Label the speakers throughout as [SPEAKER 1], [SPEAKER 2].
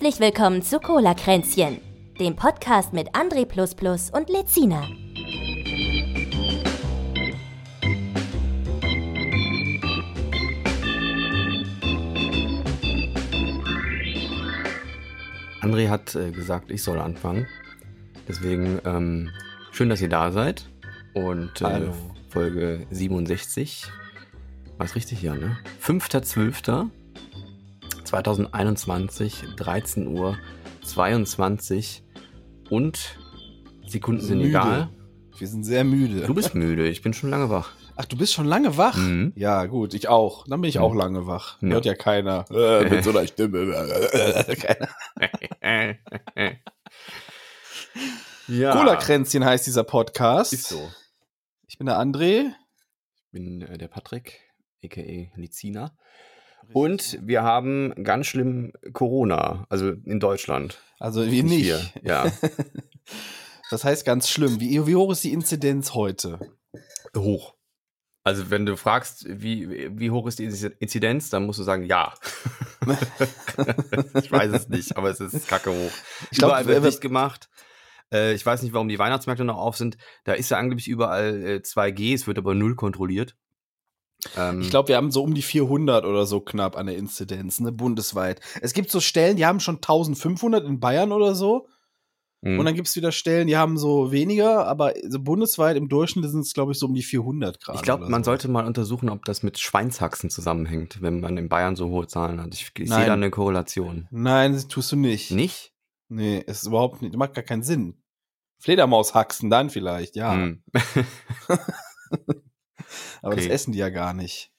[SPEAKER 1] Herzlich willkommen zu Cola Kränzchen, dem Podcast mit André und Lezina.
[SPEAKER 2] André hat äh, gesagt, ich soll anfangen. Deswegen ähm, schön, dass ihr da seid. Und äh, Folge 67. War es richtig? Ja, ne? 5.12.2021, 13 Uhr 22 und Sekunden sind
[SPEAKER 3] müde.
[SPEAKER 2] egal.
[SPEAKER 3] Wir sind sehr müde.
[SPEAKER 2] Du bist müde, ich bin schon lange wach.
[SPEAKER 3] Ach, du bist schon lange wach?
[SPEAKER 2] Mhm.
[SPEAKER 3] Ja, gut, ich auch. Dann bin ich
[SPEAKER 2] Mhm.
[SPEAKER 3] auch lange wach.
[SPEAKER 2] Ja.
[SPEAKER 3] Hört ja keiner. Äh, mit so einer Stimme. keiner.
[SPEAKER 2] ja.
[SPEAKER 3] Cola-Kränzchen heißt dieser Podcast.
[SPEAKER 2] Ist so.
[SPEAKER 3] Ich bin der André.
[SPEAKER 2] Ich bin äh, der Patrick, a.k.a. Lizina. Und wir haben ganz schlimm Corona, also in Deutschland.
[SPEAKER 3] Also wir nicht.
[SPEAKER 2] hier. Ja,
[SPEAKER 3] Das heißt ganz schlimm. Wie, wie hoch ist die Inzidenz heute?
[SPEAKER 2] hoch. Also wenn du fragst, wie, wie hoch ist die Inzidenz, dann musst du sagen, ja. ich weiß es nicht, aber es ist kacke hoch.
[SPEAKER 3] Ich glaub,
[SPEAKER 2] überall wird dicht gemacht. Äh, ich weiß nicht, warum die Weihnachtsmärkte noch auf sind. Da ist ja angeblich überall äh, 2G, es wird aber null kontrolliert. Ähm,
[SPEAKER 3] Ich glaube, wir haben so um die 400 oder so knapp an der Inzidenz, ne, bundesweit. Es gibt so Stellen, die haben schon 1500 in Bayern oder so.
[SPEAKER 2] mh.
[SPEAKER 3] Und dann gibt es wieder Stellen, die haben so weniger, aber so bundesweit im Durchschnitt sind es, glaube ich, so um die 400 Grad.
[SPEAKER 2] Ich glaube, man
[SPEAKER 3] so.
[SPEAKER 2] sollte mal untersuchen, ob das mit Schweinshaxen zusammenhängt, wenn man in Bayern so hohe Zahlen hat. Ich, ich sehe da eine Korrelation.
[SPEAKER 3] Nein, das tust du nicht.
[SPEAKER 2] Nicht?
[SPEAKER 3] Nee, es ist überhaupt nicht, macht gar keinen Sinn. Fledermaushaxen dann vielleicht, ja.
[SPEAKER 2] Hm.
[SPEAKER 3] Aber das
[SPEAKER 2] okay.
[SPEAKER 3] essen die ja gar nicht.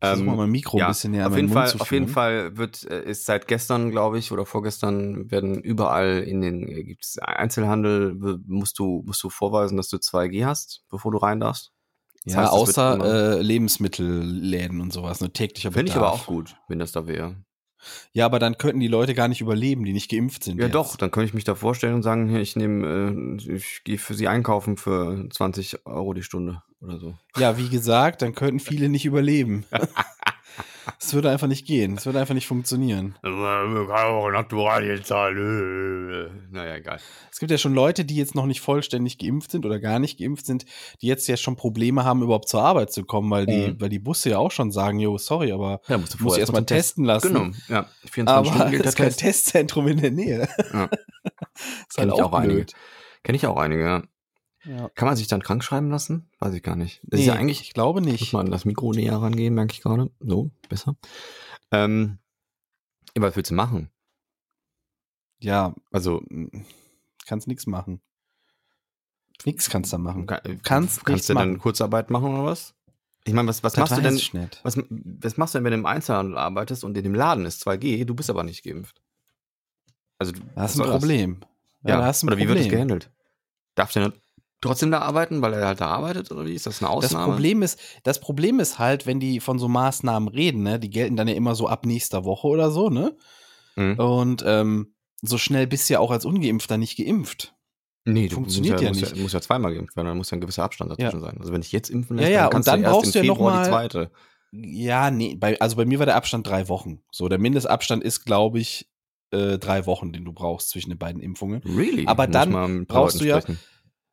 [SPEAKER 3] Ich
[SPEAKER 2] Ähm,
[SPEAKER 3] mal mein Mikro
[SPEAKER 2] ja,
[SPEAKER 3] ein bisschen näher
[SPEAKER 2] auf jeden
[SPEAKER 3] Mund
[SPEAKER 2] Fall, auf jeden. Fall wird äh, ist seit gestern, glaube ich, oder vorgestern werden überall in den äh, gibt's Einzelhandel musst du musst du vorweisen, dass du 2G hast, bevor du rein darfst. Das
[SPEAKER 3] Ja,
[SPEAKER 2] heißt,
[SPEAKER 3] außer äh, Lebensmittelläden und sowas, ne, täglicher
[SPEAKER 2] Finde ich
[SPEAKER 3] Bedarf.
[SPEAKER 2] aber auch gut, wenn das da wäre.
[SPEAKER 3] Ja, aber dann könnten die Leute gar nicht überleben, die nicht geimpft sind.
[SPEAKER 2] Ja,
[SPEAKER 3] jetzt.
[SPEAKER 2] doch, dann könnte ich mich da vorstellen und sagen, ich nehme, äh, ich gehe für sie einkaufen für 20 Euro die Stunde oder so.
[SPEAKER 3] Ja, wie gesagt, dann könnten viele nicht überleben. Es würde einfach nicht gehen. Es würde einfach nicht funktionieren.
[SPEAKER 2] Auch. Naja, egal.
[SPEAKER 3] Es gibt ja schon Leute, die jetzt noch nicht vollständig geimpft sind oder gar nicht geimpft sind, die jetzt ja schon Probleme haben, überhaupt zur Arbeit zu kommen, weil die,
[SPEAKER 2] Mhm.
[SPEAKER 3] weil die Busse ja auch schon sagen, jo, sorry, aber
[SPEAKER 2] Ja, musst du
[SPEAKER 3] muss ich erstmal testen lassen.
[SPEAKER 2] Genau, ja. 24
[SPEAKER 3] Aber
[SPEAKER 2] Stunden
[SPEAKER 3] es ist kein
[SPEAKER 2] Test.
[SPEAKER 3] Testzentrum in der Nähe.
[SPEAKER 2] Ja.
[SPEAKER 3] ist
[SPEAKER 2] Kenn ich auch einige.
[SPEAKER 3] blöd.
[SPEAKER 2] Kenne ich auch einige, ja.
[SPEAKER 3] Ja.
[SPEAKER 2] Kann man sich dann krank schreiben lassen? Weiß ich gar nicht. Das
[SPEAKER 3] Nee,
[SPEAKER 2] ist ja eigentlich,
[SPEAKER 3] ich glaube
[SPEAKER 2] muss
[SPEAKER 3] nicht.
[SPEAKER 2] man an das Mikro näher rangehen, merke ich gerade. So, besser. Ähm, ja, was willst du machen?
[SPEAKER 3] Ja,
[SPEAKER 2] Also,
[SPEAKER 3] kannst nichts machen. Nix kannst du machen.
[SPEAKER 2] kann,
[SPEAKER 3] kannst
[SPEAKER 2] kannst du dann
[SPEAKER 3] machen.
[SPEAKER 2] Kurzarbeit machen oder was? Ich meine, was, was
[SPEAKER 3] Das
[SPEAKER 2] machst du denn?
[SPEAKER 3] nicht.
[SPEAKER 2] Was, was machst du denn, wenn du im Einzelhandel arbeitest und in dem Laden ist 2G, du bist aber nicht geimpft? Also,
[SPEAKER 3] hast du
[SPEAKER 2] soll
[SPEAKER 3] ein
[SPEAKER 2] das?
[SPEAKER 3] Problem.
[SPEAKER 2] Ja,
[SPEAKER 3] da hast ein
[SPEAKER 2] oder wie
[SPEAKER 3] Problem.
[SPEAKER 2] wird das gehandelt? Darf der trotzdem da arbeiten, weil er halt da arbeitet oder wie? Ist das eine
[SPEAKER 3] Das
[SPEAKER 2] Ausnahme?
[SPEAKER 3] Problem ist, das Problem ist halt, wenn die von so Maßnahmen reden, ne, die gelten dann ja immer so ab nächster Woche oder so, ne?
[SPEAKER 2] Mhm.
[SPEAKER 3] Und ähm, so schnell bist du ja auch als Ungeimpfter nicht geimpft.
[SPEAKER 2] Nee, du
[SPEAKER 3] Funktioniert
[SPEAKER 2] musst ja,
[SPEAKER 3] ja
[SPEAKER 2] musst
[SPEAKER 3] nicht.
[SPEAKER 2] Ja, muss ja zweimal geimpft werden, dann muss ja ein gewisser Abstand dazwischen sein. Also wenn ich jetzt impfen
[SPEAKER 3] Ja,
[SPEAKER 2] lässt,
[SPEAKER 3] ja,
[SPEAKER 2] dann
[SPEAKER 3] und
[SPEAKER 2] kannst
[SPEAKER 3] dann
[SPEAKER 2] du
[SPEAKER 3] brauchst du ja noch
[SPEAKER 2] Februar die
[SPEAKER 3] mal-
[SPEAKER 2] zweite.
[SPEAKER 3] Ja, nee, bei, also bei mir war der Abstand drei Wochen. So, der Mindestabstand ist, glaube ich, äh, drei Wochen, den du brauchst zwischen den beiden Impfungen.
[SPEAKER 2] Really?
[SPEAKER 3] Aber dann
[SPEAKER 2] mal
[SPEAKER 3] brauchst
[SPEAKER 2] Leuten
[SPEAKER 3] du ja-
[SPEAKER 2] sprechen.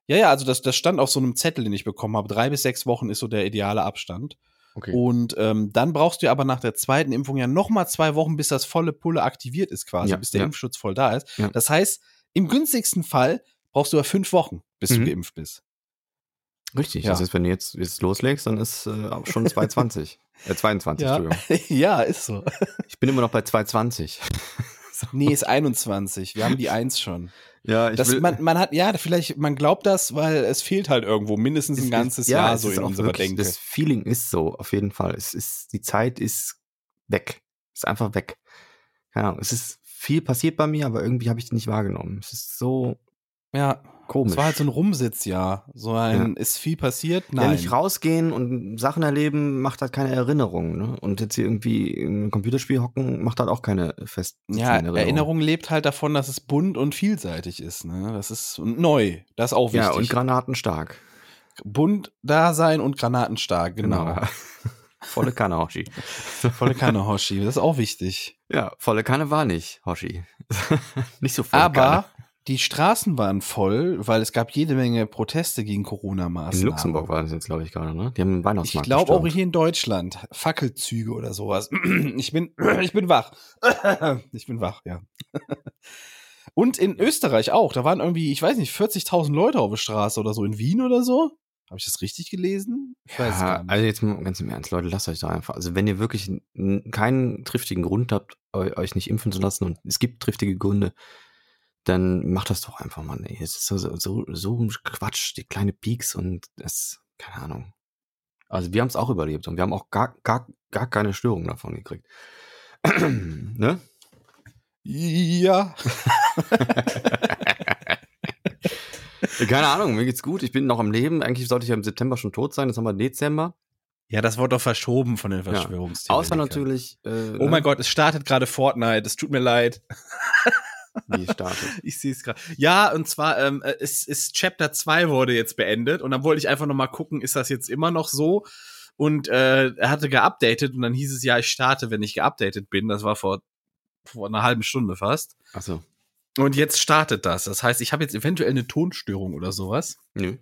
[SPEAKER 3] Ja, ja, also das, das stand auf so einem Zettel, den ich bekommen habe. Drei bis sechs Wochen ist so der ideale Abstand.
[SPEAKER 2] Okay.
[SPEAKER 3] Und ähm, dann brauchst du ja aber nach der zweiten Impfung ja noch mal zwei Wochen, bis das volle Pulle aktiviert ist quasi,
[SPEAKER 2] Ja,
[SPEAKER 3] bis der
[SPEAKER 2] ja.
[SPEAKER 3] Impfschutz voll da ist.
[SPEAKER 2] Ja.
[SPEAKER 3] Das heißt, im günstigsten Fall brauchst du ja fünf Wochen, bis
[SPEAKER 2] Mhm.
[SPEAKER 3] du geimpft bist.
[SPEAKER 2] Richtig. Das heißt, wenn du jetzt, jetzt loslegst, dann ist äh, auch schon 220. äh, 22,
[SPEAKER 3] Ja.
[SPEAKER 2] Entschuldigung.
[SPEAKER 3] ja, ist so.
[SPEAKER 2] Ich bin immer noch bei 220.
[SPEAKER 3] Nee, ist 21. Wir haben die Eins schon.
[SPEAKER 2] Ja, ich
[SPEAKER 3] Das,
[SPEAKER 2] will,
[SPEAKER 3] man, man hat, ja, vielleicht, man glaubt das, weil es fehlt halt irgendwo mindestens ein
[SPEAKER 2] es
[SPEAKER 3] ganzes
[SPEAKER 2] ist, ja,
[SPEAKER 3] Jahr so in unserer
[SPEAKER 2] wirklich,
[SPEAKER 3] Denke.
[SPEAKER 2] Das Feeling ist so, auf jeden Fall. Es ist, die Zeit ist weg. Ist einfach weg. Keine Ahnung, es ist viel passiert bei mir, aber irgendwie habe ich die nicht wahrgenommen. Es ist so
[SPEAKER 3] Ja,
[SPEAKER 2] komisch.
[SPEAKER 3] es war halt so ein Rumsitzjahr. So ein, ist viel passiert?
[SPEAKER 2] Ja,
[SPEAKER 3] Nein.
[SPEAKER 2] nicht rausgehen und Sachen erleben macht halt keine Erinnerung. Ne? Und jetzt hier irgendwie im Computerspiel hocken macht halt auch keine fest.
[SPEAKER 3] Ja, Erinnerung lebt halt davon, dass es bunt und vielseitig ist. Ne? Das ist neu. Das ist auch
[SPEAKER 2] Ja,
[SPEAKER 3] wichtig.
[SPEAKER 2] und granatenstark.
[SPEAKER 3] bunt da sein und granatenstark, genau.
[SPEAKER 2] Volle Kanne, Hoshi.
[SPEAKER 3] Volle Kanne, Hoshi. Das ist auch wichtig.
[SPEAKER 2] Ja, volle Kanne war nicht, Hoshi. nicht so voll.
[SPEAKER 3] Aber Kanne. Die Straßen waren voll, weil es gab jede Menge Proteste gegen Corona-Maßnahmen.
[SPEAKER 2] In Luxemburg waren es jetzt, glaube ich, gerade, ne? Die haben einen Weihnachtsmarkt
[SPEAKER 3] Ich glaube auch hier in Deutschland. Fackelzüge oder sowas. Ich bin, ich bin wach. Ich bin wach, ja. Und in Österreich auch. Da waren irgendwie, ich weiß nicht, 40.000 Leute auf der Straße oder so. In Wien oder so. Habe ich das richtig gelesen?
[SPEAKER 2] Ich weiß ja, Also jetzt mal ganz im Ernst, Leute, lasst euch da einfach. Also wenn ihr wirklich keinen triftigen Grund habt, euch nicht impfen zu lassen und es gibt triftige Gründe, dann macht das doch einfach mal. Ey. Es ist so, so, so ein Quatsch, die kleine Peaks und das, keine Ahnung. Also wir haben es auch überlebt und wir haben auch gar, gar, gar keine Störung davon gekriegt. ne?
[SPEAKER 3] Ja.
[SPEAKER 2] Keine Ahnung, mir geht's gut. Ich bin noch am Leben. Eigentlich sollte ich ja im September schon tot sein. Jetzt haben wir Dezember.
[SPEAKER 3] Ja, das wurde doch verschoben von den Verschwörungstheorien.
[SPEAKER 2] Ja. Außer natürlich.
[SPEAKER 3] Äh, oh mein ne? Gott, es startet gerade Fortnite. Es tut mir leid.
[SPEAKER 2] Wie startet?
[SPEAKER 3] ich sehe es gerade. Ja, und zwar ähm, es ist Chapter 2 wurde jetzt beendet und dann wollte ich einfach noch mal gucken, ist das jetzt immer noch so? Und äh, er hatte geupdatet und dann hieß es ja, ich starte, wenn ich geupdatet bin. Das war vor vor einer halben Stunde fast.
[SPEAKER 2] Ach so.
[SPEAKER 3] Und jetzt startet das. Das heißt, ich habe jetzt eventuell eine Tonstörung oder sowas.
[SPEAKER 2] Nö.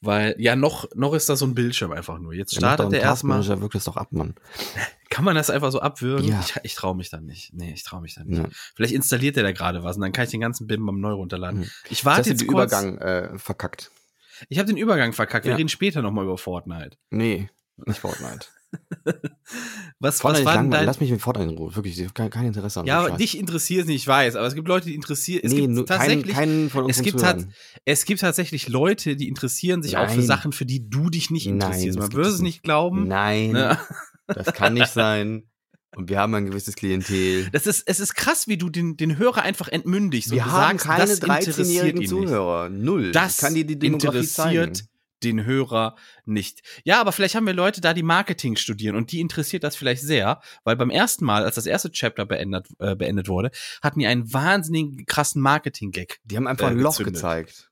[SPEAKER 3] Weil, ja, noch, noch ist da so ein Bildschirm einfach nur. Jetzt startet ja, der erstmal.
[SPEAKER 2] Ja, wirkt das doch ab, Mann.
[SPEAKER 3] Kann man das einfach so abwürgen?
[SPEAKER 2] Ja.
[SPEAKER 3] Ich, ich traue mich dann nicht. Nee, ich traue mich dann nicht. Ja. Vielleicht installiert der da gerade was und dann kann ich den ganzen BIM beim neu runterladen. Mhm. Ich warte jetzt
[SPEAKER 2] den kurz. Übergang äh, verkackt.
[SPEAKER 3] Ich habe den Übergang verkackt. Wir reden später nochmal über Fortnite.
[SPEAKER 2] Nee, nicht Fortnite.
[SPEAKER 3] was, was war
[SPEAKER 2] denn dein... Lass mich mit Fortnite in Ruhe. Wirklich, ich habe kein, kein Interesse an
[SPEAKER 3] Ja, aber dich interessiert es nicht, ich weiß. Aber es gibt Leute, die interessieren. Es
[SPEAKER 2] nee,
[SPEAKER 3] gibt tatsächlich.
[SPEAKER 2] Keinen, keinen von uns
[SPEAKER 3] es, gibt es gibt tatsächlich Leute, die interessieren sich Nein. auch für Sachen, für die du dich nicht interessierst. Nein, Man würde es nicht glauben.
[SPEAKER 2] Nein. Ne? Das kann nicht sein. Und wir haben ein gewisses Klientel.
[SPEAKER 3] Das ist, es ist krass, wie du den, den Hörer einfach entmündigst.
[SPEAKER 2] Wir haben sagst, keine 13-jährigen Zuhörer. Null.
[SPEAKER 3] Das kann dir die Demografie interessiert zeigen den Hörer nicht. Ja, aber vielleicht haben wir Leute da, die Marketing studieren und die interessiert das vielleicht sehr, weil beim ersten Mal, als das erste Chapter beendet, äh, beendet wurde, hatten die einen wahnsinnigen krassen Marketing-Gag.
[SPEAKER 2] Die haben einfach äh, ein Loch gezeigt.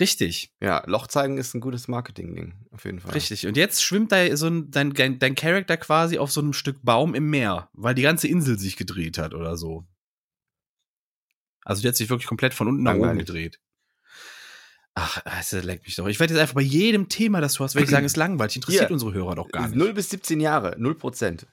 [SPEAKER 3] Richtig.
[SPEAKER 2] Ja, Loch zeigen ist ein gutes Marketing-Ding, auf jeden Fall.
[SPEAKER 3] Richtig. Und jetzt schwimmt da so ein, dein, dein, dein Charakter quasi auf so einem Stück Baum im Meer, weil die ganze Insel sich gedreht hat oder so. Also die hat sich wirklich komplett von unten nach oben gedreht. Ach, es leckt mich doch. Ich werde jetzt einfach bei jedem Thema, das du hast, werde ich sagen, ist langweilig. Interessiert Hier, unsere Hörer doch gar nicht.
[SPEAKER 2] 0 bis 17 Jahre, 0 Prozent.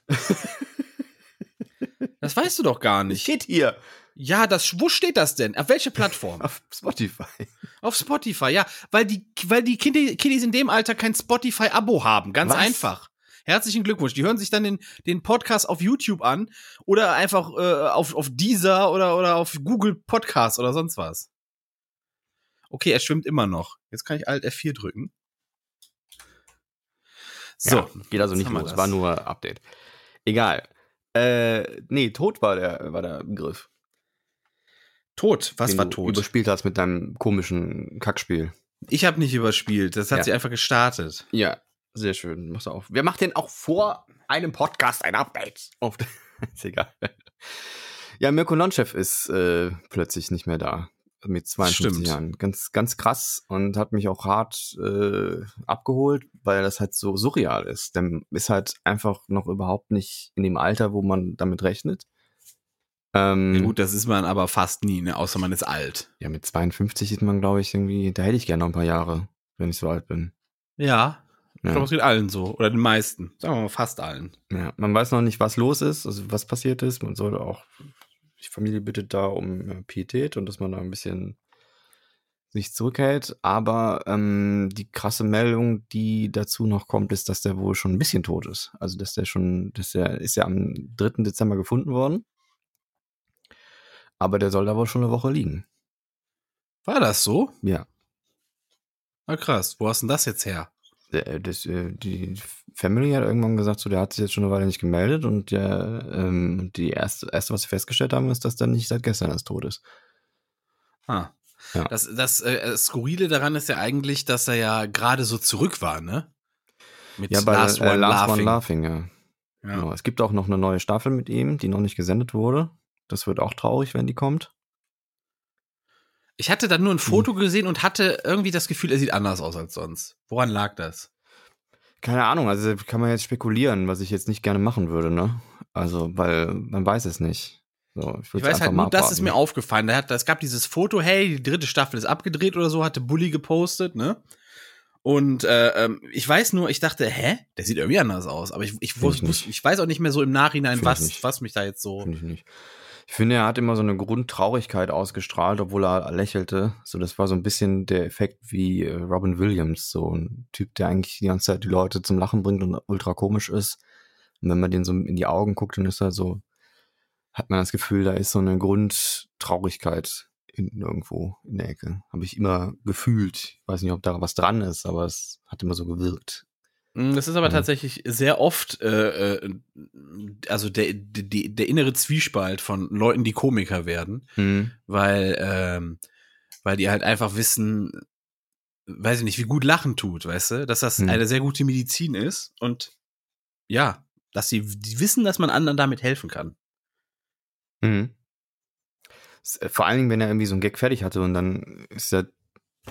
[SPEAKER 3] das weißt du doch gar nicht.
[SPEAKER 2] Steht hier.
[SPEAKER 3] Ja, das, wo steht das denn? Auf welche Plattform?
[SPEAKER 2] Auf Spotify.
[SPEAKER 3] Auf Spotify, ja. Weil die, weil die Kiddies in dem Alter kein Spotify-Abo haben. Ganz Was? einfach. Herzlichen Glückwunsch. Die hören sich dann den, den Podcast auf YouTube an oder einfach äh, auf, auf Deezer oder, oder auf Google Podcast oder sonst was. Okay, er schwimmt immer noch. Jetzt kann ich Alt F4 drücken.
[SPEAKER 2] So. Ja, geht also nicht los, war nur Update. Egal. Äh, nee, tot war der, war der Begriff.
[SPEAKER 3] Tot? Was war tot?
[SPEAKER 2] überspielt hast mit deinem komischen Kackspiel.
[SPEAKER 3] Ich habe nicht überspielt, das hat ja. sie einfach gestartet.
[SPEAKER 2] Ja, sehr schön. Machst du auf. Wer macht denn auch vor einem Podcast ein Update? Auf ist egal. Ja, Mirko Nonchef ist äh, plötzlich nicht mehr da mit 52 Stimmt. Jahren. Ganz, ganz krass und hat mich auch hart äh, abgeholt, weil das halt so surreal ist. Denn ist halt einfach noch überhaupt nicht in dem Alter, wo man damit rechnet.
[SPEAKER 3] Ähm, ja gut, das ist man aber fast nie, ne? außer man ist alt.
[SPEAKER 2] Ja, mit 52 ist man, glaube ich, irgendwie, da hätte ich gerne noch ein paar Jahre, wenn ich so alt bin.
[SPEAKER 3] Ja, ich ja. glaube, es geht allen so. Oder den meisten. Sagen wir mal fast allen.
[SPEAKER 2] Ja, man weiß noch nicht, was los ist, also was passiert ist. Man sollte auch die Familie bittet da um äh, Pietät und dass man da ein bisschen sich zurückhält. Aber ähm, die krasse Meldung, die dazu noch kommt, ist, dass der wohl schon ein bisschen tot ist. Also dass der schon, dass der ist ja am 3. Dezember gefunden worden. Aber der soll da wohl schon eine Woche liegen.
[SPEAKER 3] War das so?
[SPEAKER 2] Ja.
[SPEAKER 3] Ah, krass. Wo hast denn das jetzt her?
[SPEAKER 2] Äh, das, äh, die Family hat irgendwann gesagt, so der hat sich jetzt schon eine Weile nicht gemeldet und der, ähm, die erste, erste, was sie festgestellt haben, ist, dass der nicht seit gestern erst tot ist.
[SPEAKER 3] Ah. Ja. Das, das äh, Skurrile daran ist ja eigentlich, dass er ja gerade so zurück war, ne?
[SPEAKER 2] Mit ja, bei Last, One, äh, Last Laughing. One Laughing, ja. ja. Genau. Es gibt auch noch eine neue Staffel mit ihm, die noch nicht gesendet wurde. Das wird auch traurig, wenn die kommt.
[SPEAKER 3] Ich hatte dann nur ein Foto hm. gesehen und hatte irgendwie das Gefühl, er sieht anders aus als sonst. Woran lag das?
[SPEAKER 2] Keine Ahnung, also kann man jetzt spekulieren, was ich jetzt nicht gerne machen würde, ne? Also, weil man weiß es nicht. So,
[SPEAKER 3] ich, ich weiß halt nur, das ist mir aufgefallen. Da hat, es gab dieses Foto, hey, die dritte Staffel ist abgedreht oder so, hatte Bully gepostet, ne? Und äh, ähm, ich weiß nur, ich dachte, hä? Der sieht irgendwie anders aus. Aber ich, ich, ich, ich weiß auch nicht mehr so im Nachhinein, was, was mich da jetzt so.
[SPEAKER 2] Find ich nicht. Ich finde, er hat immer so eine Grundtraurigkeit ausgestrahlt, obwohl er lächelte. So, das war so ein bisschen der Effekt wie äh, Robin Williams, so ein Typ, der eigentlich die ganze Zeit die Leute zum Lachen bringt und ultra komisch ist. Und wenn man den so in die Augen guckt, dann ist er so, hat man das Gefühl, da ist so eine Grundtraurigkeit hinten irgendwo in der Ecke. Habe ich immer gefühlt. Ich weiß nicht, ob da was dran ist, aber es hat immer so gewirkt.
[SPEAKER 3] Mm, das ist aber ja. tatsächlich sehr oft, äh, äh, also der, der, der innere Zwiespalt von Leuten, die Komiker werden, mhm. weil, ähm, weil die halt einfach wissen, weiß ich nicht, wie gut Lachen tut, weißt du, dass das mhm. eine sehr gute Medizin ist und ja, dass sie die wissen, dass man anderen damit helfen kann.
[SPEAKER 2] Mhm. Äh, vor allen Dingen, wenn er irgendwie so einen Gag fertig hatte und dann ist ja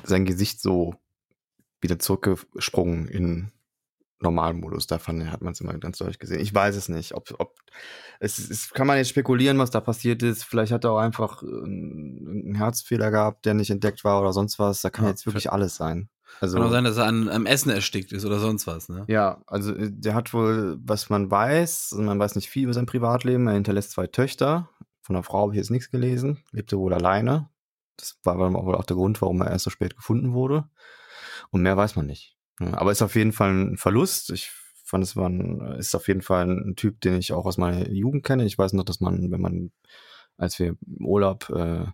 [SPEAKER 2] sein Gesicht so wieder zurückgesprungen in Normalmodus. Davon hat man es immer ganz deutlich gesehen. Ich weiß es nicht. Ob, ob es, es kann man jetzt spekulieren, was da passiert ist. Vielleicht hat er auch einfach einen Herzfehler gehabt, der nicht entdeckt war oder sonst was. Da kann ja, jetzt wirklich alles sein.
[SPEAKER 3] Also, kann auch sein, dass er an, am Essen erstickt ist oder sonst was, ne?
[SPEAKER 2] Ja, also äh, der hat wohl, was man weiß, man weiß nicht viel über sein Privatleben. Er hinterlässt zwei Töchter. Von der Frau habe ich jetzt nichts gelesen. Lebte wohl alleine. Das war wohl auch der Grund, warum er erst so spät gefunden wurde. Und mehr weiß man nicht. Aber ist auf jeden Fall ein Verlust. Ich fand, es war ein, ist auf jeden Fall ein Typ, den ich auch aus meiner Jugend kenne. Ich weiß noch, dass man, wenn man, als wir Urlaub, äh,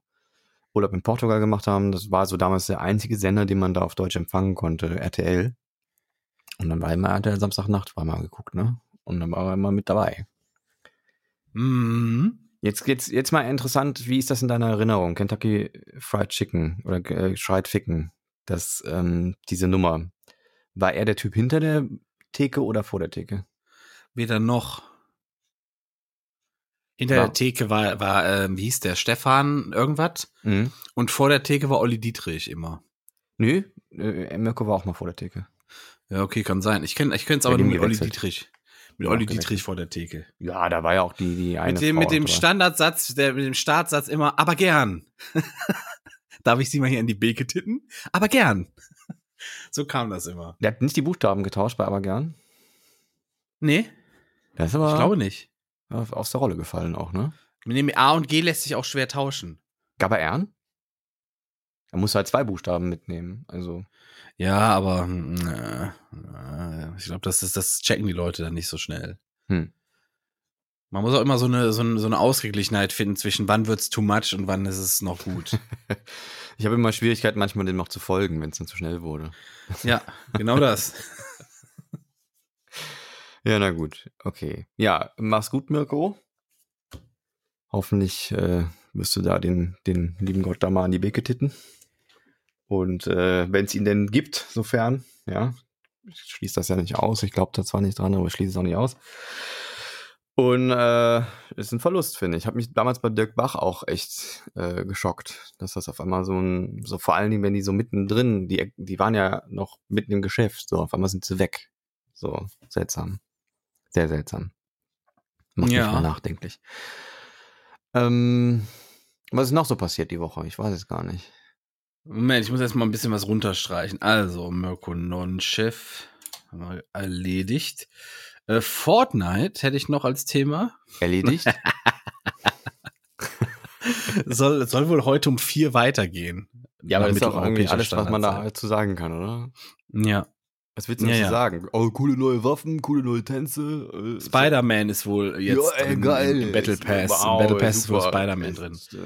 [SPEAKER 2] Urlaub in Portugal gemacht haben, das war so damals der einzige Sender, den man da auf Deutsch empfangen konnte, RTL. Und dann war immer RTL Samstagnacht, war mal geguckt, ne? Und dann war er immer mit dabei. Mhm. Jetzt geht's jetzt mal interessant, wie ist das in deiner Erinnerung? Kentucky Fried Chicken oder äh, Fried Ficken, das ähm, diese Nummer. War er der Typ hinter der Theke oder vor der Theke?
[SPEAKER 3] Weder noch. Hinter war. der Theke war, war ähm, wie hieß der, Stefan irgendwas. Mhm. Und vor der Theke war Olli Dietrich immer.
[SPEAKER 2] Nö, äh, Mirko war auch mal vor der Theke.
[SPEAKER 3] Ja, okay, kann sein. Ich kenne ich es aber nur mit gewechselt. Olli Dietrich. Mit ja, Olli Dietrich vor der Theke.
[SPEAKER 2] Ja, da war ja auch die, die eine.
[SPEAKER 3] Mit dem, Frau, mit dem Standardsatz, der, mit dem Startsatz immer, aber gern. Darf ich sie mal hier in die Beke titten? Aber gern. So kam das immer.
[SPEAKER 2] Der hat nicht die Buchstaben getauscht bei aber gern.
[SPEAKER 3] Nee.
[SPEAKER 2] Das ist aber
[SPEAKER 3] ich glaube nicht.
[SPEAKER 2] Aus der Rolle gefallen auch, ne?
[SPEAKER 3] Mit dem A und G lässt sich auch schwer tauschen.
[SPEAKER 2] Gab er Ern? Er muss halt zwei Buchstaben mitnehmen, also.
[SPEAKER 3] Ja, aber äh, äh, ich glaube, das ist, das checken die Leute dann nicht so schnell. Hm. Man muss auch immer so eine, so eine, so eine Ausgeglichenheit finden zwischen wann wird's too much und wann ist es noch gut.
[SPEAKER 2] ich habe immer Schwierigkeiten, manchmal dem noch zu folgen, wenn es dann zu schnell wurde.
[SPEAKER 3] Ja, genau das.
[SPEAKER 2] ja, na gut, okay. Ja, mach's gut, Mirko. Hoffentlich äh, wirst du da den, den lieben Gott da mal an die Beke titten. Und äh, wenn es ihn denn gibt, sofern, ja, ich schließe das ja nicht aus. Ich glaube da zwar nicht dran, aber ich schließe es auch nicht aus. Und äh, ist ein Verlust, finde ich. Ich habe mich damals bei Dirk Bach auch echt äh, geschockt, dass das auf einmal so ein, so vor allen Dingen, wenn die so mittendrin, die, die waren ja noch mitten im Geschäft, so auf einmal sind sie weg. So seltsam. Sehr seltsam. Macht ja. mich mal nachdenklich. Ähm, was ist noch so passiert die Woche? Ich weiß es gar nicht.
[SPEAKER 3] Moment, ich muss erst mal ein bisschen was runterstreichen. Also, Mirko Non-Chef erledigt. Äh, Fortnite hätte ich noch als Thema.
[SPEAKER 2] Erledigt?
[SPEAKER 3] soll, soll wohl heute um vier weitergehen.
[SPEAKER 2] Ja, aber das ist auch irgendwie alles, was man da zu sagen kann, oder?
[SPEAKER 3] Ja.
[SPEAKER 2] Was willst du ja, ja. sagen? Oh, coole neue Waffen, coole neue Tänze.
[SPEAKER 3] Äh, Spider-Man ist wohl jetzt
[SPEAKER 2] ja, ey, geil.
[SPEAKER 3] im Battle Pass. Wow, Im Battle Pass super. ist wohl Spider-Man drin. Äh,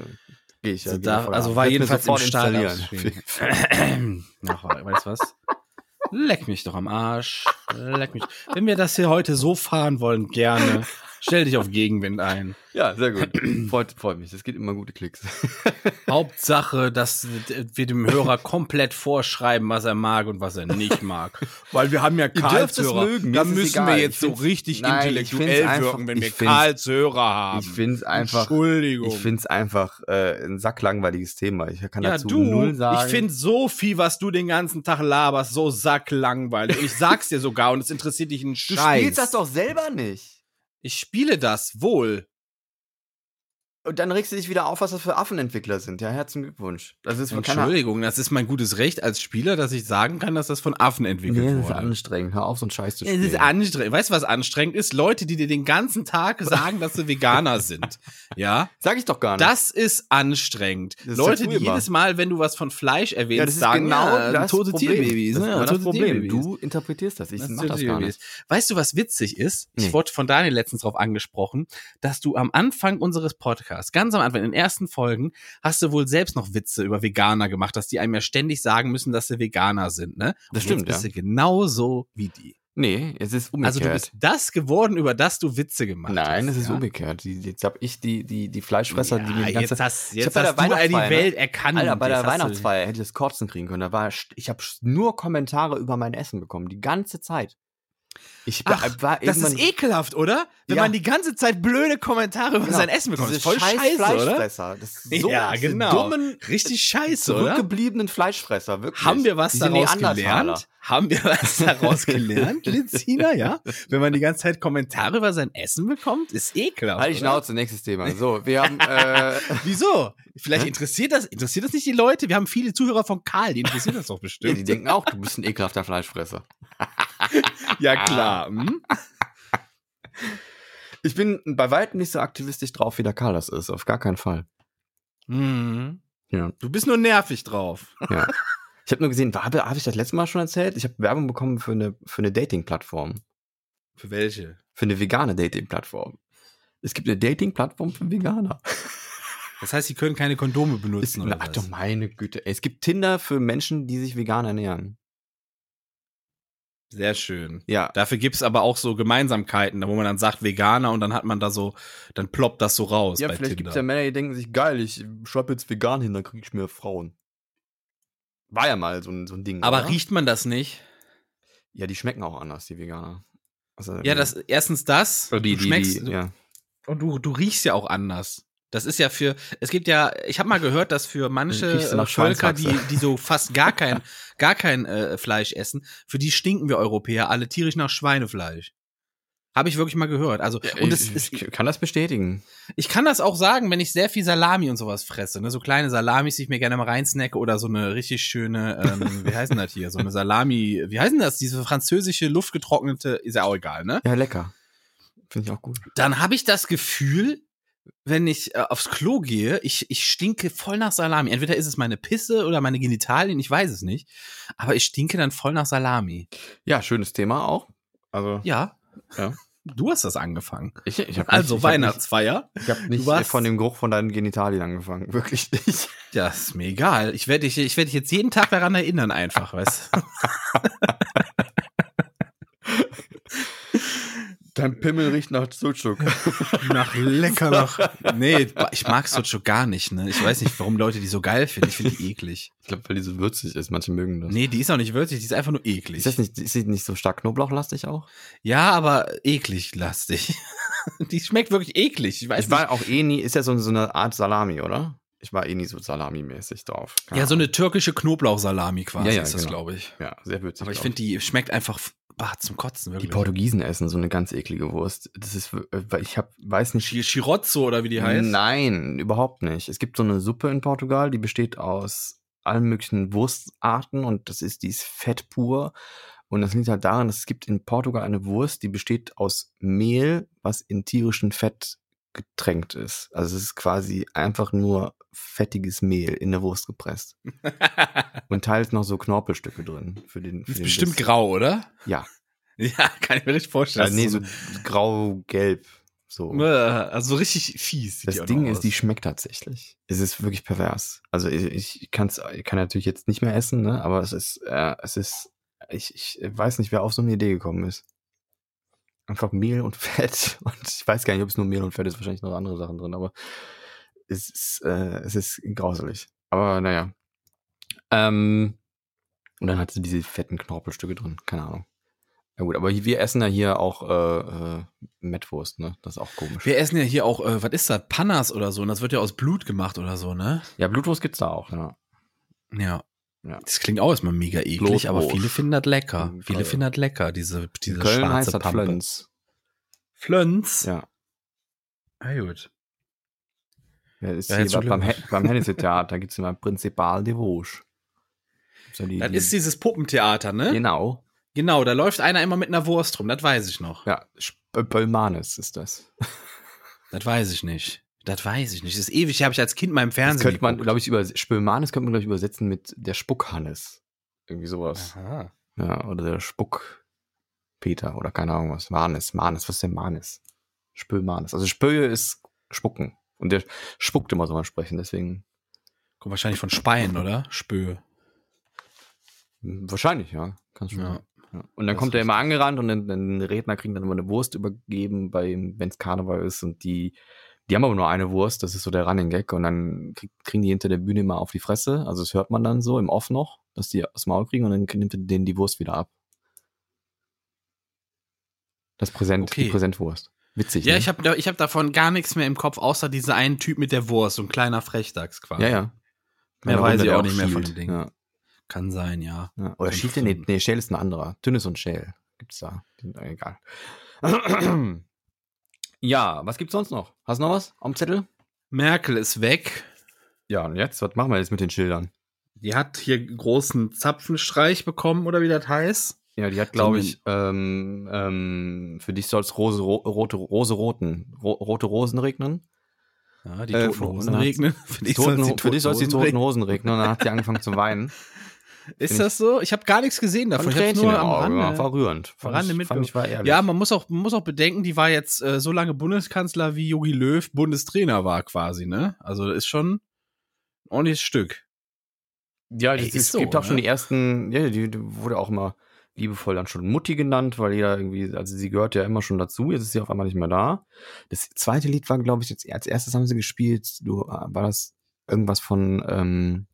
[SPEAKER 3] Gehe ich ja. Also, da, also war jedenfalls im Start. Ach, weißt du was? Leck mich doch am Arsch. Leck mich. Wenn wir das hier heute so fahren wollen, gerne. Stell dich auf Gegenwind ein.
[SPEAKER 2] Ja, sehr gut. Freut, freut mich. Es geht immer gute Klicks.
[SPEAKER 3] Hauptsache, dass wir dem Hörer komplett vorschreiben, was er mag und was er nicht mag. Weil wir haben ja Karlshörer. Da müssen wir jetzt so richtig nein, intellektuell wirken, wenn wir Karlshörer haben.
[SPEAKER 2] Ich finde es einfach.
[SPEAKER 3] Entschuldigung.
[SPEAKER 2] Ich finde es einfach äh, ein sacklangweiliges Thema. Ich kann ja, dazu du, null sagen.
[SPEAKER 3] Ich finde so viel, was du den ganzen Tag laberst, so sacklangweilig. Ich sag's dir sogar und es interessiert dich ein Scheiß.
[SPEAKER 2] Du spielst das doch selber nicht.
[SPEAKER 3] Ich spiele das wohl.
[SPEAKER 2] Und dann regst du dich wieder auf, was das für Affenentwickler sind. Ja, herzlichen Glückwunsch.
[SPEAKER 3] Das ist Entschuldigung, das ist mein gutes Recht als Spieler, dass ich sagen kann, dass das von Affen entwickelt nee, das wurde.
[SPEAKER 2] Das ist anstrengend. Hör auf, so ein Scheiß zu spielen.
[SPEAKER 3] Es ist anstrengend. Weißt du, was anstrengend ist? Leute, die dir den ganzen Tag sagen, dass sie Veganer sind. Ja?
[SPEAKER 2] Sag ich doch gar nicht.
[SPEAKER 3] Das ist anstrengend. Das Leute, die jedes Mal, wenn du was von Fleisch erwähnst, ja, das ist sagen,
[SPEAKER 2] genau
[SPEAKER 3] ja,
[SPEAKER 2] das
[SPEAKER 3] tote
[SPEAKER 2] Problem.
[SPEAKER 3] Tierbabys.
[SPEAKER 2] Das, ja, das tote Problem. Tierbabys. Du interpretierst das. Ich das mach das gar nicht.
[SPEAKER 3] Weißt du, was witzig ist? Nee. Ich wurde von Daniel letztens darauf angesprochen, dass du am Anfang unseres Podcasts, ganz am Anfang, in den ersten Folgen hast du wohl selbst noch Witze über Veganer gemacht, dass die einem ja ständig sagen müssen, dass sie Veganer sind, ne? Und
[SPEAKER 2] das stimmt,
[SPEAKER 3] jetzt bist ja. du genauso wie die.
[SPEAKER 2] Nee, es ist umgekehrt.
[SPEAKER 3] Also du bist das geworden, über das du Witze gemacht
[SPEAKER 2] Nein,
[SPEAKER 3] hast.
[SPEAKER 2] Nein, es ist ja? umgekehrt. Jetzt hab ich die, die, die Fleischfresser,
[SPEAKER 3] ja,
[SPEAKER 2] die mir die ganze
[SPEAKER 3] Jetzt hast, jetzt hast du die Welt erkannt.
[SPEAKER 2] Alter, bei der Weihnachtsfeier hätte ich das Kotzen kriegen können. Da war, ich habe nur Kommentare über mein Essen bekommen, die ganze Zeit.
[SPEAKER 3] Ich Ach, war das ist ekelhaft, oder? Wenn ja. man die ganze Zeit blöde Kommentare über genau. sein Essen bekommt. Das ist voll scheiß scheiße, oder?
[SPEAKER 2] Das ist so
[SPEAKER 3] ja, genau. dummen,
[SPEAKER 2] richtig scheiße, oder?
[SPEAKER 3] Zurückgebliebenen Fleischfresser, wirklich.
[SPEAKER 2] Haben wir was daraus gelernt?
[SPEAKER 3] Haben wir was daraus gelernt, Lizina, ja? Wenn man die ganze Zeit Kommentare über sein Essen bekommt, ist ekelhaft.
[SPEAKER 2] Halt die Schnauze, nächstes Thema. So, wir haben, äh
[SPEAKER 3] Wieso? Vielleicht interessiert das, interessiert das nicht die Leute? Wir haben viele Zuhörer von Karl, die interessiert das doch bestimmt. Ja,
[SPEAKER 2] die denken auch, du bist ein ekelhafter Fleischfresser.
[SPEAKER 3] Ja, klar. Hm?
[SPEAKER 2] Ich bin bei weitem nicht so aktivistisch drauf, wie der Karl das ist. Auf gar keinen Fall.
[SPEAKER 3] Mhm. Ja. Du bist nur nervig drauf.
[SPEAKER 2] Ja. Ich habe nur gesehen, habe hab ich das letzte Mal schon erzählt? Ich habe Werbung bekommen für eine, für eine Dating-Plattform.
[SPEAKER 3] Für welche?
[SPEAKER 2] Für eine vegane Dating-Plattform. Es gibt eine Dating-Plattform für Veganer.
[SPEAKER 3] Das heißt, sie können keine Kondome benutzen,
[SPEAKER 2] es, oder? Ach du meine Güte. Es gibt Tinder für Menschen, die sich vegan ernähren.
[SPEAKER 3] Sehr schön.
[SPEAKER 2] Ja.
[SPEAKER 3] Dafür gibt's aber auch so Gemeinsamkeiten, wo man dann sagt Veganer und dann hat man da so, dann ploppt das so raus.
[SPEAKER 2] Ja, vielleicht Tinder. gibt's ja Männer, die denken sich, geil, ich schreibe jetzt vegan hin, dann krieg ich mehr Frauen. War ja mal so ein, so ein Ding.
[SPEAKER 3] Aber oder? riecht man das nicht?
[SPEAKER 2] Ja, die schmecken auch anders, die Veganer.
[SPEAKER 3] Also, ja, das erstens das.
[SPEAKER 2] Die, du schmeckst, die, ja.
[SPEAKER 3] Und du, du riechst ja auch anders. Das ist ja für, es gibt ja, ich habe mal gehört, dass für manche Völker, die, die so fast gar kein, gar kein äh, Fleisch essen, für die stinken wir Europäer alle tierisch nach Schweinefleisch. Habe ich wirklich mal gehört. Also
[SPEAKER 2] und es, ich, ich kann das bestätigen.
[SPEAKER 3] Ich kann das auch sagen, wenn ich sehr viel Salami und sowas fresse, ne, so kleine Salamis, die ich mir gerne mal reinsnacke oder so eine richtig schöne, ähm, wie heißt denn das hier, so eine Salami, wie heißt denn das, diese französische luftgetrocknete, ist ja auch egal, ne?
[SPEAKER 2] Ja, lecker. Finde ich auch gut.
[SPEAKER 3] Dann habe ich das Gefühl, wenn ich äh, aufs Klo gehe, ich, ich stinke voll nach Salami. Entweder ist es meine Pisse oder meine Genitalien, ich weiß es nicht. Aber ich stinke dann voll nach Salami.
[SPEAKER 2] Ja, schönes Thema auch. Also.
[SPEAKER 3] Ja. Ja. Du hast das angefangen.
[SPEAKER 2] Ich, ich hab
[SPEAKER 3] also nicht, Weihnachtsfeier.
[SPEAKER 2] Ich habe nicht warst, von dem Geruch von deinen Genitalien angefangen, wirklich nicht.
[SPEAKER 3] Ja, ist mir egal. Ich werde dich, ich werde dich jetzt jeden Tag daran erinnern, einfach, weißt du.
[SPEAKER 2] Dein Pimmel riecht nach Sucuk.
[SPEAKER 3] nach lecker nach. Nee, ich mag Sucuk gar nicht, ne? Ich weiß nicht, warum Leute die so geil finden. Ich finde die eklig.
[SPEAKER 2] Ich glaube, weil die so würzig ist. Manche mögen das.
[SPEAKER 3] Nee, die ist auch nicht würzig, die ist einfach nur eklig.
[SPEAKER 2] Ist das nicht, ist sie nicht so stark knoblauchlastig auch?
[SPEAKER 3] Ja, aber eklig lastig. die schmeckt wirklich eklig. Ich weiß
[SPEAKER 2] ich war auch eh nie, ist ja so, so eine Art Salami, oder? Ich war eh nie so Salami-mäßig drauf.
[SPEAKER 3] Keine ja, so eine türkische Knoblauchsalami quasi ja, ja, ist das, genau. glaube ich.
[SPEAKER 2] Ja, sehr würzig.
[SPEAKER 3] Aber ich finde, die schmeckt einfach bah, zum Kotzen,
[SPEAKER 2] wirklich. Die Portugiesen essen so eine ganz eklige Wurst. Das ist, weil ich hab, weiß nicht.
[SPEAKER 3] Chirozzo oder wie die heißt?
[SPEAKER 2] Nein, überhaupt nicht. Es gibt so eine Suppe in Portugal, die besteht aus allen möglichen Wurstarten und das ist, die ist fett pur. Und das liegt halt daran, dass es gibt in Portugal eine Wurst, die besteht aus Mehl, was in tierischen Fett getränkt ist. Also es ist quasi einfach nur fettiges Mehl in der Wurst gepresst. und teils noch so Knorpelstücke drin. Für den, für
[SPEAKER 3] ist
[SPEAKER 2] den
[SPEAKER 3] bestimmt Biss. grau, oder?
[SPEAKER 2] Ja.
[SPEAKER 3] Ja, kann ich mir richtig vorstellen.
[SPEAKER 2] Also, nee, so grau-gelb. So.
[SPEAKER 3] Also richtig fies.
[SPEAKER 2] Das Ding ist, die schmeckt tatsächlich. Es ist wirklich pervers. Also ich, ich, kann's, ich kann natürlich jetzt nicht mehr essen, ne? aber es ist, äh, es ist, ich, ich weiß nicht, wer auf so eine Idee gekommen ist. Einfach Mehl und Fett. Und ich weiß gar nicht, ob es nur Mehl und Fett ist, wahrscheinlich noch andere Sachen drin, aber es ist, äh, es ist grauselig. Aber naja. Ähm, und dann hat sie diese fetten Knorpelstücke drin. Keine Ahnung. Ja gut, aber wir essen ja hier auch äh, äh, Mettwurst, ne? Das ist auch komisch.
[SPEAKER 3] Wir essen ja hier auch, äh, was ist das? Pannas oder so. Und das wird ja aus Blut gemacht oder so, ne?
[SPEAKER 2] Ja, Blutwurst gibt's da auch, ja.
[SPEAKER 3] Ja. ja. Das klingt auch erstmal mega eklig, Blutwurst. aber viele finden das lecker. Viele finden das lecker, diese, diese
[SPEAKER 2] In Köln schwarze heißt Pampe. Flens.
[SPEAKER 3] Flönz?
[SPEAKER 2] Ja.
[SPEAKER 3] Ah, gut.
[SPEAKER 2] Ja, ist ja, hier beim, beim Hennessy-Theater gibt es immer Prinzipal de Rouge.
[SPEAKER 3] So die, das die, ist dieses Puppentheater, ne?
[SPEAKER 2] Genau.
[SPEAKER 3] Genau, da läuft einer immer mit einer Wurst rum, das weiß ich noch.
[SPEAKER 2] Ja, Spöllmanes ist das.
[SPEAKER 3] Das weiß ich nicht. Das weiß ich nicht. Das ist ewig, habe ich als Kind mal im Fernsehen. Das
[SPEAKER 2] könnte man, glaube ich, über Spöllmanes könnte man, glaube ich, übersetzen mit der Spuckhannes. Irgendwie sowas.
[SPEAKER 3] Aha.
[SPEAKER 2] Ja, oder der Spuck Peter oder keine Ahnung was. Manes, Manes, was ist denn Manes? Spöllmanes. Also Spöhe ist Spucken. Und der spuckt immer so mal sprechen, deswegen.
[SPEAKER 3] Kommt wahrscheinlich von Speien, oder? Spöhe.
[SPEAKER 2] Wahrscheinlich, ja. Kannst du. Ja. Ja. Und dann das kommt er immer angerannt und dann, dann Redner kriegen dann immer eine Wurst übergeben, wenn es Karneval ist und die, die haben aber nur eine Wurst, das ist so der Running Gag und dann kriegen die hinter der Bühne immer auf die Fresse, also das hört man dann so im Off noch, dass die das Maul kriegen und dann nimmt er denen die Wurst wieder ab. Das Präsent, okay. die Präsentwurst. Witzig.
[SPEAKER 3] Ja,
[SPEAKER 2] ne?
[SPEAKER 3] ich habe ich hab davon gar nichts mehr im Kopf, außer dieser einen Typ mit der Wurst, so ein kleiner Frechdachs quasi.
[SPEAKER 2] Ja, ja.
[SPEAKER 3] Mehr weiß ich auch nicht mehr von den Dingen. Ja. Kann sein, ja.
[SPEAKER 2] ja. Oder Schielt, nee, nee, Shell ist ein anderer. Dünnes und Shell gibt's da. Egal. ja, was gibt's sonst noch? Hast du noch was am Zettel?
[SPEAKER 3] Merkel ist weg.
[SPEAKER 2] Ja, und jetzt? Was machen wir jetzt mit den Schildern?
[SPEAKER 3] Die hat hier großen Zapfenstreich bekommen, oder wie das heißt.
[SPEAKER 2] Ja, die hat, glaube ich, ähm, ähm, für dich soll es Rose, ro rote, Rose roten, ro rote Rosen regnen.
[SPEAKER 3] Ja, die äh, toten Hosen regnen.
[SPEAKER 2] Für dich soll es die toten Hosen regnen. Und dann hat sie angefangen zu weinen.
[SPEAKER 3] Ist Find das so? Ich habe gar nichts gesehen davon.
[SPEAKER 2] Ich habe nur am Rande, ja, war rührend.
[SPEAKER 3] Fand Rande ich, fand ich war ehrlich. Ja, man muss auch, man muss auch bedenken, die war jetzt äh, so lange Bundeskanzler wie Jogi Löw Bundestrainer war quasi, ne? Also das ist schon ein ordentliches Stück.
[SPEAKER 2] Ja, Ey, es so, gibt auch ne? schon die ersten, ja, die, die wurde auch immer liebevoll dann schon Mutti genannt, weil jeder irgendwie, also sie gehört ja immer schon dazu, jetzt ist sie auf einmal nicht mehr da. Das zweite Lied war, glaube ich, jetzt als erstes haben sie gespielt, du, äh, war das irgendwas von, ähm,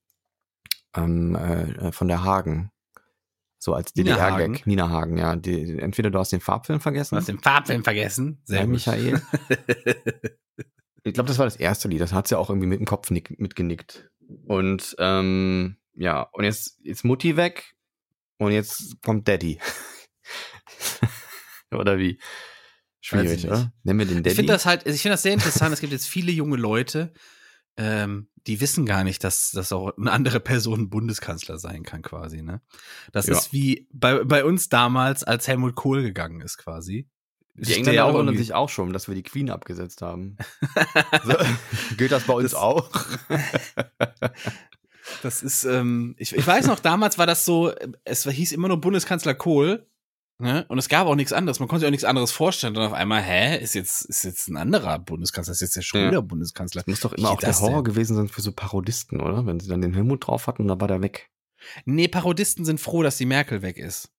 [SPEAKER 2] ähm, äh, von der Hagen. So als DDR-Gag. Nina Hagen, ja. Die, entweder du hast den Farbfilm vergessen.
[SPEAKER 3] Du hast den Farbfilm vergessen.
[SPEAKER 2] Sehr ja, Michael. ich glaube, das war das erste Lied. Das hat sie auch irgendwie mit dem Kopf mitgenickt. Und ähm, ja, und jetzt ist Mutti weg und jetzt kommt Daddy. oder wie? Schwierig, oder? Nennen wir den Daddy.
[SPEAKER 3] Ich finde das halt, ich finde das sehr interessant. es gibt jetzt viele junge Leute, ähm, die wissen gar nicht, dass, dass auch eine andere Person Bundeskanzler sein kann, quasi, ne? Das ja. ist wie bei, bei uns damals, als Helmut Kohl gegangen ist, quasi.
[SPEAKER 2] Die Engländer wundern sich auch schon, dass wir die Queen abgesetzt haben. so, gilt das bei uns das, auch?
[SPEAKER 3] Das ist, ähm, ich, ich weiß noch, damals war das so, es hieß immer nur Bundeskanzler Kohl Ne? Und es gab auch nichts anderes. Man konnte sich auch nichts anderes vorstellen. Und auf einmal, hä, ist jetzt, ist jetzt ein anderer Bundeskanzler, ist jetzt der schon wieder Bundeskanzler.
[SPEAKER 2] Das muss doch immer auch der Horror denn? gewesen sein für so Parodisten, oder? Wenn sie dann den Helmut drauf hatten, dann war der weg.
[SPEAKER 3] Nee, Parodisten sind froh, dass die Merkel weg ist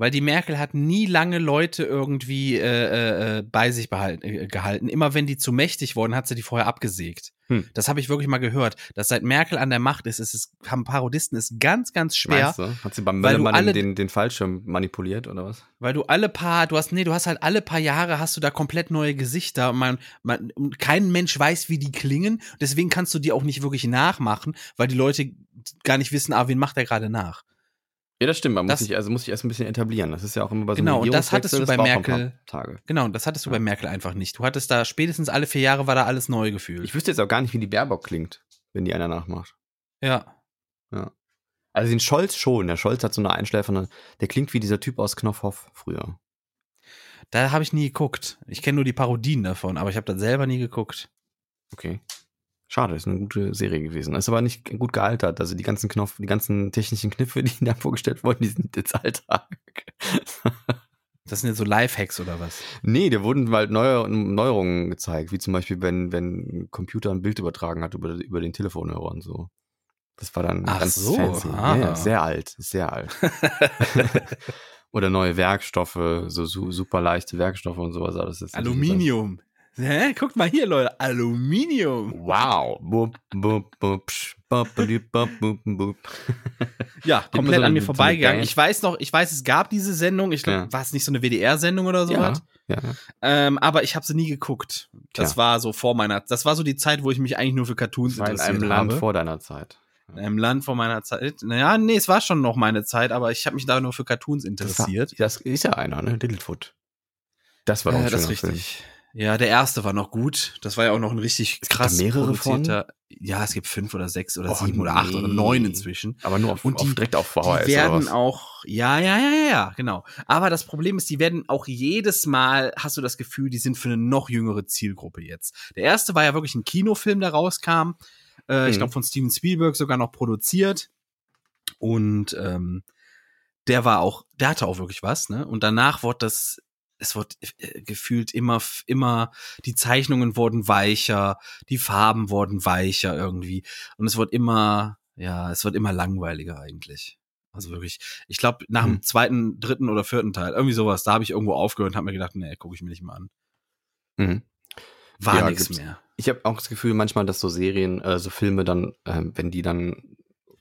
[SPEAKER 3] weil die Merkel hat nie lange Leute irgendwie äh, äh, äh, bei sich behalten, äh, gehalten. Immer wenn die zu mächtig wurden, hat sie die vorher abgesägt. Hm. Das habe ich wirklich mal gehört. Dass seit Merkel an der Macht ist, ist es, haben Parodisten ist ganz, ganz schwer.
[SPEAKER 2] Hat sie beim Möllermann alle, den, den Fallschirm manipuliert oder was?
[SPEAKER 3] Weil du alle paar, du hast, nee, du hast halt alle paar Jahre hast du da komplett neue Gesichter. Man, man, kein Mensch weiß, wie die klingen. Deswegen kannst du die auch nicht wirklich nachmachen, weil die Leute gar nicht wissen, ah, wen macht er gerade nach.
[SPEAKER 2] Ja, das stimmt. Man das, muss sich, also muss sich erst ein bisschen etablieren. Das ist ja auch immer bei so
[SPEAKER 3] Genau, und das hattest du bei Merkel. Tage. Genau, und das hattest du ja. bei Merkel einfach nicht. Du hattest da spätestens alle vier Jahre war da alles neu gefühlt.
[SPEAKER 2] Ich wüsste jetzt auch gar nicht, wie die Baerbock klingt, wenn die einer nachmacht.
[SPEAKER 3] Ja.
[SPEAKER 2] Ja. Also den Scholz schon. Der Scholz hat so eine Einschläfernde. Der klingt wie dieser Typ aus Knopfhoff früher.
[SPEAKER 3] Da habe ich nie geguckt. Ich kenne nur die Parodien davon, aber ich habe das selber nie geguckt.
[SPEAKER 2] Okay. Schade, ist eine gute Serie gewesen. Ist aber nicht gut gealtert. Also die ganzen Knopf, die ganzen technischen Kniffe, die da vorgestellt wurden, die sind jetzt Alltag.
[SPEAKER 3] Das sind jetzt so Lifehacks oder was?
[SPEAKER 2] Nee, da wurden halt neue Neuerungen gezeigt, wie zum Beispiel, wenn, wenn ein Computer ein Bild übertragen hat über, über den Telefonhörer und so. Das war dann
[SPEAKER 3] Ach ganz so, fancy.
[SPEAKER 2] Ah. Ja, sehr alt, sehr alt. Oder neue Werkstoffe, so super leichte Werkstoffe und sowas.
[SPEAKER 3] Ist Aluminium. Hä? Guckt mal hier, Leute. Aluminium.
[SPEAKER 2] Wow.
[SPEAKER 3] ja, komplett an mir vorbeigegangen. Ich weiß noch, ich weiß, es gab diese Sendung. Ich glaube, ja. war es nicht so eine WDR-Sendung oder sowas? Ja. ja. Ähm, aber ich habe sie nie geguckt. Das ja. war so vor meiner, das war so die Zeit, wo ich mich eigentlich nur für Cartoons interessiert habe. In einem Land
[SPEAKER 2] vor deiner Zeit.
[SPEAKER 3] In einem Land vor meiner Zeit. Naja, nee, es war schon noch meine Zeit, aber ich habe mich da nur für Cartoons interessiert.
[SPEAKER 2] Das, war, das ist ja einer, ne? Littlefoot. Das war doch ein
[SPEAKER 3] äh, das ist richtig. Film. Ja, der erste war noch gut. Das war ja auch noch ein richtig
[SPEAKER 2] es
[SPEAKER 3] krass
[SPEAKER 2] mehrere produzierter.
[SPEAKER 3] Von? Ja, es gibt fünf oder sechs oder oh, sieben nee. oder acht oder neun inzwischen.
[SPEAKER 2] Aber nur auf,
[SPEAKER 3] und die,
[SPEAKER 2] auf direkt auf VHS.
[SPEAKER 3] Die werden auch, ja, ja, ja, ja, genau. Aber das Problem ist, die werden auch jedes Mal, hast du das Gefühl, die sind für eine noch jüngere Zielgruppe jetzt. Der erste war ja wirklich ein Kinofilm, der rauskam. Äh, mhm. Ich glaube, von Steven Spielberg sogar noch produziert. Und ähm, der war auch, der hatte auch wirklich was, ne? Und danach wurde das es wird äh, gefühlt immer, immer, die Zeichnungen wurden weicher, die Farben wurden weicher irgendwie. Und es wird immer, ja, es wird immer langweiliger eigentlich. Also wirklich, ich glaube, nach dem hm. zweiten, dritten oder vierten Teil, irgendwie sowas, da habe ich irgendwo aufgehört und habe mir gedacht, nee, gucke ich mir nicht mal an. Mhm. War ja, nichts mehr.
[SPEAKER 2] Ich habe auch das Gefühl manchmal, dass so Serien, äh, so Filme dann, äh, wenn die dann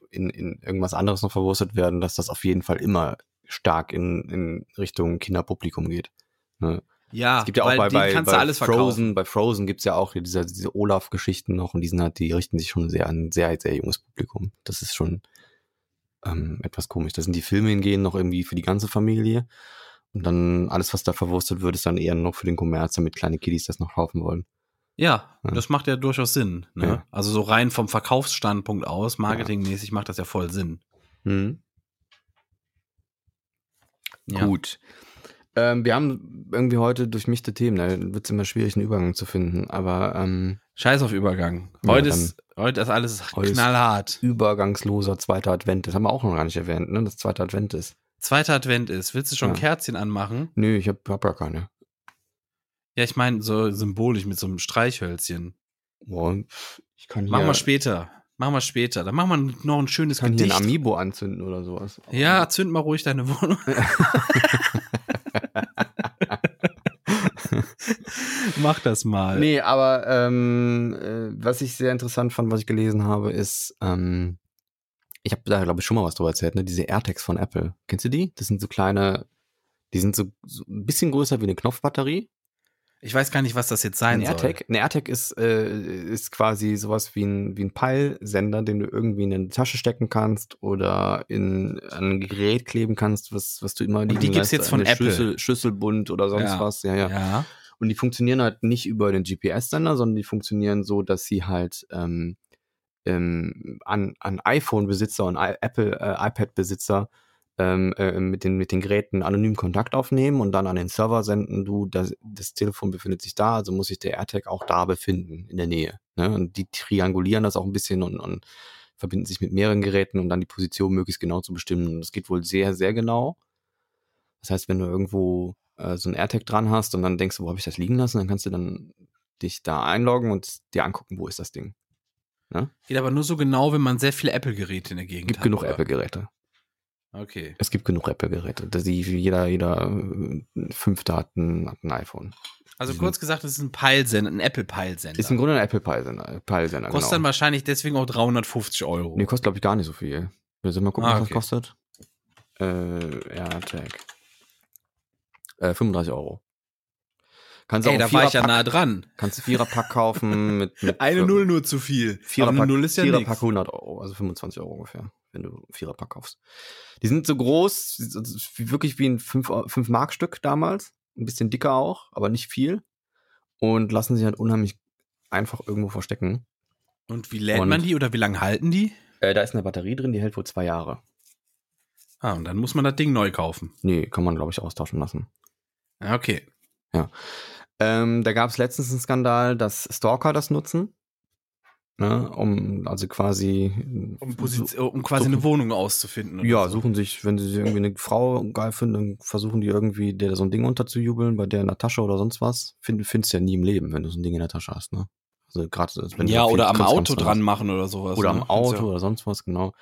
[SPEAKER 2] in, in irgendwas anderes noch verwurstet werden, dass das auf jeden Fall immer stark in, in Richtung Kinderpublikum geht. Ne?
[SPEAKER 3] Ja,
[SPEAKER 2] es gibt ja auch bei, bei, bei Frozen, bei Frozen gibt's ja auch diese, diese Olaf-Geschichten noch und die sind halt, die richten sich schon sehr an ein sehr, sehr junges Publikum. Das ist schon ähm, etwas komisch. Da sind die Filme hingehen noch irgendwie für die ganze Familie und dann alles, was da verwurstet wird, ist dann eher noch für den Kommerz, damit kleine Kiddies das noch kaufen wollen.
[SPEAKER 3] Ja, ja. das macht ja durchaus Sinn. Ne? Ja. Also so rein vom Verkaufsstandpunkt aus, marketingmäßig macht das ja voll Sinn. Mhm.
[SPEAKER 2] Gut. Ähm, wir haben irgendwie heute durchmischte Themen, da wird es immer schwierig, einen Übergang zu finden, aber ähm,
[SPEAKER 3] Scheiß auf Übergang. Heute, ja, ist, heute ist alles heute knallhart. Ist
[SPEAKER 2] übergangsloser zweiter Advent. Das haben wir auch noch gar nicht erwähnt, ne? Das zweite Advent ist.
[SPEAKER 3] Zweiter Advent ist. Willst du schon ja. Kerzchen anmachen?
[SPEAKER 2] Nö, ich hab, hab gar keine.
[SPEAKER 3] Ja, ich meine, so symbolisch mit so einem Streichhölzchen.
[SPEAKER 2] Boah, ich kann hier.
[SPEAKER 3] Machen wir später. Machen wir später. Dann machen wir noch ein schönes
[SPEAKER 2] kann
[SPEAKER 3] Gedicht.
[SPEAKER 2] Kann hier ein Amiibo anzünden oder sowas.
[SPEAKER 3] Ja, zünd mal ruhig deine Wohnung. Mach das mal.
[SPEAKER 2] Nee, aber ähm, äh, was ich sehr interessant fand, was ich gelesen habe, ist, ähm, ich habe da, glaube ich, schon mal was drüber erzählt, ne? Diese AirTags von Apple. Kennst du die? Das sind so kleine, die sind so, so ein bisschen größer wie eine Knopfbatterie.
[SPEAKER 3] Ich weiß gar nicht, was das jetzt sein
[SPEAKER 2] ein AirTag,
[SPEAKER 3] soll.
[SPEAKER 2] Ein AirTag ist, äh, ist quasi sowas wie ein, wie ein Peilsender, den du irgendwie in eine Tasche stecken kannst oder in ein Gerät kleben kannst, was, was du immer
[SPEAKER 3] liegen Die gibt's jetzt von Apple.
[SPEAKER 2] Schlüssel, Schlüsselbund oder sonst
[SPEAKER 3] ja.
[SPEAKER 2] was. Ja, ja,
[SPEAKER 3] ja.
[SPEAKER 2] Und die funktionieren halt nicht über den GPS-Sender, sondern die funktionieren so, dass sie halt ähm, ähm, an, an iPhone-Besitzer und Apple, äh, iPad-Besitzer ähm, äh, mit, den, mit den Geräten anonym Kontakt aufnehmen und dann an den Server senden, du, das, das Telefon befindet sich da, also muss sich der AirTag auch da befinden, in der Nähe. Ne? Und die triangulieren das auch ein bisschen und, und verbinden sich mit mehreren Geräten, um dann die Position möglichst genau zu bestimmen. Und das geht wohl sehr, sehr genau. Das heißt, wenn du irgendwo äh, so ein AirTag dran hast und dann denkst du, wo habe ich das liegen lassen, dann kannst du dann dich da einloggen und dir angucken, wo ist das Ding.
[SPEAKER 3] Ne? Geht aber nur so genau, wenn man sehr viele Apple-Geräte in der Gegend
[SPEAKER 2] Gibt
[SPEAKER 3] hat.
[SPEAKER 2] Gibt genug Apple-Geräte.
[SPEAKER 3] Okay.
[SPEAKER 2] Es gibt genug Apple-Geräte. Jeder, jeder äh, fünf Daten hat ein iPhone.
[SPEAKER 3] Also kurz gesagt, es ist ein Peilsender, ein Apple-Peilsender.
[SPEAKER 2] Ist im Grunde ein Apple-Peilsender. Peilsender,
[SPEAKER 3] kostet genau. dann wahrscheinlich deswegen auch 350 Euro.
[SPEAKER 2] Nee, kostet glaube ich gar nicht so viel. Wir sollen mal gucken, ah, okay. was das kostet. Äh, AirTag. Äh, 35 Euro.
[SPEAKER 3] Kannst Ey, da war ich ja nah dran.
[SPEAKER 2] Kannst du Vierer-Pack kaufen mit, mit
[SPEAKER 3] Eine Null nur zu viel.
[SPEAKER 2] Vierer-Pack Null ist ja Vierer-Pack 100 Euro, also 25 Euro ungefähr wenn du Viererpack kaufst. Die sind so groß, wirklich wie ein 5-Mark-Stück damals. Ein bisschen dicker auch, aber nicht viel. Und lassen sich halt unheimlich einfach irgendwo verstecken.
[SPEAKER 3] Und wie lädt und, man die oder wie lange halten die?
[SPEAKER 2] Äh, da ist eine Batterie drin, die hält wohl zwei Jahre.
[SPEAKER 3] Ah, und dann muss man das Ding neu kaufen.
[SPEAKER 2] Nee, kann man, glaube ich, austauschen lassen.
[SPEAKER 3] Okay.
[SPEAKER 2] Ja. Ähm, da gab es letztens einen Skandal, dass Stalker das nutzen Ne, um also quasi
[SPEAKER 3] um, Position, um quasi suchen, eine Wohnung auszufinden.
[SPEAKER 2] Ja, so. suchen sich, wenn sie irgendwie eine Frau geil finden, dann versuchen die irgendwie der so ein Ding unterzujubeln, bei der in der Tasche oder sonst was. Find, findest ja nie im Leben, wenn du so ein Ding in der Tasche hast, ne?
[SPEAKER 3] Also gerade wenn Ja, oder am Auto dran machen oder sowas.
[SPEAKER 2] Oder ne? am Auto ja. oder sonst was, genau.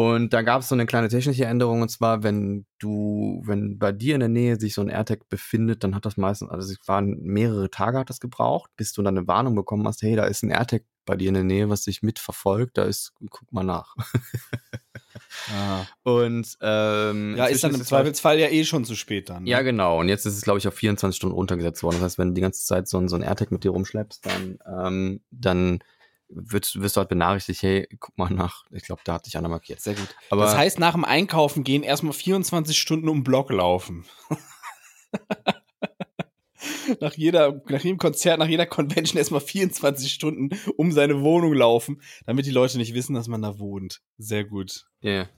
[SPEAKER 2] Und da gab es so eine kleine technische Änderung, und zwar, wenn du, wenn bei dir in der Nähe sich so ein AirTag befindet, dann hat das meistens, also es waren mehrere Tage hat das gebraucht, bis du dann eine Warnung bekommen hast, hey, da ist ein AirTag bei dir in der Nähe, was dich mitverfolgt, da ist, guck mal nach.
[SPEAKER 3] ah.
[SPEAKER 2] Und ähm,
[SPEAKER 3] ja, ist dann im Zweifelsfall ja eh schon zu spät dann.
[SPEAKER 2] Ne? Ja, genau. Und jetzt ist es, glaube ich, auf 24 Stunden runtergesetzt worden. Das heißt, wenn du die ganze Zeit so, ein, so ein AirTag mit dir rumschleppst, dann, ähm, dann wirst, wirst du halt benachrichtigt, hey, guck mal nach, ich glaube, da hat dich einer markiert.
[SPEAKER 3] Sehr gut. Aber das heißt, nach dem Einkaufen gehen erstmal 24 Stunden um Block laufen. nach jeder, nach jedem Konzert, nach jeder Convention erstmal 24 Stunden um seine Wohnung laufen, damit die Leute nicht wissen, dass man da wohnt. Sehr gut.
[SPEAKER 2] Ja. Yeah.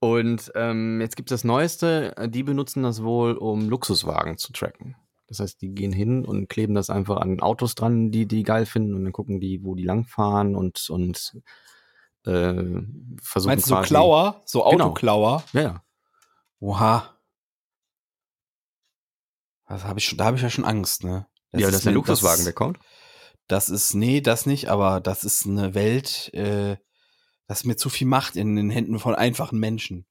[SPEAKER 2] Und ähm, jetzt gibt es das Neueste, die benutzen das wohl, um Luxuswagen zu tracken. Das heißt, die gehen hin und kleben das einfach an Autos dran, die die geil finden und dann gucken die, wo die langfahren und, und äh, versuchen
[SPEAKER 3] Meinst du so Klauer? So genau. Autoklauer?
[SPEAKER 2] Genau. Ja, ja.
[SPEAKER 3] Oha. Das hab ich schon, da habe ich ja schon Angst, ne?
[SPEAKER 2] Das ja, dass der Luxuswagen wegkommt?
[SPEAKER 3] Das ist, nee, das nicht, aber das ist eine Welt, äh, das ist mir zu viel Macht in den Händen von einfachen Menschen.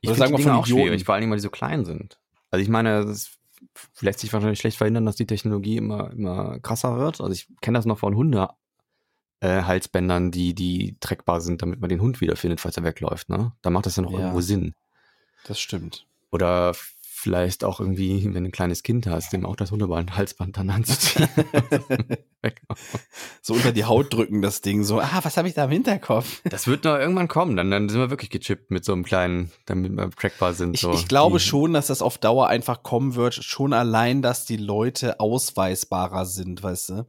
[SPEAKER 2] Ich finde die Dinge auch Idioten. schwierig, vor allem, weil die so klein sind. Also ich meine, das lässt sich wahrscheinlich schlecht verhindern, dass die Technologie immer, immer krasser wird. Also ich kenne das noch von Hunde, äh, Halsbändern, die, die trackbar sind, damit man den Hund wiederfindet, falls er wegläuft. Ne? Da macht das ja noch ja, irgendwo Sinn.
[SPEAKER 3] Das stimmt.
[SPEAKER 2] Oder vielleicht auch irgendwie, wenn du ein kleines Kind hast, dem auch das Hundeband-Halsband dann anzuziehen.
[SPEAKER 3] so unter die Haut drücken, das Ding. So, ah, was habe ich da im Hinterkopf?
[SPEAKER 2] Das wird noch irgendwann kommen. Dann, dann sind wir wirklich gechippt mit so einem kleinen, damit wir trackbar sind.
[SPEAKER 3] Ich,
[SPEAKER 2] so.
[SPEAKER 3] ich glaube die, schon, dass das auf Dauer einfach kommen wird. Schon allein, dass die Leute ausweisbarer sind, weißt du?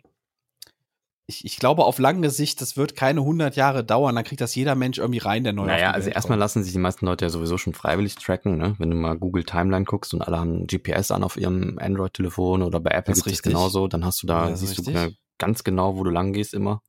[SPEAKER 3] Ich, ich glaube, auf lange Sicht, das wird keine 100 Jahre dauern, dann kriegt das jeder Mensch irgendwie rein, der neu
[SPEAKER 2] Naja, also erstmal lassen sich die meisten Leute ja sowieso schon freiwillig tracken, ne? Wenn du mal Google Timeline guckst und alle haben GPS an auf ihrem Android-Telefon oder bei Apple ist es genauso, dann hast du da, ja, siehst richtig. du ganz genau, wo du lang gehst immer.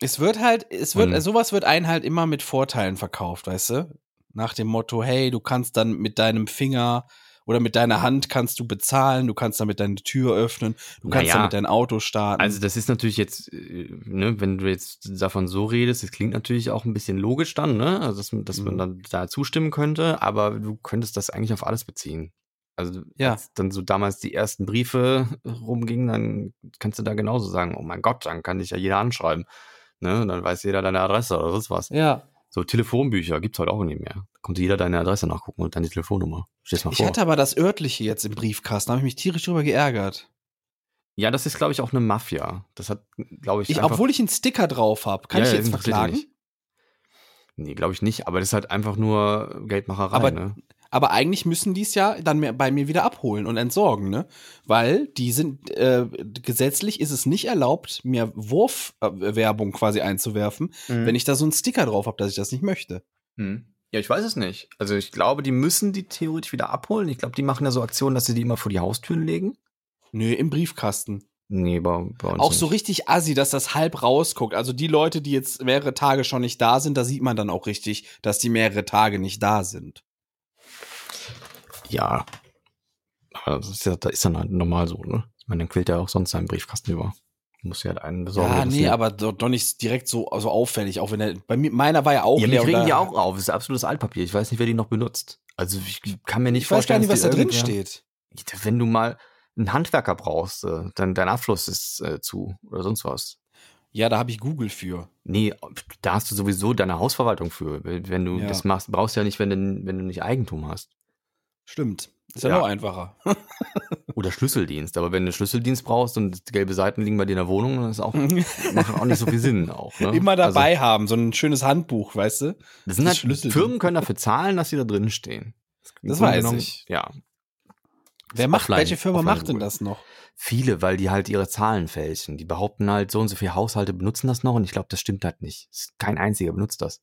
[SPEAKER 3] Es wird halt, es wird, und, sowas wird einen halt immer mit Vorteilen verkauft, weißt du? Nach dem Motto, hey, du kannst dann mit deinem Finger oder mit deiner Hand kannst du bezahlen, du kannst damit deine Tür öffnen, du kannst naja, damit dein Auto starten.
[SPEAKER 2] Also das ist natürlich jetzt, äh, ne, wenn du jetzt davon so redest, das klingt natürlich auch ein bisschen logisch dann, ne? Also dass, dass mhm. man dann da zustimmen könnte, aber du könntest das eigentlich auf alles beziehen. Also ja. als dann so damals die ersten Briefe rumgingen, dann kannst du da genauso sagen, oh mein Gott, dann kann dich ja jeder anschreiben. Ne? Dann weiß jeder deine Adresse oder sonst was.
[SPEAKER 3] Ja.
[SPEAKER 2] So Telefonbücher gibt's heute auch nicht mehr. Da konnte jeder deine Adresse nachgucken und deine Telefonnummer.
[SPEAKER 3] Steh's mal vor. Ich hatte aber das örtliche jetzt im Briefkasten, da habe ich mich tierisch drüber geärgert.
[SPEAKER 2] Ja, das ist, glaube ich, auch eine Mafia. Das hat, glaube ich.
[SPEAKER 3] ich obwohl ich einen Sticker drauf habe. Kann ja, ich jetzt verklagen?
[SPEAKER 2] Nee, glaube ich nicht. Aber das ist halt einfach nur Geldmacherei.
[SPEAKER 3] Aber,
[SPEAKER 2] ne?
[SPEAKER 3] Aber eigentlich müssen die es ja dann bei mir wieder abholen und entsorgen, ne? Weil die sind, äh, gesetzlich ist es nicht erlaubt, mir Wurfwerbung quasi einzuwerfen, mhm. wenn ich da so einen Sticker drauf habe, dass ich das nicht möchte.
[SPEAKER 2] Mhm. Ja, ich weiß es nicht. Also ich glaube, die müssen die theoretisch wieder abholen. Ich glaube, die machen ja so Aktionen, dass sie die immer vor die Haustüren legen.
[SPEAKER 3] Nö, im Briefkasten.
[SPEAKER 2] Nee, bei, bei uns
[SPEAKER 3] Auch nicht. so richtig assi, dass das halb rausguckt. Also die Leute, die jetzt mehrere Tage schon nicht da sind, da sieht man dann auch richtig, dass die mehrere Tage nicht da sind.
[SPEAKER 2] Ja. Aber das ist ja, das ist dann halt normal so, ne? Ich meine, dann quillt er auch sonst seinen Briefkasten über. Muss ja halt einen besorgen.
[SPEAKER 3] Ja, nee, aber doch, doch nicht direkt so also auffällig, auch wenn er, bei mir, meiner war ja auch
[SPEAKER 2] ja, leer. Die kriegen die auch auf, das ist absolutes Altpapier. Ich weiß nicht, wer die noch benutzt. Also ich kann mir nicht
[SPEAKER 3] ich
[SPEAKER 2] vorstellen,
[SPEAKER 3] weiß gar nicht, was da drin steht.
[SPEAKER 2] Wenn du mal einen Handwerker brauchst, äh, dann dein Abfluss ist äh, zu oder sonst was.
[SPEAKER 3] Ja, da habe ich Google für.
[SPEAKER 2] Nee, da hast du sowieso deine Hausverwaltung für. Wenn du ja. das machst, brauchst du ja nicht, wenn du, wenn du nicht Eigentum hast.
[SPEAKER 3] Stimmt. Ist ja, ja noch einfacher.
[SPEAKER 2] Oder Schlüsseldienst. Aber wenn du Schlüsseldienst brauchst und gelbe Seiten liegen bei dir in der Wohnung, dann ist auch, macht auch nicht so viel Sinn auch. Ne?
[SPEAKER 3] Immer dabei also, haben, so ein schönes Handbuch, weißt du?
[SPEAKER 2] Das sind halt, Firmen können dafür zahlen, dass sie da drin stehen.
[SPEAKER 3] Das, das weiß genommen, ich.
[SPEAKER 2] Ja.
[SPEAKER 3] Wer macht, offline, welche Firma macht denn das noch?
[SPEAKER 2] Viele, weil die halt ihre Zahlen fälschen. Die behaupten halt, so und so viele Haushalte benutzen das noch und ich glaube, das stimmt halt nicht. Kein einziger benutzt das.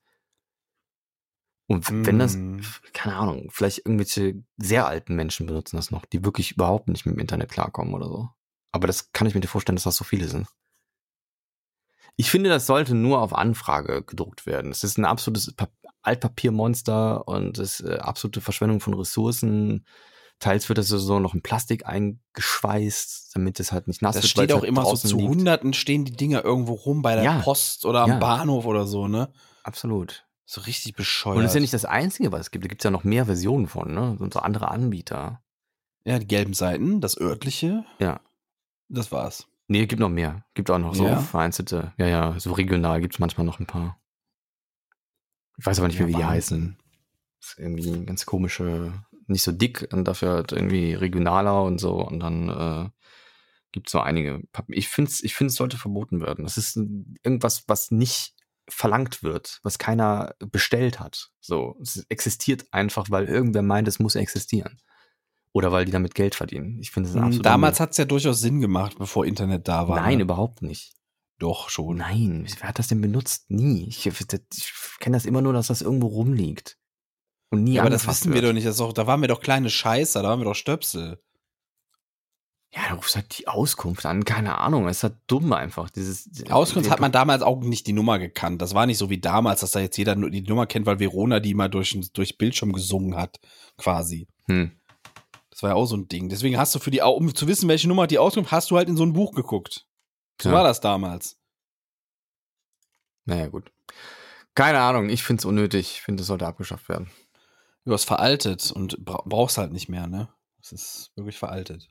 [SPEAKER 2] Und wenn das, mm. keine Ahnung, vielleicht irgendwelche sehr alten Menschen benutzen das noch, die wirklich überhaupt nicht mit dem Internet klarkommen oder so. Aber das kann ich mir vorstellen, dass das so viele sind. Ich finde, das sollte nur auf Anfrage gedruckt werden. Es ist ein absolutes Altpapiermonster und es ist äh, absolute Verschwendung von Ressourcen. Teils wird das so noch in Plastik eingeschweißt, damit es halt nicht nass
[SPEAKER 3] das
[SPEAKER 2] wird.
[SPEAKER 3] Das steht auch halt immer so zu liegt. Hunderten stehen die Dinger irgendwo rum bei der ja, Post oder am ja. Bahnhof oder so, ne?
[SPEAKER 2] Absolut.
[SPEAKER 3] So richtig bescheuert.
[SPEAKER 2] Und das ist ja nicht das Einzige, was es gibt. Da gibt es ja noch mehr Versionen von, ne? Und so andere Anbieter.
[SPEAKER 3] Ja, die gelben Seiten, das örtliche.
[SPEAKER 2] Ja.
[SPEAKER 3] Das war's.
[SPEAKER 2] Nee, gibt noch mehr. Gibt auch noch so ja. vereinzelte. Ja, ja, so regional gibt es manchmal noch ein paar. Ich weiß aber nicht mehr, wie die heißen. Das ist irgendwie ein ganz komische, nicht so dick und dafür halt irgendwie regionaler und so. Und dann äh, gibt es so einige. Ich finde es ich find's sollte verboten werden. Das ist irgendwas, was nicht verlangt wird, was keiner bestellt hat. So, es existiert einfach, weil irgendwer meint, es muss existieren. Oder weil die damit Geld verdienen. Ich finde es
[SPEAKER 3] hm, absolut. Damals hat es ja durchaus Sinn gemacht, bevor Internet da war.
[SPEAKER 2] Nein, ne? überhaupt nicht.
[SPEAKER 3] Doch, schon.
[SPEAKER 2] Nein, wer hat das denn benutzt? Nie. Ich, ich kenne das immer nur, dass das irgendwo rumliegt.
[SPEAKER 3] Und nie ja, aber das wissen wird. wir doch nicht. Das auch, da waren wir doch kleine Scheißer, da waren wir doch Stöpsel.
[SPEAKER 2] Ja, du rufst halt die Auskunft an, keine Ahnung, es ist halt dumm einfach. Dieses,
[SPEAKER 3] die Auskunft hat man damals auch nicht die Nummer gekannt. Das war nicht so wie damals, dass da jetzt jeder die Nummer kennt, weil Verona die mal durch, durch Bildschirm gesungen hat, quasi. Hm. Das war ja auch so ein Ding. Deswegen hast du für die, um zu wissen, welche Nummer die Auskunft, hast du halt in so ein Buch geguckt. So ja. war das damals.
[SPEAKER 2] Naja, gut. Keine Ahnung, ich finde es unnötig. Ich finde, es sollte abgeschafft werden.
[SPEAKER 3] Du hast veraltet und brauchst halt nicht mehr, ne? Es ist wirklich veraltet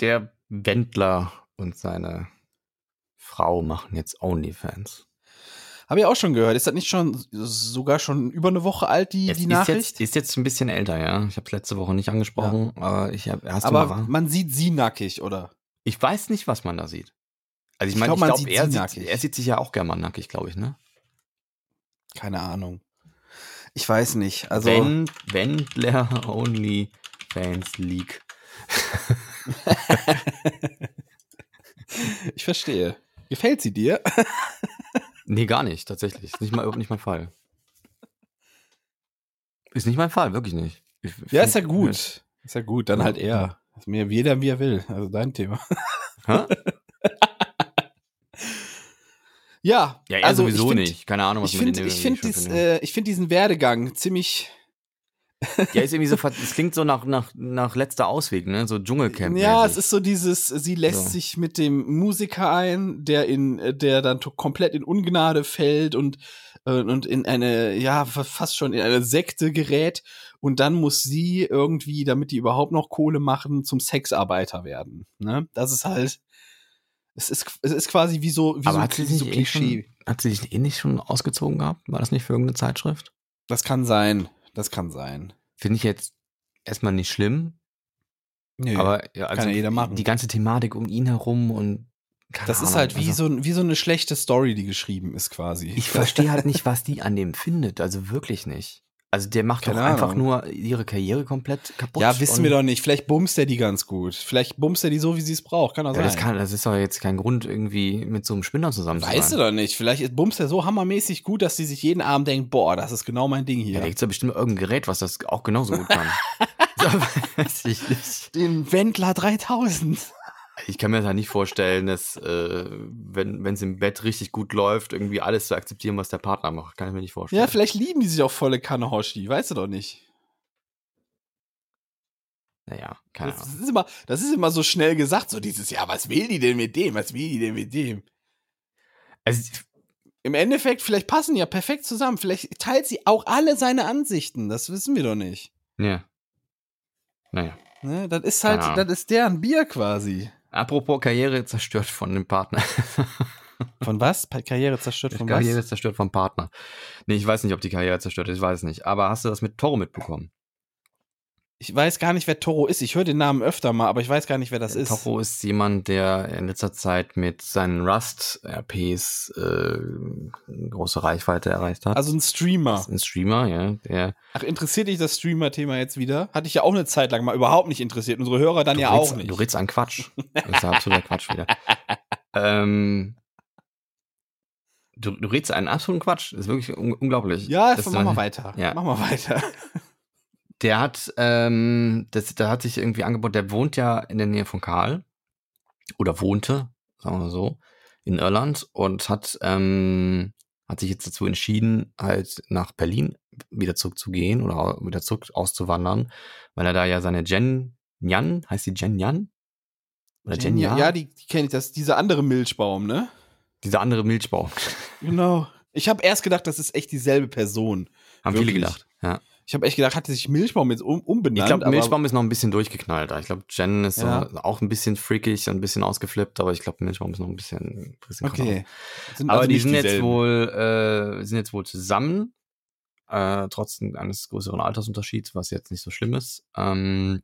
[SPEAKER 2] der Wendler und seine Frau machen jetzt OnlyFans.
[SPEAKER 3] Habe ich auch schon gehört. Ist das nicht schon sogar schon über eine Woche alt, die, es die Nachricht?
[SPEAKER 2] Ist jetzt, ist jetzt ein bisschen älter, ja. Ich habe es letzte Woche nicht angesprochen, ja. aber ich hab,
[SPEAKER 3] hast aber man sieht sie nackig, oder?
[SPEAKER 2] Ich weiß nicht, was man da sieht. Also ich meine, ich glaube, glaub, er, sieht, er sieht sich ja auch gerne mal nackig, glaube ich, ne?
[SPEAKER 3] Keine Ahnung. Ich weiß nicht. Also
[SPEAKER 2] Wend, Wendler OnlyFans League.
[SPEAKER 3] ich verstehe. Gefällt sie dir?
[SPEAKER 2] nee, gar nicht, tatsächlich. Ist nicht mal, nicht mein Fall. Ist nicht mein Fall, wirklich nicht.
[SPEAKER 3] Ich ja, ist ja gut. Ist ja gut, dann halt er. Ist mir jeder, wie er will. Also dein Thema. Ja.
[SPEAKER 2] Ja, er also sowieso find, nicht. Keine Ahnung,
[SPEAKER 3] was ich finde. Ich finde äh, find diesen Werdegang ziemlich
[SPEAKER 2] ja, ist irgendwie so, es klingt so nach, nach, nach letzter Ausweg, ne? So Dschungelcamp.
[SPEAKER 3] Ja, es ist so dieses, sie lässt so. sich mit dem Musiker ein, der in, der dann komplett in Ungnade fällt und, äh, und in eine, ja, fast schon in eine Sekte gerät. Und dann muss sie irgendwie, damit die überhaupt noch Kohle machen, zum Sexarbeiter werden. Ne? Das ist halt, es ist, es ist quasi wie so, wie
[SPEAKER 2] Aber
[SPEAKER 3] so,
[SPEAKER 2] hat sie so eh Klischee. Schon, hat sie sich eh nicht schon ausgezogen gehabt? War das nicht für irgendeine Zeitschrift?
[SPEAKER 3] Das kann sein. Das kann sein.
[SPEAKER 2] Finde ich jetzt erstmal nicht schlimm. Nee, aber ja, also
[SPEAKER 3] kann ja jeder machen.
[SPEAKER 2] Die ganze Thematik um ihn herum und
[SPEAKER 3] das Ahnung, ist halt wie, also, so, wie so eine schlechte Story, die geschrieben ist quasi.
[SPEAKER 2] Ich verstehe halt nicht, was die an dem findet. Also wirklich nicht. Also der macht Keine doch Ahnung. einfach nur ihre Karriere komplett kaputt.
[SPEAKER 3] Ja, wissen wir doch nicht. Vielleicht bumst er die ganz gut. Vielleicht bumst er die so, wie sie es braucht. Kann
[SPEAKER 2] auch
[SPEAKER 3] ja, sein.
[SPEAKER 2] Das, kann, das ist doch jetzt kein Grund, irgendwie mit so einem Spinner zusammen zu
[SPEAKER 3] sein. Weißt du doch nicht. Vielleicht bumst er so hammermäßig gut, dass sie sich jeden Abend denkt, boah, das ist genau mein Ding hier.
[SPEAKER 2] Da gibt ja bestimmt irgendein Gerät, was das auch genauso gut kann.
[SPEAKER 3] weiß ich nicht. Den Wendler 3000.
[SPEAKER 2] Ich kann mir das halt nicht vorstellen, dass, äh, wenn es im Bett richtig gut läuft, irgendwie alles zu akzeptieren, was der Partner macht. Kann ich mir nicht vorstellen.
[SPEAKER 3] Ja, vielleicht lieben die sich auch volle Kanne Hoshi, weißt du doch nicht.
[SPEAKER 2] Naja, keine
[SPEAKER 3] das, das, ist immer, das ist immer so schnell gesagt, so dieses, ja, was will die denn mit dem? Was will die denn mit dem? Also, im Endeffekt, vielleicht passen die ja perfekt zusammen. Vielleicht teilt sie auch alle seine Ansichten. Das wissen wir doch nicht.
[SPEAKER 2] Ja. Naja.
[SPEAKER 3] Ne, das ist halt, das ist deren Bier quasi.
[SPEAKER 2] Apropos Karriere zerstört von dem Partner.
[SPEAKER 3] Von was? Karriere zerstört von
[SPEAKER 2] Karriere was? Karriere zerstört vom Partner. Nee, ich weiß nicht, ob die Karriere zerstört ist, ich weiß nicht. Aber hast du das mit Toro mitbekommen?
[SPEAKER 3] Ich weiß gar nicht, wer Toro ist. Ich höre den Namen öfter mal, aber ich weiß gar nicht, wer das ist.
[SPEAKER 2] Toro ist jemand, der in letzter Zeit mit seinen Rust-RPs äh, große Reichweite erreicht hat.
[SPEAKER 3] Also ein Streamer.
[SPEAKER 2] Ein Streamer, ja. Der
[SPEAKER 3] Ach, interessiert dich das Streamer-Thema jetzt wieder? Hatte ich ja auch eine Zeit lang mal überhaupt nicht interessiert. Unsere Hörer dann
[SPEAKER 2] du
[SPEAKER 3] ja
[SPEAKER 2] redst,
[SPEAKER 3] auch nicht.
[SPEAKER 2] Du redst an Quatsch. Das ist ja absoluter Quatsch wieder. ähm, du, du redest einen absoluten Quatsch. Das ist wirklich un unglaublich.
[SPEAKER 3] Ja, mach mal weiter.
[SPEAKER 2] Ja.
[SPEAKER 3] Mach mal weiter.
[SPEAKER 2] Der hat, ähm, das, da hat sich irgendwie angeboten, der wohnt ja in der Nähe von Karl. Oder wohnte, sagen wir so, in Irland und hat, ähm, hat sich jetzt dazu entschieden, halt nach Berlin wieder zurückzugehen oder wieder zurück auszuwandern, weil er da ja seine Jen Nyan, heißt die Jen Nyan?
[SPEAKER 3] Oder Jen, Jen Ja, die, die kenne ich, das dieser andere Milchbaum, ne?
[SPEAKER 2] Dieser andere Milchbaum.
[SPEAKER 3] Genau. Ich habe erst gedacht, das ist echt dieselbe Person.
[SPEAKER 2] Haben Wirklich. viele gedacht, ja.
[SPEAKER 3] Ich habe echt gedacht, hatte sich Milchbaum jetzt um, umbenannt.
[SPEAKER 2] Ich glaube, Milchbaum ist noch ein bisschen durchgeknallt. Ich glaube, Jen ist ja. so auch ein bisschen freakig und ein bisschen ausgeflippt, aber ich glaube, Milchbaum ist noch ein bisschen. bisschen
[SPEAKER 3] okay.
[SPEAKER 2] Sind aber also die sind dieselben. jetzt wohl äh, sind jetzt wohl zusammen, äh, trotz eines größeren Altersunterschieds, was jetzt nicht so schlimm ist. Ähm,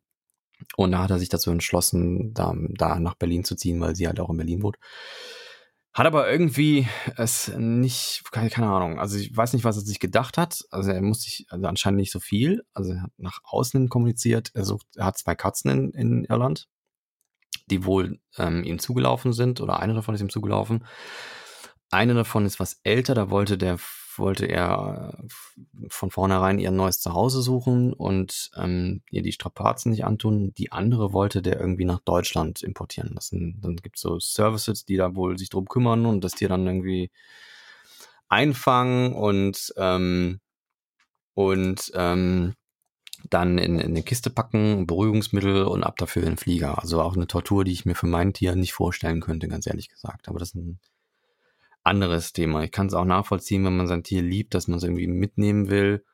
[SPEAKER 2] und da hat er sich dazu entschlossen, da, da nach Berlin zu ziehen, weil sie halt auch in Berlin wohnt. Hat aber irgendwie es nicht, keine, keine, Ahnung. Also ich weiß nicht, was er sich gedacht hat. Also er muss sich also anscheinend nicht so viel. Also er hat nach außen kommuniziert. Er sucht, er hat zwei Katzen in, in Irland, die wohl ähm, ihm zugelaufen sind oder eine davon ist ihm zugelaufen. Eine davon ist was älter. Da wollte der wollte er äh, von vornherein ihr neues Zuhause suchen und ähm, ihr die Strapazen nicht antun. Die andere wollte der irgendwie nach Deutschland importieren lassen. Dann gibt es so Services, die da wohl sich drum kümmern und das Tier dann irgendwie einfangen und ähm, und ähm, dann in, in eine Kiste packen, Beruhigungsmittel und ab dafür in den Flieger. Also auch eine Tortur, die ich mir für mein Tier nicht vorstellen könnte, ganz ehrlich gesagt. Aber das ist ein anderes Thema. Ich kann es auch nachvollziehen, wenn man sein Tier liebt, dass man es irgendwie mitnehmen will.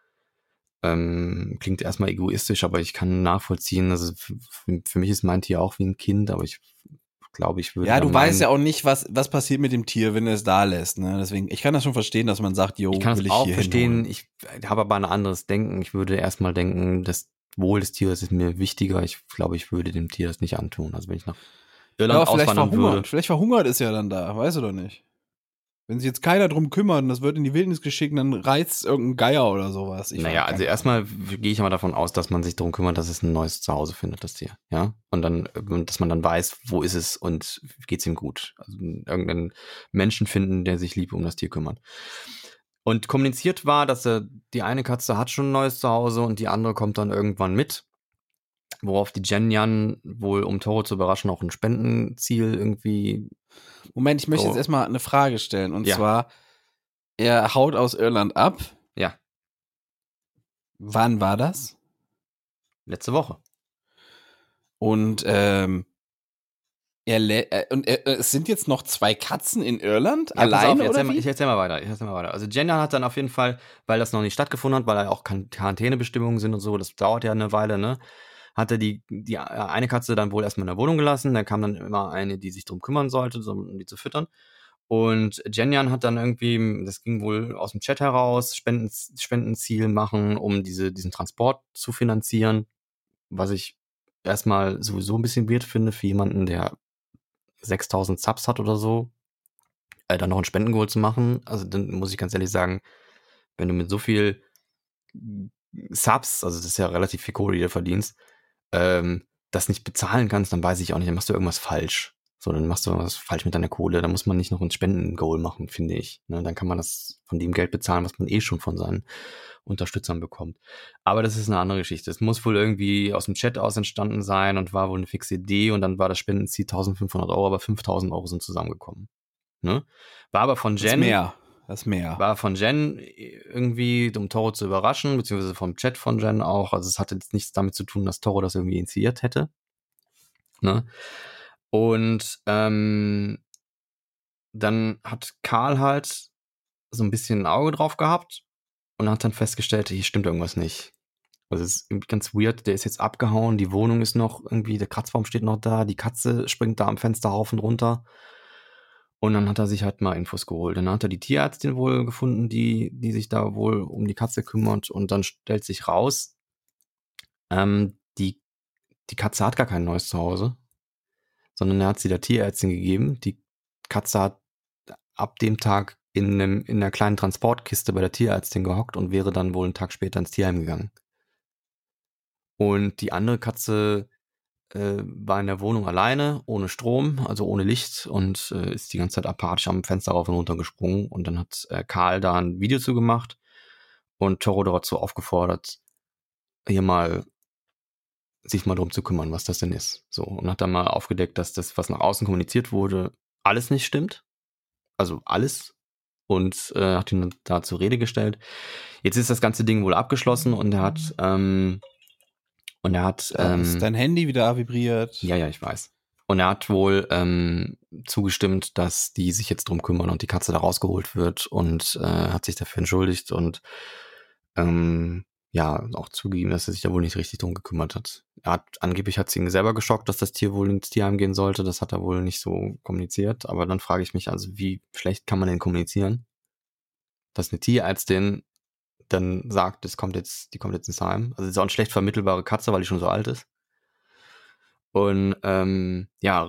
[SPEAKER 2] Ähm, klingt erstmal egoistisch, aber ich kann nachvollziehen, also für, für, mich ist mein Tier auch wie ein Kind, aber ich glaube, ich würde.
[SPEAKER 3] Ja, du weißt ja auch nicht, was, was passiert mit dem Tier, wenn er es da lässt. Ne? Deswegen, ich kann das schon verstehen, dass man sagt, jo,
[SPEAKER 2] ich kann es auch verstehen. Hinholen. Ich habe aber ein anderes Denken. Ich würde erstmal denken, das Wohl des Tieres ist mir wichtiger. Ich glaube, ich würde dem Tier das nicht antun. Also wenn ich nach
[SPEAKER 3] Irland ja, auswandern würde. Vielleicht verhungert ist ja dann da, weißt du doch nicht. Wenn sich jetzt keiner drum kümmert und das wird in die Wildnis geschickt, dann reizt irgendein Geier oder sowas.
[SPEAKER 2] Ich naja, also erstmal gehe ich mal davon aus, dass man sich darum kümmert, dass es ein neues Zuhause findet, das Tier. Ja. Und dann, dass man dann weiß, wo ist es und geht es ihm gut. Also irgendeinen Menschen finden, der sich lieb um das Tier kümmert. Und kommuniziert war, dass er, die eine Katze hat schon ein neues Zuhause und die andere kommt dann irgendwann mit. Worauf die Jenjan wohl, um Toro zu überraschen, auch ein Spendenziel irgendwie
[SPEAKER 3] Moment, ich möchte oh. jetzt erstmal eine Frage stellen. Und ja. zwar, er haut aus Irland ab.
[SPEAKER 2] Ja.
[SPEAKER 3] Wann war das?
[SPEAKER 2] Letzte Woche.
[SPEAKER 3] Und ähm, er äh, und er, es sind jetzt noch zwei Katzen in Irland ja, alleine
[SPEAKER 2] auf,
[SPEAKER 3] oder
[SPEAKER 2] mal, Ich erzähl mal weiter. Ich erzähl mal weiter. Also Jenna hat dann auf jeden Fall, weil das noch nicht stattgefunden hat, weil da auch Quarantänebestimmungen sind und so, das dauert ja eine Weile, ne? Hat er die, die eine Katze dann wohl erstmal in der Wohnung gelassen. Da kam dann immer eine, die sich drum kümmern sollte, so, um die zu füttern. Und Jenjan hat dann irgendwie, das ging wohl aus dem Chat heraus, Spenden, Spendenziel machen, um diese, diesen Transport zu finanzieren. Was ich erstmal sowieso ein bisschen weird finde für jemanden, der 6000 Subs hat oder so, äh, dann noch ein Spendengoal zu machen. Also dann muss ich ganz ehrlich sagen, wenn du mit so viel Subs, also das ist ja relativ viel Kohle, die du verdienst, ähm, das nicht bezahlen kannst, dann weiß ich auch nicht, dann machst du irgendwas falsch. So, dann machst du was falsch mit deiner Kohle. Da muss man nicht noch ein Spendengoal machen, finde ich. Ne, dann kann man das von dem Geld bezahlen, was man eh schon von seinen Unterstützern bekommt. Aber das ist eine andere Geschichte. Es muss wohl irgendwie aus dem Chat aus entstanden sein und war wohl eine fixe Idee und dann war das Spendenziel 1500 Euro, aber 5000 Euro sind zusammengekommen. Ne? War aber von Jen. Das ist
[SPEAKER 3] mehr. Das mehr.
[SPEAKER 2] War von Jen irgendwie, um Toro zu überraschen, beziehungsweise vom Chat von Jen auch. Also es hatte jetzt nichts damit zu tun, dass Toro das irgendwie initiiert hätte. Ne? Und ähm, dann hat Karl halt so ein bisschen ein Auge drauf gehabt und hat dann festgestellt, hier stimmt irgendwas nicht. Also es ist ganz weird, der ist jetzt abgehauen, die Wohnung ist noch irgendwie, der Kratzbaum steht noch da, die Katze springt da am Fenster rauf und runter. Und dann hat er sich halt mal Infos geholt. Dann hat er die Tierärztin wohl gefunden, die, die sich da wohl um die Katze kümmert. Und dann stellt sich raus, ähm, die, die Katze hat gar kein neues Zuhause, sondern er hat sie der Tierärztin gegeben. Die Katze hat ab dem Tag in, einem, in einer kleinen Transportkiste bei der Tierärztin gehockt und wäre dann wohl einen Tag später ins Tierheim gegangen. Und die andere Katze äh, war in der Wohnung alleine, ohne Strom, also ohne Licht und äh, ist die ganze Zeit apathisch am Fenster rauf und runter gesprungen. Und dann hat äh, Karl da ein Video zu gemacht und Toro dazu aufgefordert, hier mal sich mal drum zu kümmern, was das denn ist. So, und hat dann mal aufgedeckt, dass das, was nach außen kommuniziert wurde, alles nicht stimmt. Also alles. Und äh, hat ihn da zur Rede gestellt. Jetzt ist das ganze Ding wohl abgeschlossen und er hat ähm, und er hat.
[SPEAKER 3] Ähm, ist dein Handy wieder vibriert?
[SPEAKER 2] Ja, ja, ich weiß. Und er hat wohl ähm, zugestimmt, dass die sich jetzt drum kümmern und die Katze da rausgeholt wird und äh, hat sich dafür entschuldigt und ähm, ja, auch zugegeben, dass er sich da wohl nicht richtig drum gekümmert hat. Er hat, angeblich hat es ihn selber geschockt, dass das Tier wohl ins Tierheim gehen sollte. Das hat er wohl nicht so kommuniziert. Aber dann frage ich mich also, wie schlecht kann man denn kommunizieren? Dass eine Tierärztin dann sagt, das kommt jetzt, die kommt jetzt ins Heim. Also ist auch eine schlecht vermittelbare Katze, weil die schon so alt ist. Und ähm, ja,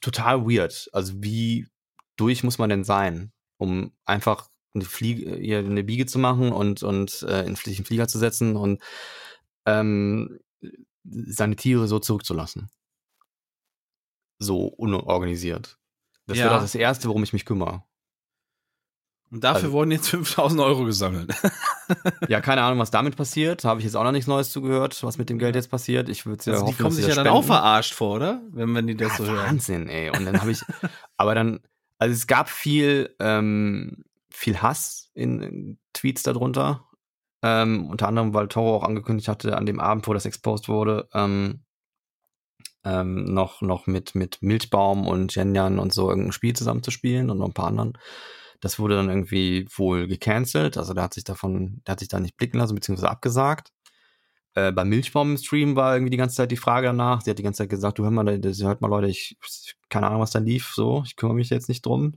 [SPEAKER 2] total weird. Also wie durch muss man denn sein, um einfach eine, Fliege, hier eine Biege zu machen und, und äh, in den Flieger zu setzen und ähm, seine Tiere so zurückzulassen. So unorganisiert. Das ja. wäre das Erste, worum ich mich kümmere.
[SPEAKER 3] Und dafür also, wurden jetzt 5000 Euro gesammelt.
[SPEAKER 2] ja, keine Ahnung, was damit passiert. Habe ich jetzt auch noch nichts Neues zugehört, was mit dem Geld jetzt passiert. Ich würde ja also
[SPEAKER 3] hoffen, Die kommen sich ja dann auch verarscht vor, oder? Wenn, wenn die das
[SPEAKER 2] ja,
[SPEAKER 3] so
[SPEAKER 2] hören. Wahnsinn, ey. Und dann habe ich, aber dann, also es gab viel, ähm, viel Hass in, in Tweets darunter. Ähm, unter anderem, weil Toro auch angekündigt hatte, an dem Abend, wo das exposed wurde, ähm, ähm, noch, noch mit, mit Milchbaum und Jenjan und so irgendein Spiel zusammen zu spielen und noch ein paar anderen. Das wurde dann irgendwie wohl gecancelt. Also der hat sich davon, der hat sich da nicht blicken lassen, beziehungsweise abgesagt. Äh, beim Milchbaum im Stream war irgendwie die ganze Zeit die Frage danach. Sie hat die ganze Zeit gesagt, du hör mal, das, hört mal Leute, ich, keine Ahnung, was da lief, so, ich kümmere mich jetzt nicht drum.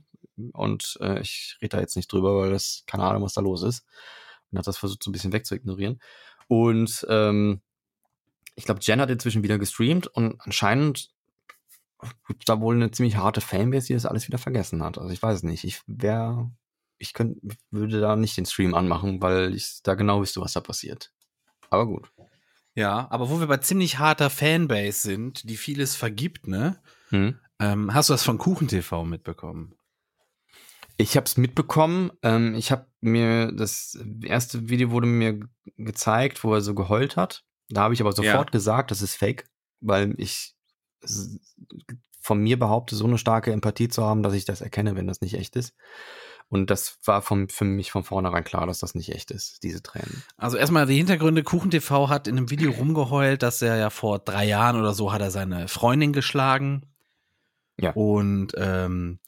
[SPEAKER 2] Und äh, ich rede da jetzt nicht drüber, weil das, keine Ahnung, was da los ist. Und hat das versucht, so ein bisschen wegzuignorieren. Und ähm, ich glaube, Jen hat inzwischen wieder gestreamt und anscheinend gibt da wohl eine ziemlich harte Fanbase, die das alles wieder vergessen hat. Also ich weiß nicht. Ich wäre, ich könnte, würde da nicht den Stream anmachen, weil ich da genau wüsste, was da passiert. Aber gut.
[SPEAKER 3] Ja, aber wo wir bei ziemlich harter Fanbase sind, die vieles vergibt, ne? Hm. Ähm, hast du das von KuchenTV mitbekommen?
[SPEAKER 2] Ich habe es mitbekommen. Ähm, ich habe mir das erste Video wurde mir gezeigt, wo er so geheult hat. Da habe ich aber sofort ja. gesagt, das ist Fake, weil ich von mir behaupte, so eine starke Empathie zu haben, dass ich das erkenne, wenn das nicht echt ist. Und das war vom, für mich von vornherein klar, dass das nicht echt ist, diese Tränen.
[SPEAKER 3] Also erstmal die Hintergründe. KuchenTV hat in einem Video rumgeheult, dass er ja vor drei Jahren oder so hat er seine Freundin geschlagen. Ja. Und ähm,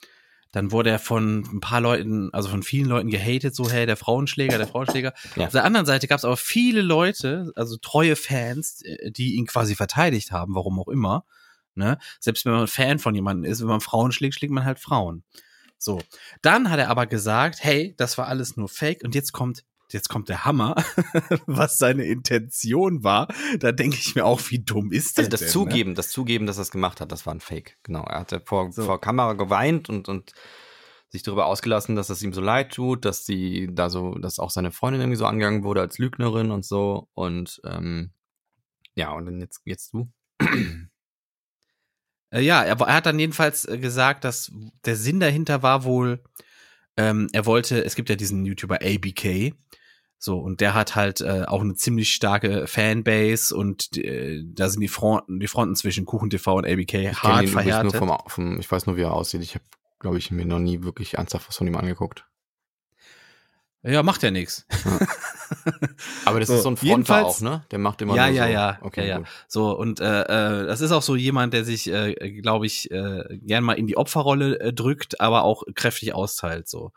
[SPEAKER 3] dann wurde er von ein paar Leuten, also von vielen Leuten gehatet, so, hey, der Frauenschläger, der Frauenschläger. Ja. Auf der anderen Seite gab es aber viele Leute, also treue Fans, äh, die ihn quasi verteidigt haben, warum auch immer. Ne? Selbst wenn man Fan von jemandem ist, wenn man Frauen schlägt, schlägt man halt Frauen. So. Dann hat er aber gesagt, hey, das war alles nur Fake und jetzt kommt jetzt kommt der Hammer, was seine Intention war. Da denke ich mir auch, wie dumm ist
[SPEAKER 2] das? Also das denn, ne? Zugeben, ne? das Zugeben, dass er es gemacht hat, das war ein Fake. Genau. Er hatte vor, so. vor Kamera geweint und, und sich darüber ausgelassen, dass es ihm so leid tut, dass sie da so, dass auch seine Freundin irgendwie so angegangen wurde als Lügnerin und so. Und ähm, ja, und dann jetzt, jetzt du.
[SPEAKER 3] Äh, ja, er, er, hat dann jedenfalls äh, gesagt, dass der Sinn dahinter war wohl, ähm, er wollte, es gibt ja diesen YouTuber ABK, so, und der hat halt äh, auch eine ziemlich starke Fanbase und äh, da sind die Fronten, die Fronten zwischen KuchenTV und ABK ich hart verhärtet.
[SPEAKER 2] Vom, vom, ich weiß nur, wie er aussieht. Ich habe, glaube ich, mir noch nie wirklich ernsthaft was von ihm angeguckt.
[SPEAKER 3] Ja, macht ja nichts.
[SPEAKER 2] Aber das so, ist so ein Fronter auch, ne? Der macht immer
[SPEAKER 3] ja,
[SPEAKER 2] nur
[SPEAKER 3] ja,
[SPEAKER 2] so.
[SPEAKER 3] ja, okay, ja, ja. So und äh, äh, das ist auch so jemand, der sich, äh, glaube ich, äh, gern mal in die Opferrolle äh, drückt, aber auch kräftig austeilt, so.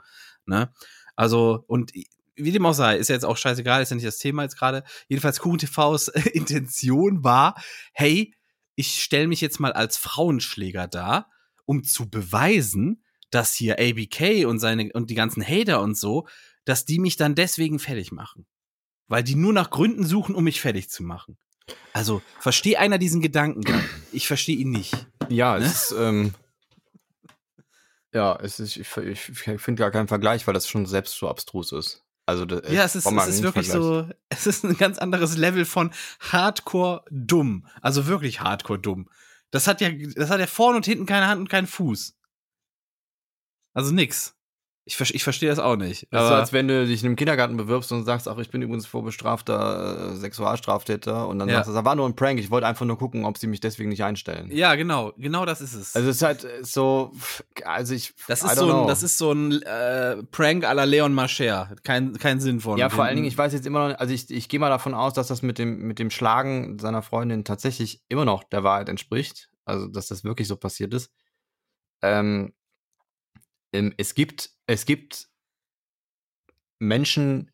[SPEAKER 3] Ne? Also und wie dem auch sei, ist ja jetzt auch scheißegal, ist ja nicht das Thema jetzt gerade. Jedenfalls KuchenTVs Intention war, hey, ich stelle mich jetzt mal als Frauenschläger dar, um zu beweisen, dass hier ABK und seine und die ganzen Hater und so dass die mich dann deswegen fertig machen. Weil die nur nach Gründen suchen, um mich fertig zu machen. Also, verstehe einer diesen Gedankengang. Ich verstehe ihn nicht.
[SPEAKER 2] Ja, ne? es ist, ähm, ja, es ist, ich, ich finde gar keinen Vergleich, weil das schon selbst so abstrus ist. Also,
[SPEAKER 3] das, ja, es ist, es ist wirklich so, es ist ein ganz anderes Level von Hardcore dumm. Also wirklich Hardcore dumm. Das hat ja, das hat ja vorne und hinten keine Hand und keinen Fuß. Also nix. Ich, ich verstehe das auch nicht.
[SPEAKER 2] Das ist so, als wenn du dich in einem Kindergarten bewirbst und sagst, ach, ich bin übrigens vorbestrafter äh, Sexualstraftäter und dann ja. sagst du, das war nur ein Prank, ich wollte einfach nur gucken, ob sie mich deswegen nicht einstellen.
[SPEAKER 3] Ja, genau, genau das ist es.
[SPEAKER 2] Also es ist halt äh, so, also ich,
[SPEAKER 3] das ist so ein, das ist so ein äh, Prank à la Leon Mascher, kein, kein Sinn von.
[SPEAKER 2] Ja, vor allen Dingen, ich weiß jetzt immer noch, also ich, ich gehe mal davon aus, dass das mit dem, mit dem Schlagen seiner Freundin tatsächlich immer noch der Wahrheit entspricht, also dass das wirklich so passiert ist. Ähm, ähm, es gibt, es gibt Menschen,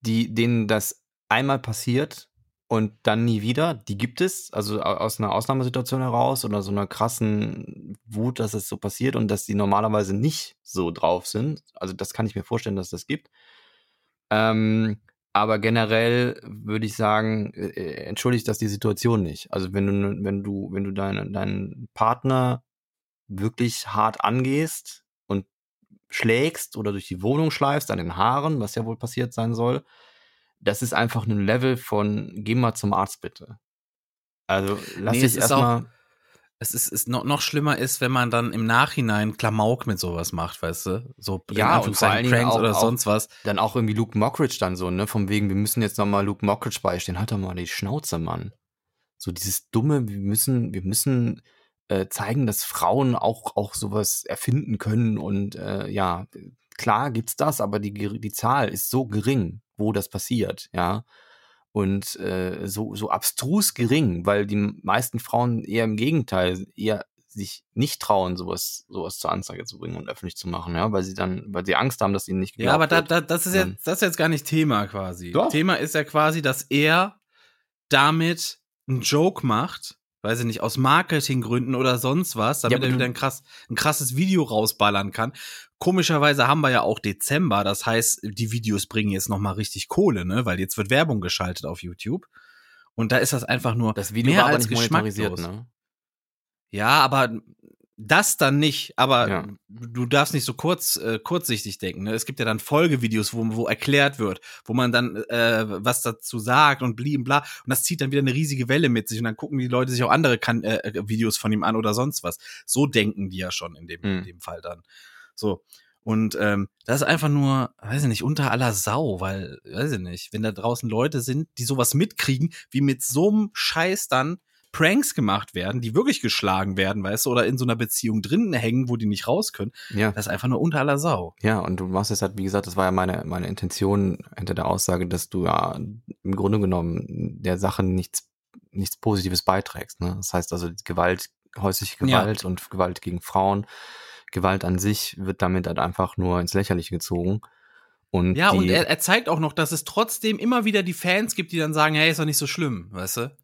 [SPEAKER 2] die, denen das einmal passiert und dann nie wieder, die gibt es, also aus einer Ausnahmesituation heraus oder so einer krassen Wut, dass es so passiert und dass die normalerweise nicht so drauf sind. Also das kann ich mir vorstellen, dass das gibt. Ähm, aber generell würde ich sagen, äh, äh entschuldigt das die Situation nicht. Also wenn du, wenn du, wenn du deine, deinen Partner wirklich hart angehst, schlägst oder durch die Wohnung schleifst, an den Haaren, was ja wohl passiert sein soll, das ist einfach ein Level von, geh mal zum Arzt bitte. Also lass nee, dich erstmal
[SPEAKER 3] es ist, ist noch, noch schlimmer ist, wenn man dann im Nachhinein Klamauk mit sowas macht, weißt du? So
[SPEAKER 2] ja, und vor allen Pranks
[SPEAKER 3] auch, oder sonst was.
[SPEAKER 2] Dann auch irgendwie Luke Mockridge dann so, ne? Vom wegen, wir müssen jetzt nochmal Luke Mockridge beistehen. Halt doch mal die Schnauze, Mann. So dieses dumme, wir müssen, wir müssen äh, zeigen, dass Frauen auch, auch sowas erfinden können und äh, ja, klar gibt's das, aber die, die Zahl ist so gering, wo das passiert, ja und äh, so, so abstrus gering, weil die meisten Frauen eher im Gegenteil, eher sich nicht trauen, sowas, sowas zur Anzeige zu bringen und öffentlich zu machen, ja, weil sie dann, weil sie Angst haben, dass ihnen nicht
[SPEAKER 3] geglaubt Ja, aber da, da, das ist jetzt, das ist jetzt gar nicht Thema quasi. Doch. Thema ist ja quasi, dass er damit einen Joke macht weiß ich nicht, aus Marketinggründen oder sonst was, damit ja, er wieder ein, krass, ein krasses Video rausballern kann. Komischerweise haben wir ja auch Dezember, das heißt, die Videos bringen jetzt nochmal richtig Kohle, ne, weil jetzt wird Werbung geschaltet auf YouTube. Und da ist das einfach nur
[SPEAKER 2] das Video mehr war als nicht monetarisiert, ne?
[SPEAKER 3] Ja, aber das dann nicht, aber ja. du darfst nicht so kurz äh, kurzsichtig denken. Ne? Es gibt ja dann Folgevideos, wo, wo erklärt wird, wo man dann äh, was dazu sagt und blieben bla. Und das zieht dann wieder eine riesige Welle mit sich und dann gucken die Leute sich auch andere kan äh, äh, Videos von ihm an oder sonst was. So denken die ja schon in dem, mhm. in dem Fall dann. So. Und ähm, das ist einfach nur, weiß ich nicht, unter aller Sau, weil, weiß ich nicht, wenn da draußen Leute sind, die sowas mitkriegen, wie mit so einem Scheiß dann Pranks gemacht werden, die wirklich geschlagen werden, weißt du, oder in so einer Beziehung drin hängen, wo die nicht raus können. Ja. Das ist einfach nur unter aller Sau.
[SPEAKER 2] Ja, und du machst es halt, wie gesagt, das war ja meine, meine Intention hinter der Aussage, dass du ja im Grunde genommen der Sache nichts, nichts Positives beiträgst. Ne? Das heißt also Gewalt, häusliche Gewalt ja. und Gewalt gegen Frauen, Gewalt an sich wird damit halt einfach nur ins Lächerliche gezogen. Und
[SPEAKER 3] ja, und er, er zeigt auch noch, dass es trotzdem immer wieder die Fans gibt, die dann sagen, hey, ist doch nicht so schlimm, weißt du?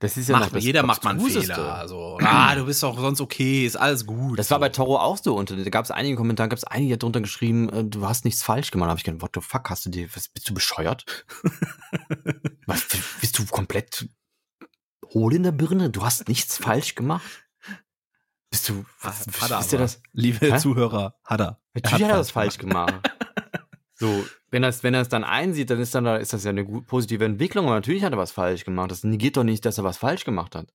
[SPEAKER 2] Das ist ja
[SPEAKER 3] macht, noch jeder macht mal einen Fehler. Also, ah, du bist doch sonst okay, ist alles gut.
[SPEAKER 2] Das war bei Toro auch so. Und da gab es einige Kommentare, gab es einige drunter geschrieben, äh, du hast nichts falsch gemacht. Da habe ich gedacht, what the fuck, hast du dir, was, bist du bescheuert? was, bist du komplett hohl in der Birne? Du hast nichts falsch gemacht? Bist du,
[SPEAKER 3] was, hat er ist aber. das? Liebe Hä? Zuhörer, hat er.
[SPEAKER 2] Natürlich er hat er das falsch gemacht. So, wenn er es wenn er es dann einsieht, dann ist dann da ist das ja eine gut, positive Entwicklung. Aber natürlich hat er was falsch gemacht. Das negiert doch nicht, dass er was falsch gemacht hat.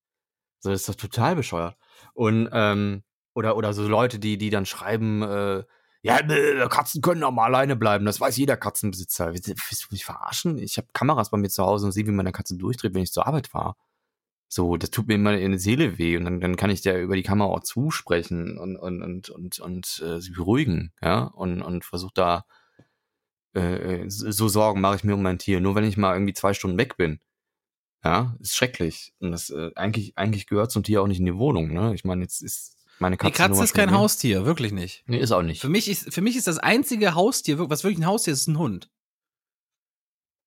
[SPEAKER 2] So, das ist doch total bescheuert. Und ähm, oder oder so Leute, die die dann schreiben, äh, ja, äh, Katzen können auch mal alleine bleiben. Das weiß jeder Katzenbesitzer. Willst du mich verarschen? Ich habe Kameras bei mir zu Hause und sehe, wie meine Katze durchdreht, wenn ich zur Arbeit fahre. So, das tut mir immer in die Seele weh und dann, dann kann ich der über die Kamera auch zusprechen und und und und, und äh, sie beruhigen, ja und und versuche da äh, äh so Sorgen mache ich mir um mein Tier. Nur wenn ich mal irgendwie zwei Stunden weg bin. Ja, ist schrecklich. Und das äh, eigentlich, eigentlich gehört zum Tier auch nicht in die Wohnung. Ne? Ich meine, jetzt ist meine Katze.
[SPEAKER 3] Die Katze ist kein Haustier, wirklich nicht.
[SPEAKER 2] Nee, ist auch nicht.
[SPEAKER 3] Für mich ist, für mich ist das einzige Haustier, was wirklich ein Haustier ist, ist ein Hund.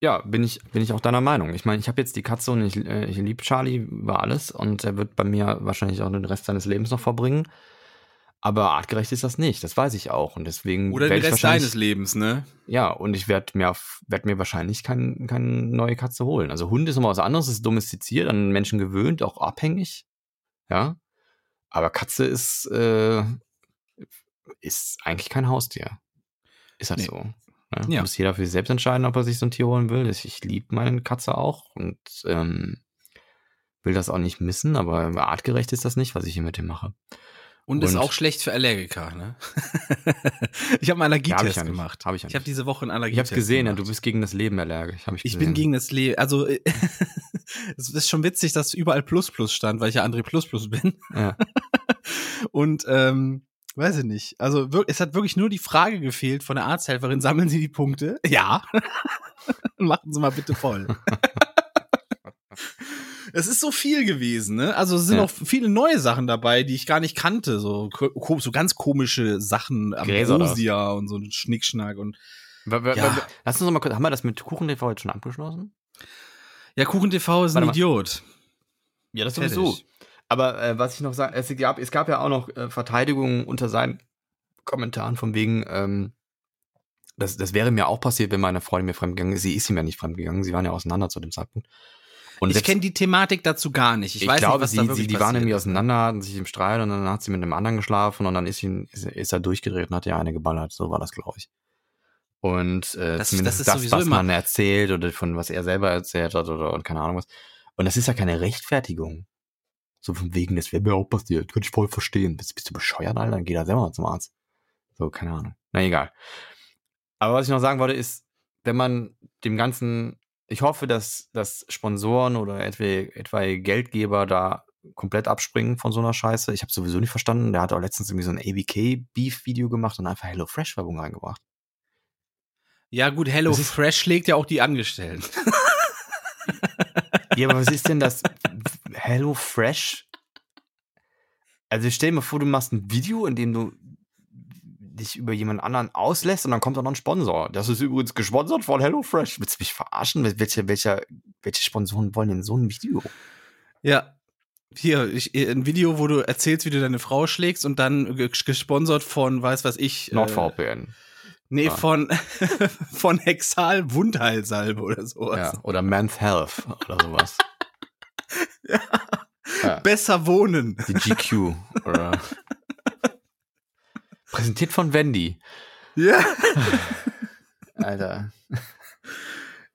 [SPEAKER 2] Ja, bin ich, bin ich auch deiner Meinung. Ich meine, ich habe jetzt die Katze und ich, äh, ich liebe Charlie über alles und er wird bei mir wahrscheinlich auch den Rest seines Lebens noch verbringen. Aber artgerecht ist das nicht, das weiß ich auch. Und deswegen.
[SPEAKER 3] Oder den Rest deines Lebens, ne?
[SPEAKER 2] Ja, und ich werde mir, werd mir wahrscheinlich keine kein neue Katze holen. Also Hund ist immer was anderes, ist domestiziert, an Menschen gewöhnt, auch abhängig. Ja. Aber Katze ist, äh, ist eigentlich kein Haustier. Ist halt nee. so. Ne? Ja. Muss jeder für sich selbst entscheiden, ob er sich so ein Tier holen will. Ich liebe meine Katze auch und ähm, will das auch nicht missen, aber artgerecht ist das nicht, was ich hier mit ihm mache.
[SPEAKER 3] Und, und ist auch schlecht für Allergiker, ne? ich habe einen Allergietest ja, hab gemacht.
[SPEAKER 2] Hab ich
[SPEAKER 3] ich habe diese Woche einen Allergietest
[SPEAKER 2] Ich habe gesehen, gemacht. ja, du bist gegen das Leben allergisch. Hab ich
[SPEAKER 3] ich bin gegen das Leben. Also es ist schon witzig, dass überall Plus Plus stand, weil ich ja André Plus Plus bin. Ja. und ähm, weiß ich nicht. Also es hat wirklich nur die Frage gefehlt von der Arzthelferin, sammeln Sie die Punkte? Ja. Machen Sie mal bitte voll. Es ist so viel gewesen, ne? Also es sind ja. auch viele neue Sachen dabei, die ich gar nicht kannte. So, so ganz komische Sachen, Ambrosia und so ein Schnickschnack und.
[SPEAKER 2] Ja. Lass uns noch mal kurz, haben wir das mit KuchenTV jetzt schon abgeschlossen?
[SPEAKER 3] Ja, KuchenTV ist ein Idiot.
[SPEAKER 2] Ja, das sowieso. Aber äh, was ich noch sagen, es gab, es gab ja auch noch äh, Verteidigungen unter seinen Kommentaren von wegen, ähm, das, das wäre mir auch passiert, wenn meine Freundin mir fremdgegangen ist. Sie ist ihm ja nicht fremdgegangen, sie waren ja auseinander zu dem Zeitpunkt.
[SPEAKER 3] Und ich kenne die Thematik dazu gar nicht. Ich,
[SPEAKER 2] ich
[SPEAKER 3] weiß
[SPEAKER 2] glaube,
[SPEAKER 3] nicht, was
[SPEAKER 2] sie,
[SPEAKER 3] da wirklich
[SPEAKER 2] sie, die waren nämlich auseinander, hatten sich im Streit und dann hat sie mit einem anderen geschlafen und dann ist, ihn, ist, ist er durchgedreht und hat ihr eine geballert. So war das, glaube ich. Und äh,
[SPEAKER 3] Das-
[SPEAKER 2] zumindest
[SPEAKER 3] das
[SPEAKER 2] das,
[SPEAKER 3] ist
[SPEAKER 2] was
[SPEAKER 3] sowieso immer-
[SPEAKER 2] man erzählt oder von was er selber erzählt hat oder und keine Ahnung was. Und das ist ja keine Rechtfertigung. So von wegen, das wäre mir auch passiert. Könnte ich voll verstehen. Bist, bist du bescheuert, Alter? Dann geh da selber mal zum Arzt. So, keine Ahnung. Na egal. Aber was ich noch sagen wollte, ist, wenn man dem Ganzen, ich hoffe, dass, dass Sponsoren oder etwa, etwaige Geldgeber da komplett abspringen von so einer Scheiße. Ich habe sowieso nicht verstanden. Der hat auch letztens irgendwie so ein ABK-Beef-Video gemacht und einfach Hello Fresh-Werbung reingebracht.
[SPEAKER 3] Ja, gut, Hello
[SPEAKER 2] Das ist-
[SPEAKER 3] Fresh schlägt ja auch die Angestellten.
[SPEAKER 2] Ja, aber was ist denn das Hello Fresh? Also stell dir mal vor, du machst ein Video, in dem du dich über jemand anderen auslässt und dann kommt da noch ein Sponsor. Das ist übrigens gesponsert von Hello Fresh. Willst du mich verarschen? Welche, welche, welche Sponsoren wollen denn so ein Video?
[SPEAKER 3] Ja. Hier, ich, ein Video, wo du erzählst, wie du deine Frau schlägst und dann ge- gesponsert von, weiß was ich. Äh,
[SPEAKER 2] NordVPN.
[SPEAKER 3] nee,
[SPEAKER 2] Ah.
[SPEAKER 3] von, von Hexal Wundheilsalbe oder sowas.
[SPEAKER 2] Ja, oder Men's Health oder sowas. ja.
[SPEAKER 3] Besser wohnen.
[SPEAKER 2] Die GQ. Oder Präsentiert von Wendy.
[SPEAKER 3] Ja.
[SPEAKER 2] Alter.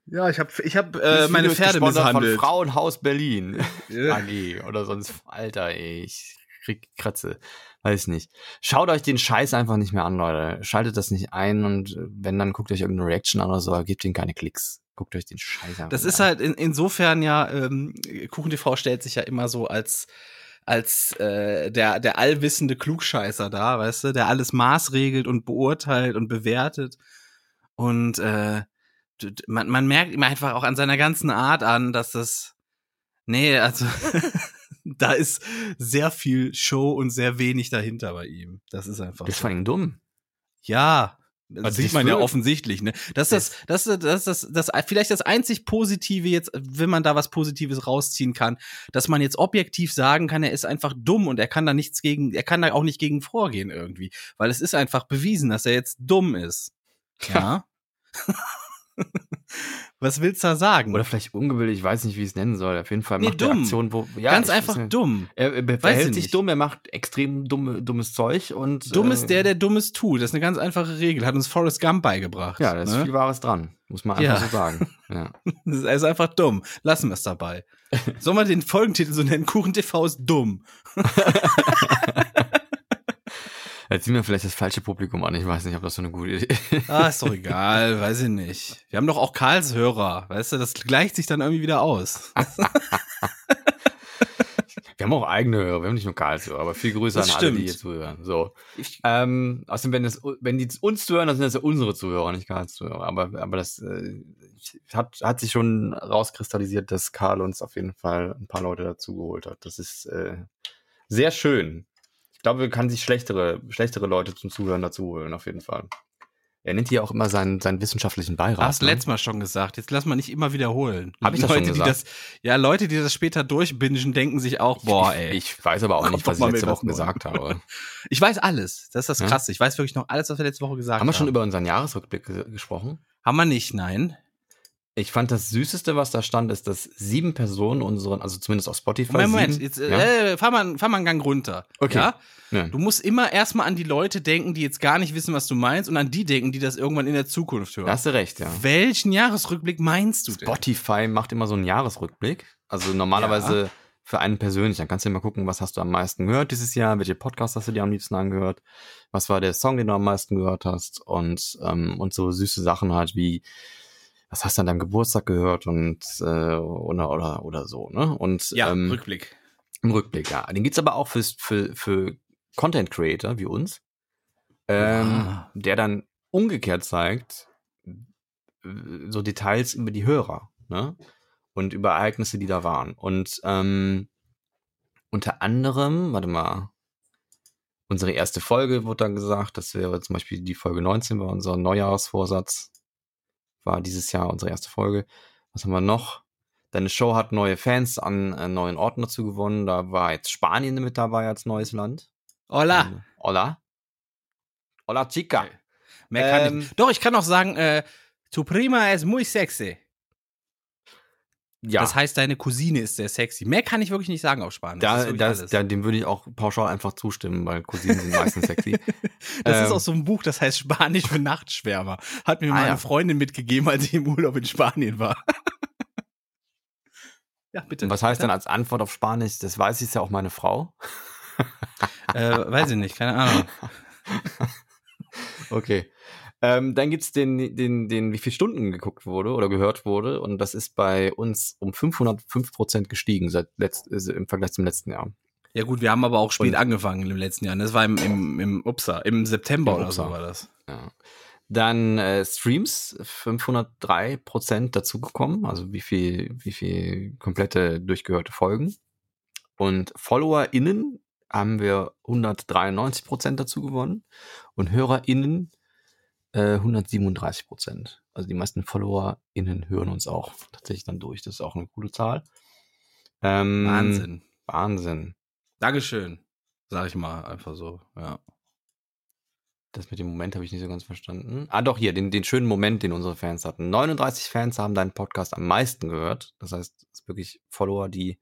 [SPEAKER 3] Ja, ich habe ich hab, äh, meine Pferde misshandelt.
[SPEAKER 2] Von Frauenhaus Berlin.
[SPEAKER 3] Ja.
[SPEAKER 2] AG oder sonst, Alter, ey, ich krieg Kratze. Weiß nicht. Schaut euch den Scheiß einfach nicht mehr an, Leute. Schaltet das nicht ein und wenn, dann guckt euch irgendeine Reaction an oder so, aber gebt ihnen keine Klicks. Guckt euch den Scheiß einfach
[SPEAKER 3] Das ist
[SPEAKER 2] an.
[SPEAKER 3] halt in, insofern ja, ähm, KuchenTV stellt sich ja immer so als als äh, der der allwissende Klugscheißer da, weißt du, der alles maßregelt und beurteilt und bewertet und äh, man, man merkt ihm einfach auch an seiner ganzen Art an, dass das nee, also da ist sehr viel Show und sehr wenig dahinter bei ihm. Das ist einfach
[SPEAKER 2] Das ist
[SPEAKER 3] so.
[SPEAKER 2] vor allem dumm.
[SPEAKER 3] Ja, das
[SPEAKER 2] Also
[SPEAKER 3] sieht
[SPEAKER 2] das
[SPEAKER 3] man ja offensichtlich, ne? Das ist das, das, das, das, das, vielleicht das einzig Positive jetzt, wenn man da was Positives rausziehen kann, dass man jetzt objektiv sagen kann, er ist einfach dumm und er kann da nichts gegen, er kann da auch nicht gegen vorgehen irgendwie, weil es ist einfach bewiesen, dass er jetzt dumm ist. Ja. was willst du da sagen?
[SPEAKER 2] Oder vielleicht ungebildet, ich weiß nicht, wie ich es nennen soll. Auf jeden Fall
[SPEAKER 3] Nee,
[SPEAKER 2] macht
[SPEAKER 3] dumm.
[SPEAKER 2] Aktionen, wo. Ja,
[SPEAKER 3] Ganz einfach dumm.
[SPEAKER 2] Er, er verhält
[SPEAKER 3] ich
[SPEAKER 2] sich
[SPEAKER 3] nicht.
[SPEAKER 2] dumm, er macht extrem dumme, dummes Zeug und.
[SPEAKER 3] Dumm
[SPEAKER 2] äh,
[SPEAKER 3] ist der, der Dummes tut. Das ist eine ganz einfache Regel. Hat uns Forrest Gump beigebracht.
[SPEAKER 2] Ja, da ist
[SPEAKER 3] ne?
[SPEAKER 2] viel Wahres dran. Muss man einfach
[SPEAKER 3] Ja.
[SPEAKER 2] so sagen. Ja.
[SPEAKER 3] Er ist einfach dumm. Lassen wir es dabei. Sollen wir den Folgentitel so nennen? Kuchen TV ist dumm.
[SPEAKER 2] Jetzt ziehen wir vielleicht das falsche Publikum an. Ich weiß nicht, ob das so eine gute Idee ist.
[SPEAKER 3] Ah, ist doch egal, weiß ich nicht. Wir haben doch auch Karls Hörer, weißt du, das gleicht sich dann irgendwie wieder aus.
[SPEAKER 2] Wir haben auch eigene Hörer, wir haben nicht nur Karls Hörer, aber viel Grüße
[SPEAKER 3] Das
[SPEAKER 2] an alle, die hier zuhören. So. Ähm, außerdem, wenn, das, wenn die uns zuhören, dann sind das ja unsere Zuhörer, nicht Karls Zuhörer. Aber, aber das äh, hat, hat sich schon rauskristallisiert, dass Karl uns auf jeden Fall ein paar Leute dazugeholt hat. Das ist äh, sehr schön. Ich glaube, man kann sich schlechtere, schlechtere Leute zum Zuhören dazuholen, auf jeden Fall. Er nennt hier auch immer seinen, seinen wissenschaftlichen Beirat.
[SPEAKER 3] hast
[SPEAKER 2] ne?
[SPEAKER 3] letztes Mal schon gesagt, jetzt lass mal nicht immer wiederholen.
[SPEAKER 2] Hab ich das
[SPEAKER 3] Leute,
[SPEAKER 2] schon
[SPEAKER 3] die
[SPEAKER 2] gesagt?
[SPEAKER 3] das, ja, Leute, die das später durchbingen, denken sich auch, boah, ey.
[SPEAKER 2] Ich, ich weiß aber auch nicht, was ich letzte Woche gesagt habe.
[SPEAKER 3] Ich weiß alles. Das ist das? Krasse. Ich weiß wirklich noch alles, was wir letzte Woche gesagt
[SPEAKER 2] Haben
[SPEAKER 3] haben.
[SPEAKER 2] wir schon über unseren Jahresrückblick ge- gesprochen?
[SPEAKER 3] Haben wir nicht, nein.
[SPEAKER 2] Ich fand das Süßeste, was da stand, ist, dass sieben Personen unseren, also zumindest auf Spotify.
[SPEAKER 3] Moment, Moment,
[SPEAKER 2] sieben,
[SPEAKER 3] jetzt,
[SPEAKER 2] ja?
[SPEAKER 3] äh, fahr, mal, fahr mal einen Gang runter.
[SPEAKER 2] Okay.
[SPEAKER 3] Ja?
[SPEAKER 2] Ja.
[SPEAKER 3] Du musst immer erstmal an die Leute denken, die jetzt gar nicht wissen, was du meinst, und an die denken, die das irgendwann in der Zukunft hören.
[SPEAKER 2] Da hast du recht, ja.
[SPEAKER 3] Welchen Jahresrückblick meinst du denn?
[SPEAKER 2] Spotify macht immer so einen Jahresrückblick. Also normalerweise für einen persönlich. Dann kannst du immer gucken, was hast du am meisten gehört dieses Jahr, welche Podcasts hast du dir am liebsten angehört, was war der Song, den du am meisten gehört hast und, ähm, und so süße Sachen halt wie, was hast du an deinem Geburtstag gehört und äh, oder, oder, oder so, ne? Und
[SPEAKER 3] Ja,
[SPEAKER 2] ähm,
[SPEAKER 3] Rückblick.
[SPEAKER 2] Im Rückblick, ja. Den gibt's aber auch fürs, für, für Content Creator wie uns, ähm,
[SPEAKER 3] Ah.
[SPEAKER 2] der dann umgekehrt zeigt, so Details über die Hörer, ne? Und über Ereignisse, die da waren. Und ähm, unter anderem, warte mal, unsere erste Folge wurde dann gesagt, das wäre zum Beispiel die Folge 19, war unser Neujahrsvorsatz, war dieses Jahr unsere erste Folge. Was haben wir noch? Deine Show hat neue Fans an äh, neuen Orten dazu gewonnen. Da war jetzt Spanien mit dabei als neues Land.
[SPEAKER 3] Hola.
[SPEAKER 2] Ähm, Hola. Hola, chica.
[SPEAKER 3] Mehr kann
[SPEAKER 2] ähm,
[SPEAKER 3] ich. Doch, ich kann auch sagen, äh, tu prima es muy sexy. Ja. Das heißt, deine Cousine ist sehr sexy. Mehr kann ich wirklich nicht sagen auf Spanisch.
[SPEAKER 2] Da, das, das da, dem würde ich auch pauschal einfach zustimmen, weil Cousinen sind meistens sexy.
[SPEAKER 3] das ähm, ist auch so ein Buch, das heißt Spanisch für Nachtschwärmer. Hat mir ah, meine ja. Freundin mitgegeben, als ich im Urlaub in Spanien war.
[SPEAKER 2] ja, bitte. Und was heißt ja? dann als Antwort auf Spanisch? Das weiß ich ja auch meine Frau.
[SPEAKER 3] äh, weiß ich nicht, keine Ahnung.
[SPEAKER 2] okay. Ähm, dann gibt's den, den, den, wie viele Stunden geguckt wurde oder gehört wurde. Und das ist bei uns um 505 Prozent gestiegen seit letzt, also im Vergleich zum letzten Jahr.
[SPEAKER 3] Ja gut, wir haben aber auch spät und, angefangen im letzten Jahr. Das war im, im, im Upsa, im September im oder so war das.
[SPEAKER 2] Ja. Dann äh, Streams 503 Prozent dazugekommen, also wie viel, wie viel komplette durchgehörte Folgen. Und FollowerInnen haben wir 193 Prozent dazu gewonnen und HörerInnen 137 äh, Prozent. Also die meisten FollowerInnen hören uns auch tatsächlich dann durch. Das ist auch eine gute Zahl.
[SPEAKER 3] Ähm, Wahnsinn.
[SPEAKER 2] Wahnsinn.
[SPEAKER 3] Dankeschön, sag ich mal einfach so, ja.
[SPEAKER 2] Das mit dem Moment habe ich nicht so ganz verstanden. Ah, doch, hier, den, den schönen Moment, den unsere Fans hatten. 39 Fans haben deinen Podcast am meisten gehört. Das heißt, es ist wirklich Follower, die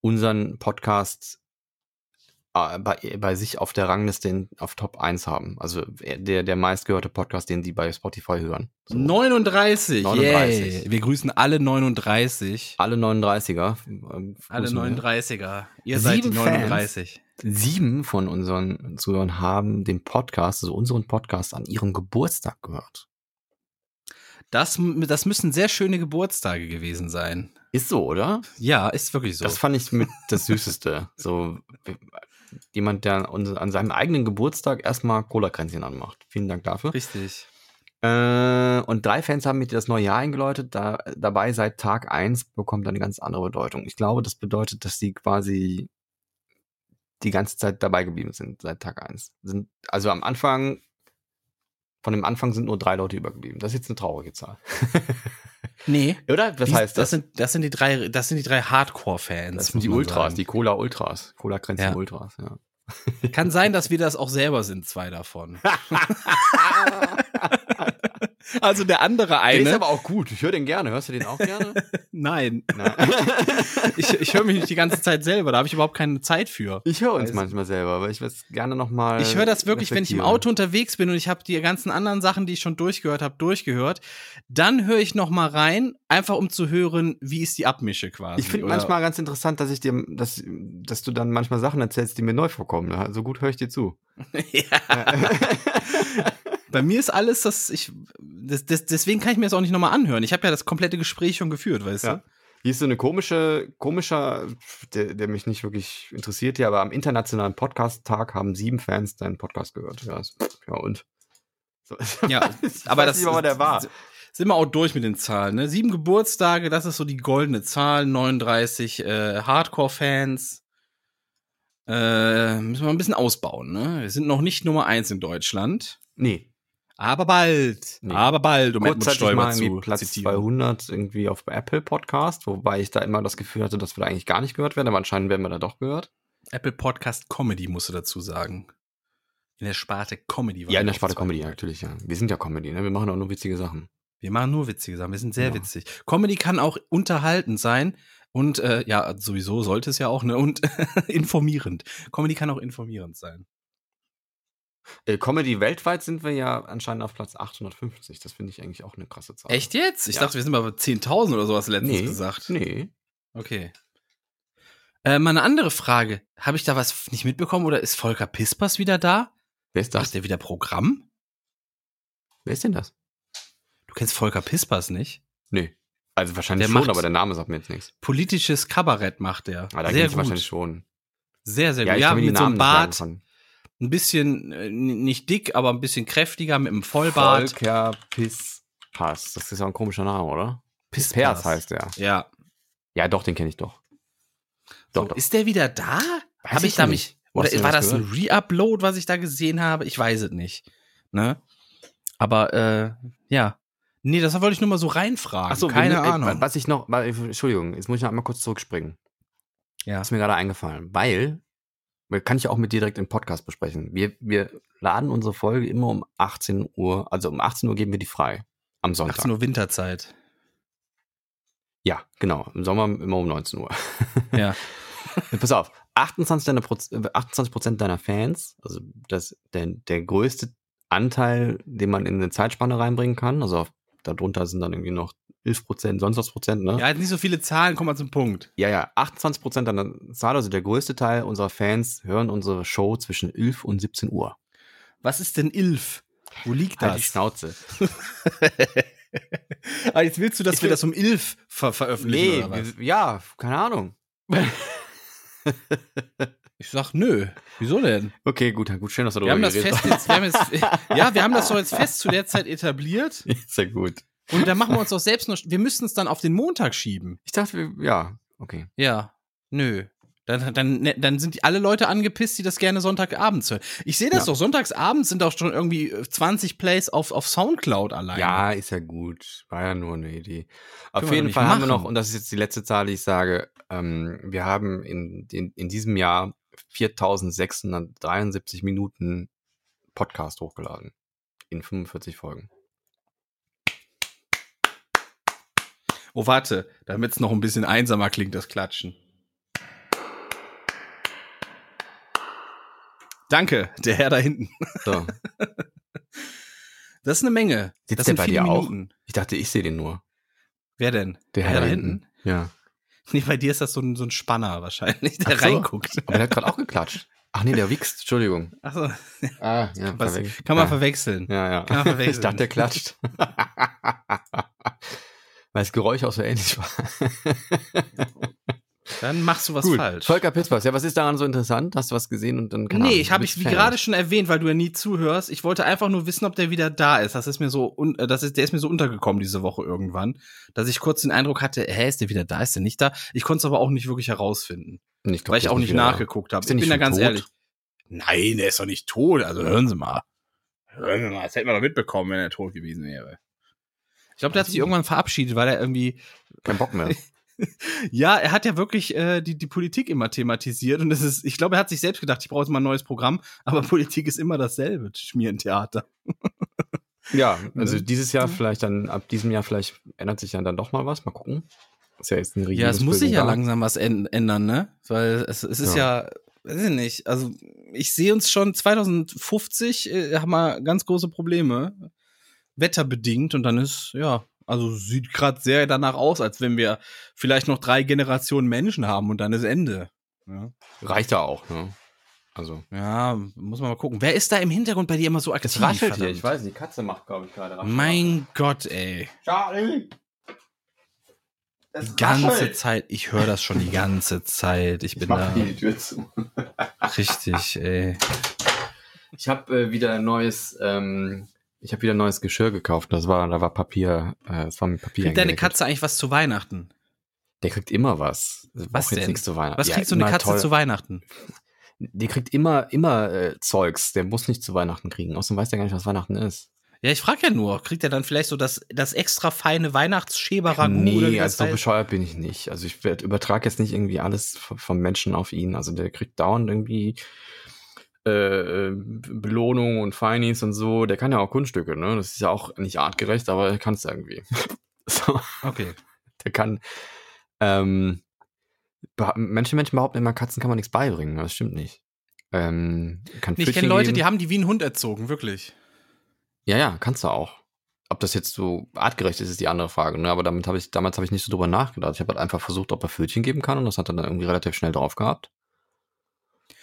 [SPEAKER 2] unseren Podcast bei, bei sich auf der Rangliste in, auf Top 1 haben. Also äh, der, der meistgehörte Podcast, den die bei Spotify hören.
[SPEAKER 3] So. 39, 39. Yay. Wir grüßen alle 39.
[SPEAKER 2] Alle 39er.
[SPEAKER 3] Ähm, alle 39er. Ihr seid die 39.
[SPEAKER 2] Fans, sieben von unseren Zuhörern haben den Podcast, also unseren Podcast, an ihrem Geburtstag gehört.
[SPEAKER 3] Das, das müssen sehr schöne Geburtstage gewesen sein.
[SPEAKER 2] Ist so, oder?
[SPEAKER 3] Ja, ist wirklich so.
[SPEAKER 2] Das fand ich mit das Süßeste. so, jemand, der an seinem eigenen Geburtstag erstmal Cola-Kränzchen anmacht. Vielen Dank dafür.
[SPEAKER 3] Richtig.
[SPEAKER 2] Äh, und drei Fans haben mit das neue Jahr eingeläutet. Da, dabei seit Tag 1 bekommt eine ganz andere Bedeutung. Ich glaube, das bedeutet, dass sie quasi die ganze Zeit dabei geblieben sind, seit Tag 1. Sind, also am Anfang, von dem Anfang sind nur drei Leute übergeblieben. Das ist jetzt eine traurige Zahl.
[SPEAKER 3] Nee.
[SPEAKER 2] Oder? Was
[SPEAKER 3] die,
[SPEAKER 2] heißt
[SPEAKER 3] das? Das sind, das sind die drei, das sind die drei Hardcore-Fans.
[SPEAKER 2] Das sind die Ultras, sagen. die Cola Ultras. Cola Kränzchen ja. Ultras, ja.
[SPEAKER 3] Kann sein, dass wir das auch selber sind, zwei davon. Also der andere eine. Der
[SPEAKER 2] ist aber auch gut. Ich höre den gerne. Hörst du den auch gerne?
[SPEAKER 3] Nein. ich ich höre mich nicht die ganze Zeit selber. Da habe ich überhaupt keine Zeit für.
[SPEAKER 2] Ich höre uns manchmal selber, aber ich würde gerne noch mal.
[SPEAKER 3] Ich höre das wirklich, wenn ich im Auto unterwegs bin und ich habe die ganzen anderen Sachen, die ich schon durchgehört habe, durchgehört. Dann höre ich noch mal rein, einfach um zu hören, wie ist die Abmische quasi.
[SPEAKER 2] Ich finde manchmal ganz interessant, dass ich dir, dass, dass du dann manchmal Sachen erzählst, die mir neu vorkommen. So gut höre ich dir zu. ja.
[SPEAKER 3] Bei mir ist alles, das ich, das, das, deswegen kann ich mir das auch nicht nochmal anhören. Ich habe ja das komplette Gespräch schon geführt, weißt ja. du?
[SPEAKER 2] Hier ist so eine komische, komischer, der, der mich nicht wirklich interessiert, ja, aber am internationalen Podcast-Tag haben sieben Fans deinen Podcast gehört. Ja, ja und?
[SPEAKER 3] So, ja, aber das
[SPEAKER 2] nicht, der war.
[SPEAKER 3] sind wir auch durch mit den Zahlen. Ne? Sieben Geburtstage, das ist so die goldene Zahl. 39 äh, Hardcore-Fans. Äh, müssen wir ein bisschen ausbauen. Ne? Wir sind noch nicht Nummer eins in Deutschland.
[SPEAKER 2] Nee.
[SPEAKER 3] Aber bald. Nee. Aber bald,
[SPEAKER 2] um Edmund Stoiber zu Platz zitieren. 200 irgendwie auf Apple Podcast, wobei ich da immer das Gefühl hatte, dass wir da eigentlich gar nicht gehört werden, aber anscheinend werden wir da doch gehört.
[SPEAKER 3] Apple Podcast Comedy musst du dazu sagen. In der Sparte Comedy.
[SPEAKER 2] Ja, in der Sparte Comedy, ja, natürlich, ja. Wir sind ja Comedy, ne? Wir machen auch nur witzige Sachen.
[SPEAKER 3] Wir machen nur witzige Sachen. Wir sind sehr ja. witzig. Comedy kann auch unterhaltend sein und äh, ja, sowieso sollte es ja auch, ne? Und informierend. Comedy kann auch informierend sein.
[SPEAKER 2] Äh, Comedy weltweit sind wir ja anscheinend auf Platz 850. Das finde ich eigentlich auch eine krasse Zahl.
[SPEAKER 3] Echt jetzt? Ich ja. dachte, wir sind mal bei 10.000 oder sowas letztens nee, gesagt.
[SPEAKER 2] Nee.
[SPEAKER 3] Okay. Äh, mal eine andere Frage. Habe ich da was nicht mitbekommen oder ist Volker Pispers wieder da?
[SPEAKER 2] Wer ist das?
[SPEAKER 3] Macht der wieder Programm?
[SPEAKER 2] Wer ist denn das?
[SPEAKER 3] Du kennst Volker Pispers nicht?
[SPEAKER 2] Nee. Also wahrscheinlich der schon, aber der Name sagt mir jetzt nichts.
[SPEAKER 3] Politisches Kabarett macht er.
[SPEAKER 2] Ah, da Sehr gut. wahrscheinlich schon.
[SPEAKER 3] Sehr, sehr ja, gut. Ja, mit so einem Bart ein bisschen, äh, nicht dick, aber ein bisschen kräftiger mit einem Vollbart.
[SPEAKER 2] Volker Pisspass. Das ist ja ein komischer Name, oder? Pisspass heißt der.
[SPEAKER 3] Ja.
[SPEAKER 2] Ja, doch, den kenne ich doch.
[SPEAKER 3] Doch, so, doch. Ist der wieder da? Habe ich da mich. Oder war das gehört? ein Re-Upload, was ich da gesehen habe? Ich weiß es nicht. Ne? Aber äh, ja. Nee, das wollte ich nur mal so reinfragen. Achso, keine
[SPEAKER 2] wir,
[SPEAKER 3] Ahnung.
[SPEAKER 2] Was ich noch, Entschuldigung, jetzt muss ich noch einmal kurz zurückspringen. Ja. Ist mir gerade eingefallen, weil kann ich auch mit dir direkt im Podcast besprechen. Wir, wir laden unsere Folge immer um 18 Uhr, also um 18 Uhr geben wir die frei. Am Sonntag. 18
[SPEAKER 3] Uhr Winterzeit.
[SPEAKER 2] Ja, genau. Im Sommer immer um 19 Uhr.
[SPEAKER 3] Ja.
[SPEAKER 2] Pass auf, 28 deiner, Proz- äh, 28 Prozent deiner Fans, also das, der, der größte Anteil, den man in eine Zeitspanne reinbringen kann, also auf, darunter sind dann irgendwie noch 11 Prozent, sonst was Prozent, ne?
[SPEAKER 3] Ja, nicht so viele Zahlen, komm mal zum Punkt.
[SPEAKER 2] Ja, ja, 28 Prozent deiner Zahl, also der größte Teil unserer Fans hören unsere Show zwischen 11 und 17 Uhr.
[SPEAKER 3] Was ist denn ILF? Wo liegt
[SPEAKER 2] Halt die
[SPEAKER 3] das?
[SPEAKER 2] Schnauze.
[SPEAKER 3] ah, jetzt willst du, dass
[SPEAKER 2] Ich
[SPEAKER 3] wir
[SPEAKER 2] will-
[SPEAKER 3] das um ILF ver veröffentlichen
[SPEAKER 2] Nee, wir- ja, keine Ahnung.
[SPEAKER 3] Ich sag nö. Wieso denn?
[SPEAKER 2] Okay, gut, gut, schön, dass du
[SPEAKER 3] Wir haben
[SPEAKER 2] darüber
[SPEAKER 3] das
[SPEAKER 2] geredet
[SPEAKER 3] fest jetzt, wir haben jetzt, ja, wir haben das doch jetzt fest zu der Zeit etabliert.
[SPEAKER 2] Sehr gut.
[SPEAKER 3] Und da machen wir uns doch selbst noch, wir müssten es dann auf den Montag schieben.
[SPEAKER 2] Ich dachte, ja, okay.
[SPEAKER 3] Ja, nö. Dann, dann, ne, dann sind die alle Leute angepisst, die das gerne Sonntagabends hören. Ich sehe das
[SPEAKER 2] Ja.
[SPEAKER 3] doch, sonntagsabends sind doch schon irgendwie äh, 20 Plays auf, auf Soundcloud allein.
[SPEAKER 2] Ja, ist ja gut. War ja nur eine Idee. Auf
[SPEAKER 3] Können
[SPEAKER 2] jeden Fall
[SPEAKER 3] nicht
[SPEAKER 2] haben wir
[SPEAKER 3] machen.
[SPEAKER 2] noch, und das ist jetzt die letzte Zahl, die ich sage, ähm, wir haben in, in, in diesem Jahr 4673 Minuten Podcast hochgeladen. In 45 Folgen.
[SPEAKER 3] Oh, warte, damit es noch ein bisschen einsamer klingt, das Klatschen. Danke, der Herr da hinten.
[SPEAKER 2] So.
[SPEAKER 3] Das ist eine Menge.
[SPEAKER 2] Sitzt
[SPEAKER 3] das
[SPEAKER 2] der bei dir auch?
[SPEAKER 3] Minuten.
[SPEAKER 2] Ich dachte, ich sehe den nur.
[SPEAKER 3] Wer denn?
[SPEAKER 2] Der Herr da hinten. Ja.
[SPEAKER 3] Nee, bei dir ist das so ein, so ein Spanner wahrscheinlich, der
[SPEAKER 2] Ach so.
[SPEAKER 3] reinguckt.
[SPEAKER 2] Aber der hat gerade auch geklatscht. Ach nee, der wichst. Entschuldigung.
[SPEAKER 3] Achso,
[SPEAKER 2] Ah, ja.
[SPEAKER 3] was,
[SPEAKER 2] verwechselt.
[SPEAKER 3] kann man
[SPEAKER 2] ja.
[SPEAKER 3] verwechseln.
[SPEAKER 2] Ja, ja.
[SPEAKER 3] Kann man verwechseln.
[SPEAKER 2] Ich dachte, der klatscht. Weil das Geräusch auch so ähnlich war.
[SPEAKER 3] Dann machst du was
[SPEAKER 2] Gut.
[SPEAKER 3] falsch.
[SPEAKER 2] Volker Pispers, ja, was ist daran so interessant? Hast du was gesehen und dann keine
[SPEAKER 3] Nee,
[SPEAKER 2] Ahnung,
[SPEAKER 3] ich habe ich wie gerade schon erwähnt, weil du ja nie zuhörst. Ich wollte einfach nur wissen, ob der wieder da ist. Das ist mir so, äh, das ist, der ist mir so untergekommen diese Woche irgendwann, dass ich kurz den Eindruck hatte, hä, ist der wieder da? Ist der nicht da? Ich konnte es aber auch nicht wirklich herausfinden,
[SPEAKER 2] Ich glaub,
[SPEAKER 3] weil ich auch nicht nachgeguckt habe. Ich bin da ganz
[SPEAKER 2] tot?
[SPEAKER 3] ehrlich. Nein, der ist doch nicht tot. Also hören Sie mal. Hören Sie mal, das hätten wir doch mitbekommen, wenn er tot gewesen wäre. Ich glaube, der hat sich irgendwann verabschiedet, weil er irgendwie
[SPEAKER 2] Kein Bock mehr.
[SPEAKER 3] Ja, er hat ja wirklich äh, die, die Politik immer thematisiert und das ist, ich glaube, er hat sich selbst gedacht, ich brauche jetzt mal ein neues Programm, aber Politik ist immer dasselbe, Schmierentheater.
[SPEAKER 2] ja, also
[SPEAKER 3] Ne?
[SPEAKER 2] dieses Jahr vielleicht dann, ab diesem Jahr vielleicht ändert sich ja dann doch mal was. Mal gucken. Ist ja jetzt eine
[SPEAKER 3] Ja, es muss sich ja langsam was änd- ändern, ne? Weil es, es ist ja. weiß ich nicht, also ich sehe uns schon 2050 äh, haben wir ganz große Probleme, wetterbedingt und dann ist, ja, also sieht gerade sehr danach aus, als wenn wir vielleicht noch drei Generationen Menschen haben und dann ist Ende. Ja.
[SPEAKER 2] Reicht ja auch, ne? Also.
[SPEAKER 3] Ja, muss man mal gucken. Wer ist da im Hintergrund bei dir immer so aktiv?
[SPEAKER 2] Das raschelt hier, ich weiß, die Katze macht, glaube ich, gerade.
[SPEAKER 3] Mein Gott, ey.
[SPEAKER 2] Charlie!
[SPEAKER 3] Die ganze Zeit, ich höre das schon die ganze Zeit. Ich bin
[SPEAKER 2] Mach
[SPEAKER 3] da
[SPEAKER 2] die Tür zu.
[SPEAKER 3] richtig, ey.
[SPEAKER 2] Ich habe äh, wieder ein neues, ähm, ich habe wieder ein neues Geschirr gekauft. Das war, da war Papier, äh, es war mit Papier.
[SPEAKER 3] Kriegt deine. Katze eigentlich was zu Weihnachten?
[SPEAKER 2] Der kriegt immer was.
[SPEAKER 3] Was denn?
[SPEAKER 2] nichts zu Weihnachten.
[SPEAKER 3] Was
[SPEAKER 2] Ja,
[SPEAKER 3] kriegt so eine Katze
[SPEAKER 2] toll.
[SPEAKER 3] zu Weihnachten?
[SPEAKER 2] Die kriegt immer, immer äh, Zeugs. Der muss nicht zu Weihnachten kriegen. Außerdem weiß der gar nicht, was Weihnachten ist.
[SPEAKER 3] Ja, ich frage ja nur, kriegt er dann vielleicht so das, das extra feine Weihnachtsschäberragout?
[SPEAKER 2] Nee, also so bescheuert bin ich nicht. Also ich übertrage jetzt nicht irgendwie alles vom Menschen auf ihn. Also der kriegt dauernd irgendwie äh, äh, Belohnung und Feinies und so. Der kann ja auch Kunststücke, ne? Das ist ja auch nicht artgerecht, aber er kann es irgendwie. so,
[SPEAKER 3] Okay.
[SPEAKER 2] der kann. Ähm, beha- Menschen, behaupten immer, Katzen kann man nichts beibringen. Das stimmt nicht. Ähm, kann
[SPEAKER 3] Ich kenne Leute,
[SPEAKER 2] geben.
[SPEAKER 3] die haben die wie einen Hund erzogen, wirklich.
[SPEAKER 2] Ja, ja, kannst du auch. Ob das jetzt so artgerecht ist, ist die andere Frage. Ne? Aber damit habe ich, damals habe ich nicht so drüber nachgedacht. Ich habe halt einfach versucht, ob er Pfötchen geben kann und das hat er dann irgendwie relativ schnell drauf gehabt.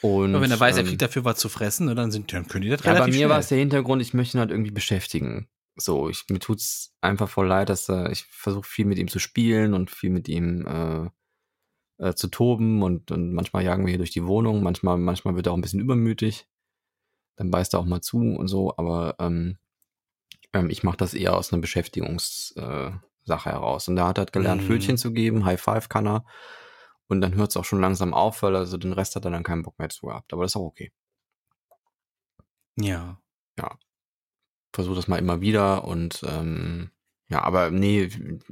[SPEAKER 2] Und,
[SPEAKER 3] Aber wenn er weiß, er
[SPEAKER 2] ähm,
[SPEAKER 3] kriegt dafür was zu fressen, ne, dann, sind, dann können die das
[SPEAKER 2] ja, bei
[SPEAKER 3] relativ
[SPEAKER 2] mir
[SPEAKER 3] schnell.
[SPEAKER 2] war es der Hintergrund, ich möchte ihn halt irgendwie beschäftigen. So, ich, mir tut's einfach voll leid, dass er, ich versuche viel mit ihm zu spielen und viel mit ihm äh, äh, zu toben und, und manchmal jagen wir hier durch die Wohnung, manchmal, manchmal wird er auch ein bisschen übermütig. Dann beißt er auch mal zu und so, aber ähm, ähm, ich mache das eher aus einer Beschäftigungssache äh, Sache heraus. Und da hat er halt gelernt,
[SPEAKER 3] Mhm.
[SPEAKER 2] Pfötchen zu geben, High Five kann er. Und dann hört es auch schon langsam auf, weil also den Rest hat er dann keinen Bock mehr zu gehabt. Aber das ist auch okay.
[SPEAKER 3] Ja.
[SPEAKER 2] versuche das mal immer wieder und ähm, ja, aber nee,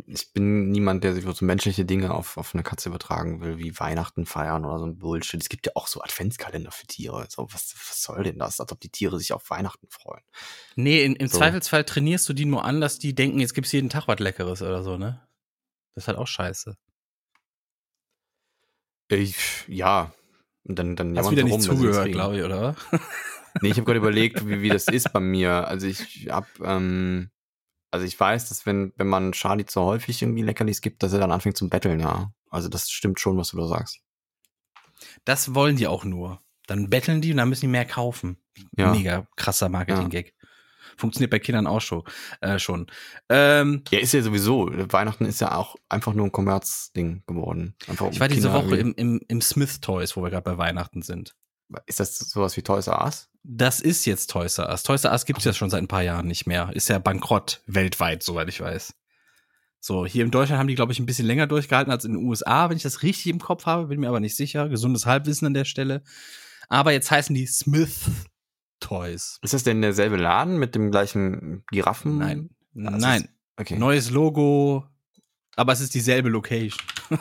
[SPEAKER 2] ich bin niemand, der sich so menschliche Dinge auf, auf eine Katze übertragen will, wie Weihnachten feiern oder so ein Bullshit. Es gibt ja auch so Adventskalender für Tiere. So, was, was soll denn das? Als ob die Tiere sich auf Weihnachten freuen.
[SPEAKER 3] Nee, in, im
[SPEAKER 2] So.
[SPEAKER 3] Zweifelsfall trainierst du die nur an, dass die denken, jetzt gibt's jeden Tag was Leckeres oder so, ne? Das ist halt auch scheiße.
[SPEAKER 2] Ich, ja. Und dann, dann
[SPEAKER 3] Hast wieder nicht zugehört, glaube ich, oder?
[SPEAKER 2] nee, ich habe gerade überlegt, wie, wie das ist bei mir. Also ich hab, ähm, also ich weiß, dass wenn, wenn man Charlie zu häufig irgendwie Leckerlis gibt, dass er dann anfängt zum Betteln, ja. Also das stimmt schon, was du da sagst.
[SPEAKER 3] Das wollen die auch nur. Dann betteln die und dann müssen die mehr kaufen. Ja. Mega krasser Marketing-Gag. Funktioniert bei Kindern auch schon. Äh, schon.
[SPEAKER 2] Ähm, ja, ist ja sowieso. Weihnachten ist ja auch einfach nur ein Kommerzding geworden. Einfach
[SPEAKER 3] um ich war diese Kinder Woche im, im, im Smith Toys, wo wir gerade bei Weihnachten sind.
[SPEAKER 2] Ist das sowas wie Toys R Us?
[SPEAKER 3] Das ist jetzt Toys R Us. Toys R Us gibt es ja schon seit ein paar Jahren nicht mehr. Ist ja bankrott weltweit, soweit ich weiß. So, hier in Deutschland haben die, glaube ich, ein bisschen länger durchgehalten als in den USA, wenn ich das richtig im Kopf habe, bin mir aber nicht sicher. Gesundes Halbwissen an der Stelle. Aber jetzt heißen die Smith Toys.
[SPEAKER 2] Ist das denn derselbe Laden mit dem gleichen Giraffen?
[SPEAKER 3] Nein. Also Nein. Okay. Neues Logo, aber es ist dieselbe Location.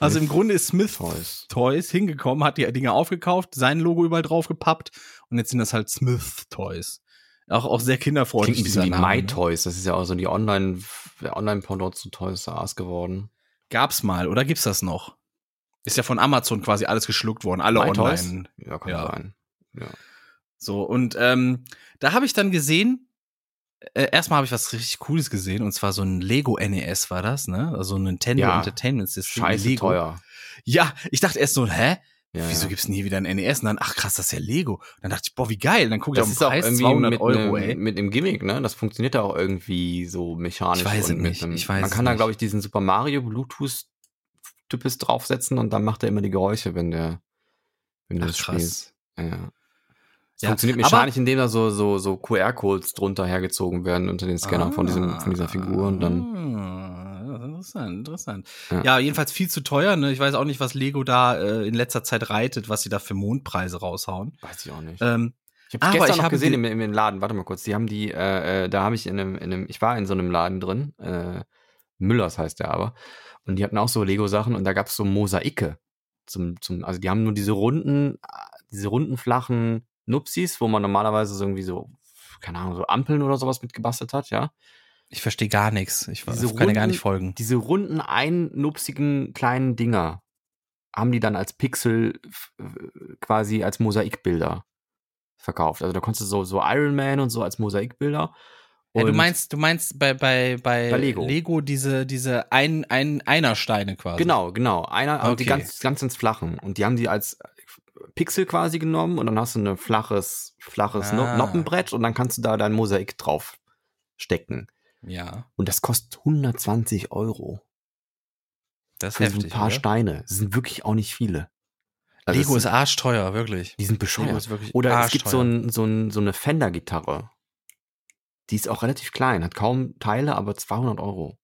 [SPEAKER 3] also im Grunde ist Smith Toys. Toys hingekommen, hat die Dinge aufgekauft, sein Logo überall drauf gepappt und jetzt sind das halt Smith Toys. Auch, auch sehr kinderfreundlich.
[SPEAKER 2] Klingt ein bisschen wie My ne? Toys, das ist ja auch so die Online, Online-Pendant zu Toys R Us geworden.
[SPEAKER 3] Gab's mal, oder gibt's das noch? Ist ja von Amazon quasi alles geschluckt worden, alle My online. Toys?
[SPEAKER 2] Ja, kann ja. sein. Ja.
[SPEAKER 3] So, und ähm, da habe ich dann gesehen, äh, erstmal habe ich was richtig Cooles gesehen, und zwar so ein Lego NES war das, ne? Also ein Nintendo ja, Entertainment System.
[SPEAKER 2] Scheiße Lego. teuer.
[SPEAKER 3] Ja, ich dachte erst so, hä? Ja, Wieso ja. gibt's nie wieder ein NES? Und dann, ach krass, das ist ja Lego. Und dann dachte ich, boah, wie geil. Und dann guck ich
[SPEAKER 2] auf den Preis, 200 mit Euro, ne, ey. Mit dem Gimmick, ne? Das funktioniert ja auch irgendwie so mechanisch.
[SPEAKER 3] Ich weiß es nicht. Einem,
[SPEAKER 2] ich
[SPEAKER 3] weiß
[SPEAKER 2] man kann da, glaube ich, diesen Super Mario Bluetooth Typis draufsetzen und dann macht er immer die Geräusche, wenn der, wenn du das spielst. Ja. Ja, funktioniert mechanisch, indem da so, so, so QR-Codes drunter hergezogen werden unter den Scannern ah, von, diesem, von dieser Figur und dann.
[SPEAKER 3] Ah, interessant, interessant. Ja. ja. jedenfalls viel zu teuer. Ne? Ich weiß auch nicht, was Lego da äh, in letzter Zeit reitet, was sie da für Mondpreise raushauen.
[SPEAKER 2] Weiß ich auch nicht.
[SPEAKER 3] Ähm,
[SPEAKER 2] ich habe gestern ich noch gesehen im, im Laden, warte mal kurz, die haben die, äh, äh, da habe ich in einem, in einem, ich war in so einem Laden drin, äh, Müllers heißt der aber, und die hatten auch so Lego-Sachen und da gab es so Mosaike. Zum, zum, also die haben nur diese runden, diese runden, flachen Nupsis, wo man normalerweise so irgendwie so, keine Ahnung, so Ampeln oder sowas mitgebastelt hat, ja.
[SPEAKER 3] Ich verstehe gar nichts. Ich diese kann runden, gar nicht folgen.
[SPEAKER 2] Diese runden, einnupsigen kleinen Dinger haben die dann als Pixel quasi als Mosaikbilder verkauft. Also da konntest du so, so Iron Man und so als Mosaikbilder.
[SPEAKER 3] Ja, du meinst, du meinst bei, bei, bei, bei Lego. Lego. diese, diese ein, ein, Einersteine quasi.
[SPEAKER 2] Genau, genau. Einer, okay. die ganz, ganz ins Flachen. Und die haben die als Pixel quasi genommen und dann hast du ein flaches, flaches ah. Noppenbrett und dann kannst du da dein Mosaik drauf stecken.
[SPEAKER 3] Ja.
[SPEAKER 2] Und das kostet 120 Euro.
[SPEAKER 3] Das ist Für heftig,
[SPEAKER 2] so ein paar
[SPEAKER 3] oder?
[SPEAKER 2] Steine. Das sind wirklich auch nicht viele.
[SPEAKER 3] Also Lego ist arschteuer, wirklich.
[SPEAKER 2] Die sind bescheuert. Oder es gibt so, ein, so, ein, so eine Fender-Gitarre. Die ist auch relativ klein, hat kaum Teile, aber 200 Euro.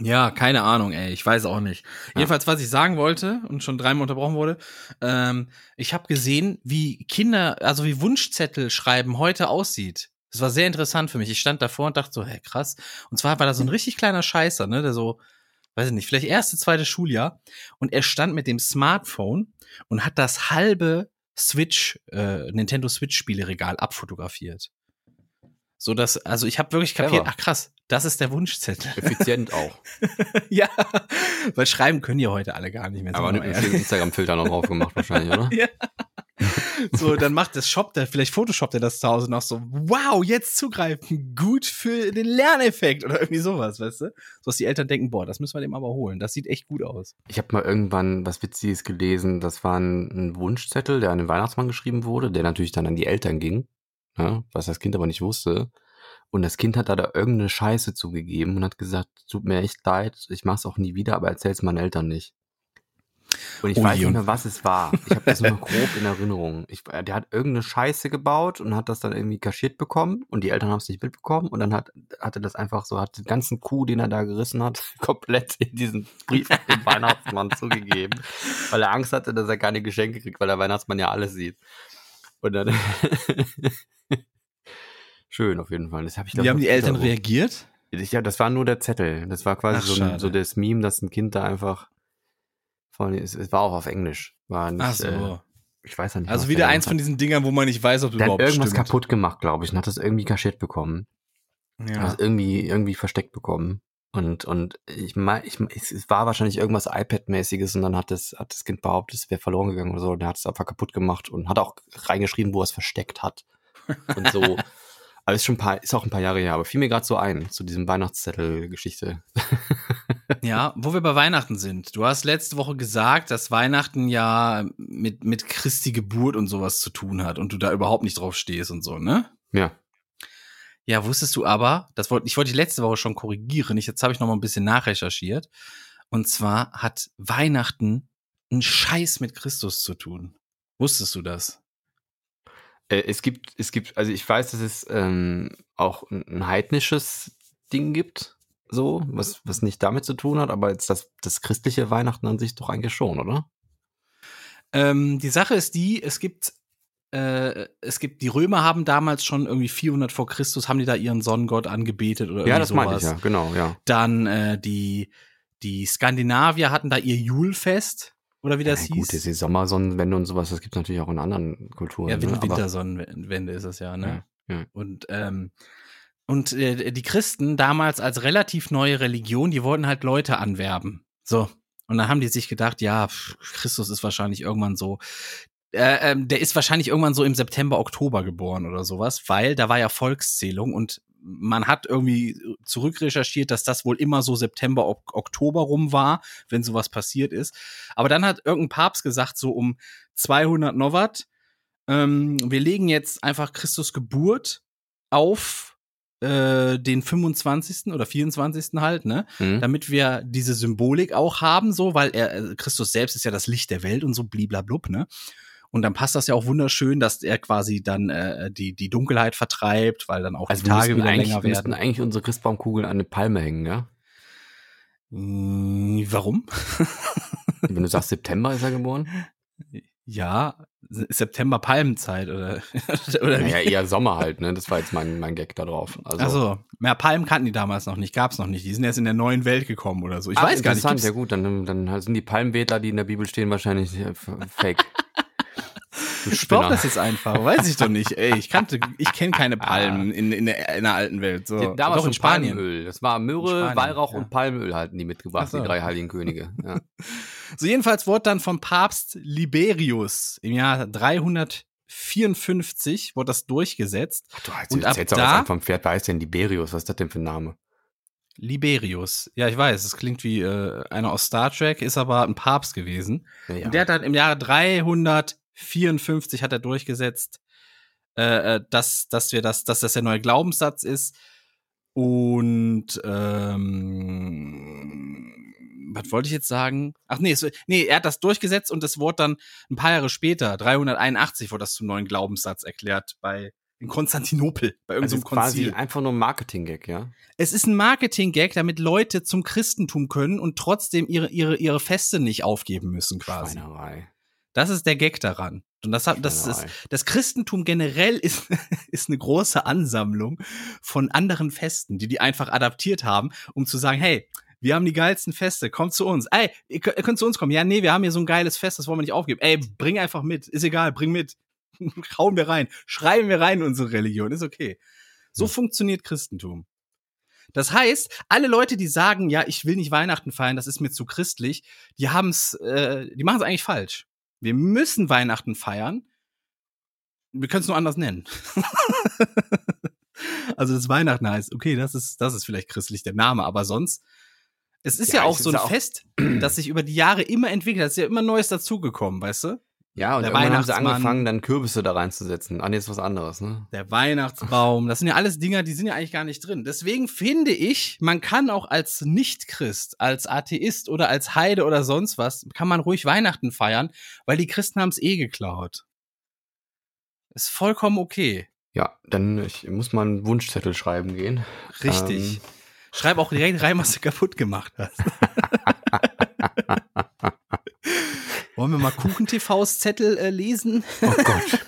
[SPEAKER 3] Ja, keine Ahnung, ey, ich weiß auch nicht. Ja. Jedenfalls, was ich sagen wollte und schon dreimal unterbrochen wurde, ähm, ich habe gesehen, wie Kinder, also wie Wunschzettel schreiben heute aussieht. Das war sehr interessant für mich. Ich stand davor und dachte so, hä, krass. Und zwar war da so ein richtig kleiner Scheißer, ne, der so, weiß ich nicht, vielleicht erste, zweite Schuljahr. Und er stand mit dem Smartphone und hat das halbe Switch, äh, Nintendo Switch Spieleregal abfotografiert. So dass, also ich habe wirklich kapiert, ach krass, das ist der Wunschzettel.
[SPEAKER 2] Effizient auch.
[SPEAKER 3] ja, weil schreiben können ja heute alle gar nicht mehr.
[SPEAKER 2] Aber mit einem Instagram-Filter noch drauf gemacht wahrscheinlich, oder? ja.
[SPEAKER 3] So, dann macht das Shop, der, vielleicht Photoshop der das zu Hause noch so, wow, jetzt zugreifen, gut für den Lerneffekt oder irgendwie sowas, weißt du? So dass die Eltern denken, boah, das müssen wir dem aber holen. Das sieht echt gut aus.
[SPEAKER 2] Ich habe mal irgendwann was Witziges gelesen, das war ein, ein Wunschzettel, der an den Weihnachtsmann geschrieben wurde, der natürlich dann an die Eltern ging ja, was das Kind aber nicht wusste. Und das Kind hat da, da irgendeine Scheiße zugegeben und hat gesagt, tut mir echt leid, ich mach's auch nie wieder, aber erzähl's meinen Eltern nicht. Und ich oh, weiß nicht mehr, was es war. Ich habe das nur grob in Erinnerung. Ich, der hat irgendeine Scheiße gebaut und hat das dann irgendwie kaschiert bekommen und die Eltern haben es nicht mitbekommen und dann hat, hatte das einfach so, hat den ganzen Kuh, den er da gerissen hat, komplett in diesen Brief an den Weihnachtsmann zugegeben, weil er Angst hatte, dass er keine Geschenke kriegt, weil der Weihnachtsmann ja alles sieht. Und dann Schön auf jeden Fall. Das hab ich,
[SPEAKER 3] Wie haben die Eltern Twitter reagiert?
[SPEAKER 2] Ja, das war nur der Zettel. Das war quasi Ach, so, ein, so das Meme, dass ein Kind da einfach von, es, es war auch auf Englisch. War nicht, Ach so. Äh, ich weiß ja nicht.
[SPEAKER 3] Also wieder eins von diesen Dingern, wo man nicht weiß, ob du überhaupt
[SPEAKER 2] hat irgendwas stimmt. kaputt gemacht, glaube ich, und hat das irgendwie kaschiert bekommen. Ja. Hat das irgendwie, irgendwie versteckt bekommen. Und, und ich meine, ich, es war wahrscheinlich irgendwas iPad-mäßiges und dann hat das, hat das Kind behauptet, es wäre verloren gegangen oder so. Und er hat es einfach kaputt gemacht und hat auch reingeschrieben, wo er es versteckt hat. Und so. aber ist schon ein paar, ist auch ein paar Jahre her, aber fiel mir gerade so ein, zu diesem Weihnachtszettel-Geschichte.
[SPEAKER 3] ja, wo wir bei Weihnachten sind. Du hast letzte Woche gesagt, dass Weihnachten ja mit, mit Christi Geburt und sowas zu tun hat und du da überhaupt nicht drauf stehst und so, ne?
[SPEAKER 2] Ja.
[SPEAKER 3] Ja, wusstest du aber, das wollte ich wollte die letzte Woche schon korrigieren. Ich, jetzt habe ich noch mal ein bisschen nachrecherchiert. Und zwar hat Weihnachten einen Scheiß mit Christus zu tun. Wusstest du das?
[SPEAKER 2] Äh, es gibt, es gibt, also ich weiß, dass es ähm, auch ein heidnisches Ding gibt, so, was, was nicht damit zu tun hat, aber jetzt das, das christliche Weihnachten an sich doch eigentlich schon, oder?
[SPEAKER 3] Ähm, die Sache ist die, es gibt äh, es gibt, die Römer haben damals schon irgendwie 400 vor Christus, haben die da ihren Sonnengott angebetet oder
[SPEAKER 2] Ja, das
[SPEAKER 3] sowas.
[SPEAKER 2] meine ich ja, genau, ja.
[SPEAKER 3] Dann äh, die, die Skandinavier hatten da ihr Julfest, oder wie das
[SPEAKER 2] ja,
[SPEAKER 3] hieß.
[SPEAKER 2] Gut, diese Sommersonnenwende und sowas, das gibt es natürlich auch in anderen Kulturen.
[SPEAKER 3] Ja,
[SPEAKER 2] ne?
[SPEAKER 3] Wintersonnenwende ist es ja, ne?
[SPEAKER 2] Ja, ja.
[SPEAKER 3] Und, ähm, und äh, die Christen damals als relativ neue Religion, die wollten halt Leute anwerben. So. Und dann haben die sich gedacht, ja, Christus ist wahrscheinlich irgendwann so äh, ähm, der ist wahrscheinlich irgendwann so im September, Oktober geboren oder sowas, weil da war ja Volkszählung und man hat irgendwie zurückrecherchiert, dass das wohl immer so September, ok Oktober rum war, wenn sowas passiert ist. Aber dann hat irgendein Papst gesagt, so um 200 Novat, ähm, wir legen jetzt einfach Christus Geburt auf äh, den 25. oder 24. halt, ne? Mhm. Damit wir diese Symbolik auch haben, so, weil er, äh, Christus selbst ist ja das Licht der Welt und so bliblablub, ne? Und dann passt das ja auch wunderschön, dass er quasi dann äh, die, die Dunkelheit vertreibt, weil dann auch
[SPEAKER 2] also
[SPEAKER 3] die Tage wieder länger
[SPEAKER 2] werden. Wir müssten eigentlich unsere Christbaumkugeln an eine Palme hängen, ja?
[SPEAKER 3] Hm, warum?
[SPEAKER 2] Wenn du sagst, September ist er geboren?
[SPEAKER 3] Ja, September Palmenzeit oder oder
[SPEAKER 2] naja, eher Sommer halt, ne? Das war jetzt mein, mein Gag da drauf.
[SPEAKER 3] Also, also mehr Palmen kannten die damals noch nicht, gab's noch nicht. Die sind erst in der neuen Welt gekommen oder so. Ich
[SPEAKER 2] Ach,
[SPEAKER 3] weiß gar nicht.
[SPEAKER 2] Interessant, ja gut, dann, dann sind die Palmwedler, die in der Bibel stehen, wahrscheinlich äh, fake.
[SPEAKER 3] Ich brauche das jetzt einfach, weiß ich doch nicht. Ey, ich kannte, ich kenne keine Palmen in, in, der, in der alten Welt. So.
[SPEAKER 2] Ja, damals doch in Spanien. Palmöl. Das war Möhre, Weihrauch ja. und Palmöl halten die mitgebracht, so. die drei heiligen Könige. Ja.
[SPEAKER 3] So jedenfalls wurde dann vom Papst Liberius im Jahr 354 wurde das durchgesetzt.
[SPEAKER 2] Ach, du hast und jetzt, jetzt da, vom Pferd, wer heißt denn Liberius? Was ist das denn für ein Name?
[SPEAKER 3] Liberius. Ja, ich weiß, es klingt wie äh, einer aus Star Trek, ist aber ein Papst gewesen. Ja. Und der hat dann im Jahre 300 54 hat er durchgesetzt, äh, äh, dass, dass wir das, dass das der neue Glaubenssatz ist. Und ähm, was wollte ich jetzt sagen? Ach nee, es, nee, er hat das durchgesetzt und es wurde dann ein paar Jahre später, 381, wurde das zum neuen Glaubenssatz erklärt bei in Konstantinopel bei irgendeinem also
[SPEAKER 2] Konzil. quasi einfach nur ein Marketing-Gag, ja?
[SPEAKER 3] Es ist ein Marketing-Gag, damit Leute zum Christentum können und trotzdem ihre, ihre, ihre Feste nicht aufgeben müssen, quasi.
[SPEAKER 2] Schweinerei.
[SPEAKER 3] Das ist der Gag daran. Und das, hat, das, ist, das Christentum generell ist, ist eine große Ansammlung von anderen Festen, die die einfach adaptiert haben, um zu sagen, hey, wir haben die geilsten Feste, kommt zu uns. Ey, ihr könnt, zu uns kommen. Ja, nee, wir haben hier so ein geiles Fest, das wollen wir nicht aufgeben. Ey, bring einfach mit. Ist egal, bring mit. Hauen wir rein. Schreiben wir rein in unsere Religion. Ist okay. So hm. funktioniert Christentum. Das heißt, alle Leute, die sagen, ja, ich will nicht Weihnachten feiern, das ist mir zu christlich, die haben's, äh, die machen es eigentlich falsch. Wir müssen Weihnachten feiern. Wir können es nur anders nennen. also das Weihnachten heißt, okay, das ist, das ist vielleicht christlich der Name, aber sonst, es ist ja, ja auch so ein Fest, das sich über die Jahre immer entwickelt. Es ist ja immer Neues dazugekommen, weißt du?
[SPEAKER 2] Ja, und der irgendwann haben sie angefangen, dann Kürbisse da reinzusetzen. Ah, nee, ist was anderes, ne?
[SPEAKER 3] Der Weihnachtsbaum, das sind ja alles Dinger, die sind ja eigentlich gar nicht drin. Deswegen finde ich, man kann auch als Nicht-Christ, als Atheist oder als Heide oder sonst was, kann man ruhig Weihnachten feiern, weil die Christen haben es eh geklaut. Ist vollkommen okay.
[SPEAKER 2] Ja, dann ich muss mal einen Wunschzettel schreiben gehen.
[SPEAKER 3] Richtig. Ähm. Schreib auch direkt rein, was du kaputt gemacht hast. Wollen wir mal Kuchen-TVs Zettel äh, lesen? Oh Gott.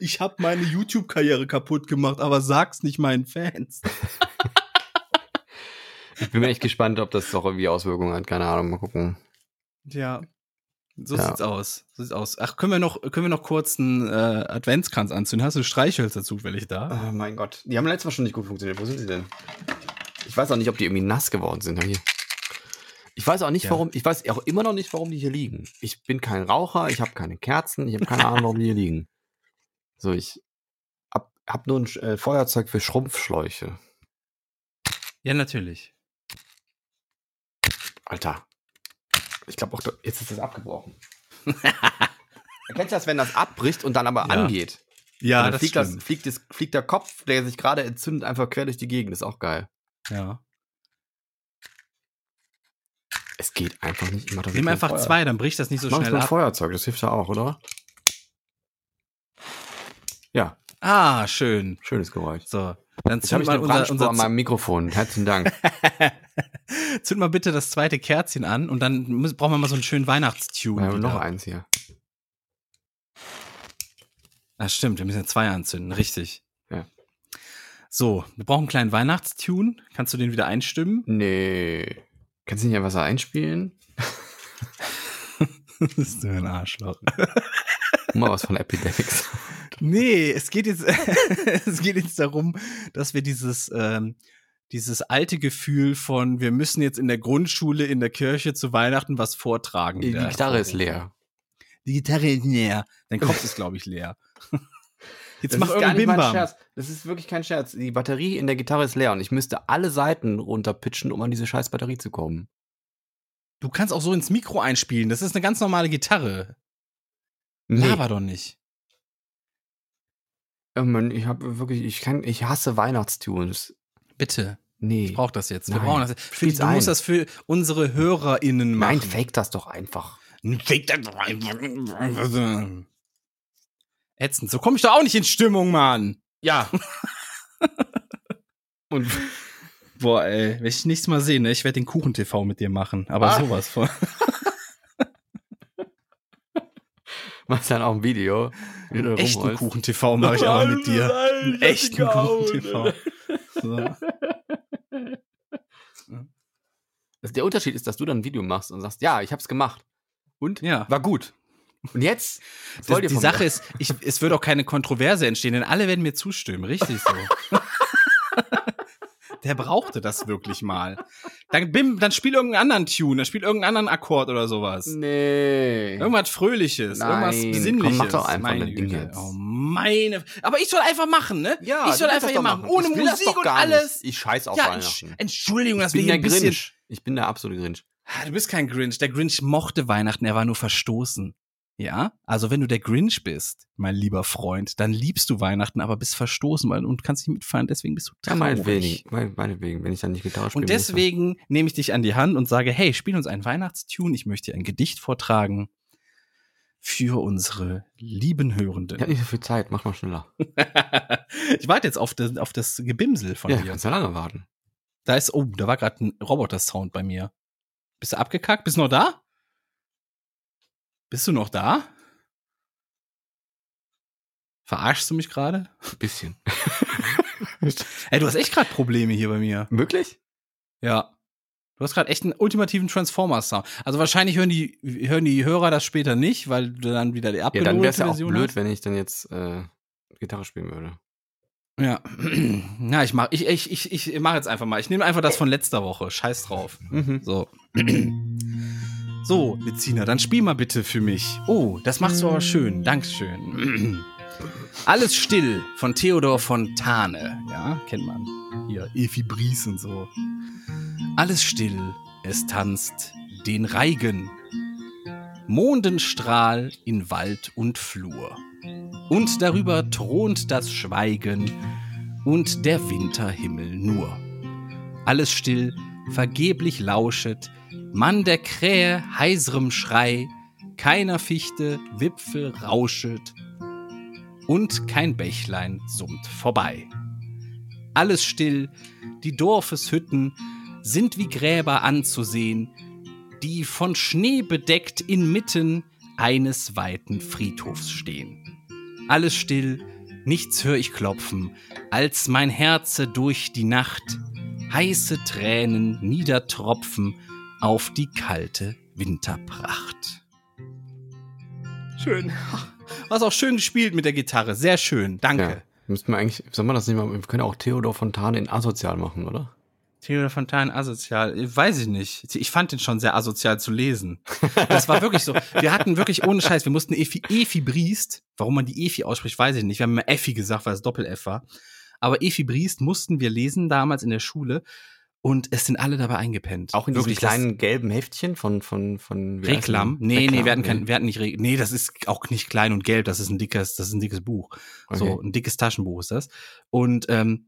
[SPEAKER 3] ich habe meine YouTube-Karriere kaputt gemacht, aber sag's nicht meinen Fans.
[SPEAKER 2] ich bin mir echt gespannt, ob das doch irgendwie Auswirkungen hat. Keine Ahnung, mal gucken.
[SPEAKER 3] Ja. So ja. sieht's aus. So sieht's aus. Ach, können wir noch, können wir noch kurz einen äh, Adventskranz anzünden? Hast du Streichhölzer zufällig da?
[SPEAKER 2] Oh mein Gott. Die haben letztes Mal schon nicht gut funktioniert. Wo sind sie denn? Ich weiß auch nicht, ob die irgendwie nass geworden sind. Hier. Ich weiß auch nicht, ja. warum, ich weiß auch immer noch nicht, warum die hier liegen. Ich bin kein Raucher, ich habe keine Kerzen, ich habe keine Ahnung, warum die hier liegen. So, ich hab, hab nur ein äh, Feuerzeug für Schrumpfschläuche.
[SPEAKER 3] Ja, natürlich.
[SPEAKER 2] Alter. Ich glaube auch, jetzt ist das abgebrochen. Erkennst du das, wenn das abbricht und dann aber ja. angeht?
[SPEAKER 3] Ja,
[SPEAKER 2] das fliegt, das, fliegt, das, fliegt der Kopf, der sich gerade entzündet, einfach quer durch die Gegend. Ist auch geil.
[SPEAKER 3] Ja.
[SPEAKER 2] Es geht einfach nicht.
[SPEAKER 3] Ich Nimm einfach Feuer. zwei, dann bricht das nicht so Mach schnell
[SPEAKER 2] ab. Feuerzeug, das hilft ja auch, oder? Ja.
[SPEAKER 3] Ah, schön.
[SPEAKER 2] Schönes Geräusch.
[SPEAKER 3] So,
[SPEAKER 2] dann zünd mal unser, unser an meinem Mikrofon. Herzlichen Dank.
[SPEAKER 3] zünd mal bitte das zweite Kerzchen an und dann muss, brauchen wir mal so einen schönen Weihnachtstune.
[SPEAKER 2] Wir haben noch eins hier.
[SPEAKER 3] Ah, stimmt, wir müssen ja zwei anzünden, richtig.
[SPEAKER 2] Ja.
[SPEAKER 3] So, wir brauchen einen kleinen Weihnachtstune. Kannst du den wieder einstimmen?
[SPEAKER 2] Nee. Kannst du nicht einfach so einspielen?
[SPEAKER 3] das ist nur ein Arschloch.
[SPEAKER 2] Mal was von Epidemics.
[SPEAKER 3] Nee, es geht jetzt, es geht jetzt darum, dass wir dieses, ähm, dieses alte Gefühl von, wir müssen jetzt in der Grundschule, in der Kirche zu Weihnachten was vortragen.
[SPEAKER 2] Die, die Gitarre ist leer.
[SPEAKER 3] Die Gitarre ist leer. Dein Kopf ist, glaube ich, leer.
[SPEAKER 2] Jetzt das mach irgendeinen Bim Scherz. Das ist wirklich kein Scherz. Die Batterie in der Gitarre ist leer und ich müsste alle Seiten runterpitchen, um an diese scheiß Batterie zu kommen.
[SPEAKER 3] Du kannst auch so ins Mikro einspielen. Das ist eine ganz normale Gitarre. Nee. Laber doch nicht.
[SPEAKER 2] Oh Mann, ich habe wirklich, ich kann, ich hasse Weihnachtstunes.
[SPEAKER 3] Bitte.
[SPEAKER 2] Nee.
[SPEAKER 3] Ich brauch das jetzt. Wir Nein. brauchen das. Für, du ein. musst das für unsere HörerInnen machen. Nein,
[SPEAKER 2] fake das doch einfach.
[SPEAKER 3] Fake das doch einfach ätzend. So komme ich doch auch nicht in Stimmung, Mann.
[SPEAKER 2] Ja.
[SPEAKER 3] Und boah, ey, wenn ich nichts mal sehe, ne, ich werde den Kuchen-TV mit dir machen, aber ah. sowas von.
[SPEAKER 2] Machst dann auch ein Video.
[SPEAKER 3] Einen echten Kuchen-TV mache ich aber mit dir. Einen echten Kuchen-TV. So.
[SPEAKER 2] Der Unterschied ist, dass du dann ein Video machst und sagst, ja, ich hab's gemacht. Und
[SPEAKER 3] ja.
[SPEAKER 2] war gut. Und jetzt?
[SPEAKER 3] Das, die Sache mir? ist, ich, es wird auch keine Kontroverse entstehen, denn alle werden mir zustimmen. Richtig so. Der brauchte das wirklich mal. Dann, bim, dann spiel irgendeinen anderen Tune, dann spiel irgendeinen anderen Akkord oder sowas.
[SPEAKER 2] Nee.
[SPEAKER 3] Irgendwas Fröhliches,
[SPEAKER 2] Nein.
[SPEAKER 3] irgendwas Besinnliches. Komm,
[SPEAKER 2] mach doch einfach
[SPEAKER 3] meine
[SPEAKER 2] Ding jetzt.
[SPEAKER 3] Oh, meine. Aber ich soll einfach machen, ne?
[SPEAKER 2] Ja,
[SPEAKER 3] ich soll einfach hier machen. Ohne Musik und alles.
[SPEAKER 2] Nicht. Ich scheiß auf ja, Weihnachten.
[SPEAKER 3] Entschuldigung,
[SPEAKER 2] das bin der Grinch. Ich bin der absolute Grinch.
[SPEAKER 3] Ah, du bist kein Grinch. Der Grinch mochte Weihnachten, er war nur verstoßen. Ja, also wenn du der Grinch bist, mein lieber Freund, dann liebst du Weihnachten, aber bist verstoßen weil, und kannst nicht mitfeiern, deswegen bist du traurig. Ja,
[SPEAKER 2] meinetwegen, meinetwegen, wenn ich dann nicht Gitarre spiele.
[SPEAKER 3] Und deswegen nehme ich dich an die Hand und sage, hey, spiel uns einen Weihnachtstune, ich möchte dir ein Gedicht vortragen für unsere lieben Hörenden.
[SPEAKER 2] Ich habe nicht so viel Zeit, mach mal schneller.
[SPEAKER 3] ich warte jetzt auf das, auf das Gebimsel von
[SPEAKER 2] ja,
[SPEAKER 3] dir.
[SPEAKER 2] Ja, kannst ja lange warten.
[SPEAKER 3] Da ist, oh, da war gerade ein Roboter-Sound bei mir. Bist du abgekackt? Bist du noch da? Bist du noch da? Verarschst du mich gerade?
[SPEAKER 2] Bisschen.
[SPEAKER 3] Ey, du hast echt gerade Probleme hier bei mir.
[SPEAKER 2] Wirklich?
[SPEAKER 3] Ja. Du hast gerade echt einen ultimativen Transformers-Sound. Also wahrscheinlich hören die, hören die Hörer das später nicht, weil du dann wieder die
[SPEAKER 2] abgelogte Ja, dann wäre es ja auch blöd, hast. wenn ich dann jetzt äh, Gitarre spielen würde.
[SPEAKER 3] Ja. Na, ich mach, ich, ich, ich, ich mach jetzt einfach mal. Ich nehme einfach das von letzter Woche. Scheiß drauf.
[SPEAKER 2] Mhm.
[SPEAKER 3] So. So, Lizina, dann spiel mal bitte für mich. Oh, das machst du aber schön. Dankeschön. Alles still von Theodor Fontane. Ja, kennt man. Hier, Efi Bries und so. Alles still, es tanzt den Reigen. Mondenstrahl in Wald und Flur. Und darüber thront das Schweigen und der Winterhimmel nur. Alles still, vergeblich lauschet Mann der Krähe heiserem Schrei, keiner Fichte Wipfel rauschet und kein Bächlein summt vorbei. Alles still, die Dorfeshütten sind wie Gräber anzusehen, die von Schnee bedeckt inmitten eines weiten Friedhofs stehen. Alles still, nichts hör ich klopfen, als mein Herze durch die Nacht heiße Tränen niedertropfen auf die kalte Winterpracht. Schön. Du hast auch schön gespielt mit der Gitarre. Sehr schön. Danke. Ja.
[SPEAKER 2] Müssten wir eigentlich, soll man das nicht mal, wir können auch Theodor Fontane in asozial machen, oder?
[SPEAKER 3] Theodor Fontane asozial, weiß ich nicht. Ich fand den schon sehr asozial zu lesen. Das war wirklich so. Wir hatten wirklich ohne Scheiß, wir mussten Efi, Efi Briest, warum man die Efi ausspricht, weiß ich nicht. Wir haben immer Effi gesagt, weil es Doppel-F war. Aber Efi Briest mussten wir lesen damals in der Schule. Und es sind alle dabei eingepennt.
[SPEAKER 2] Auch in diesem kleinen gelben Heftchen von, von, von,
[SPEAKER 3] Reklam? Nee, Reklam? nee, wir hatten kein, wir hatten nicht, Re nee, das ist auch nicht klein und gelb, das ist ein dickes, das ist ein dickes Buch. Okay. So, ein dickes Taschenbuch ist das. Und, ähm,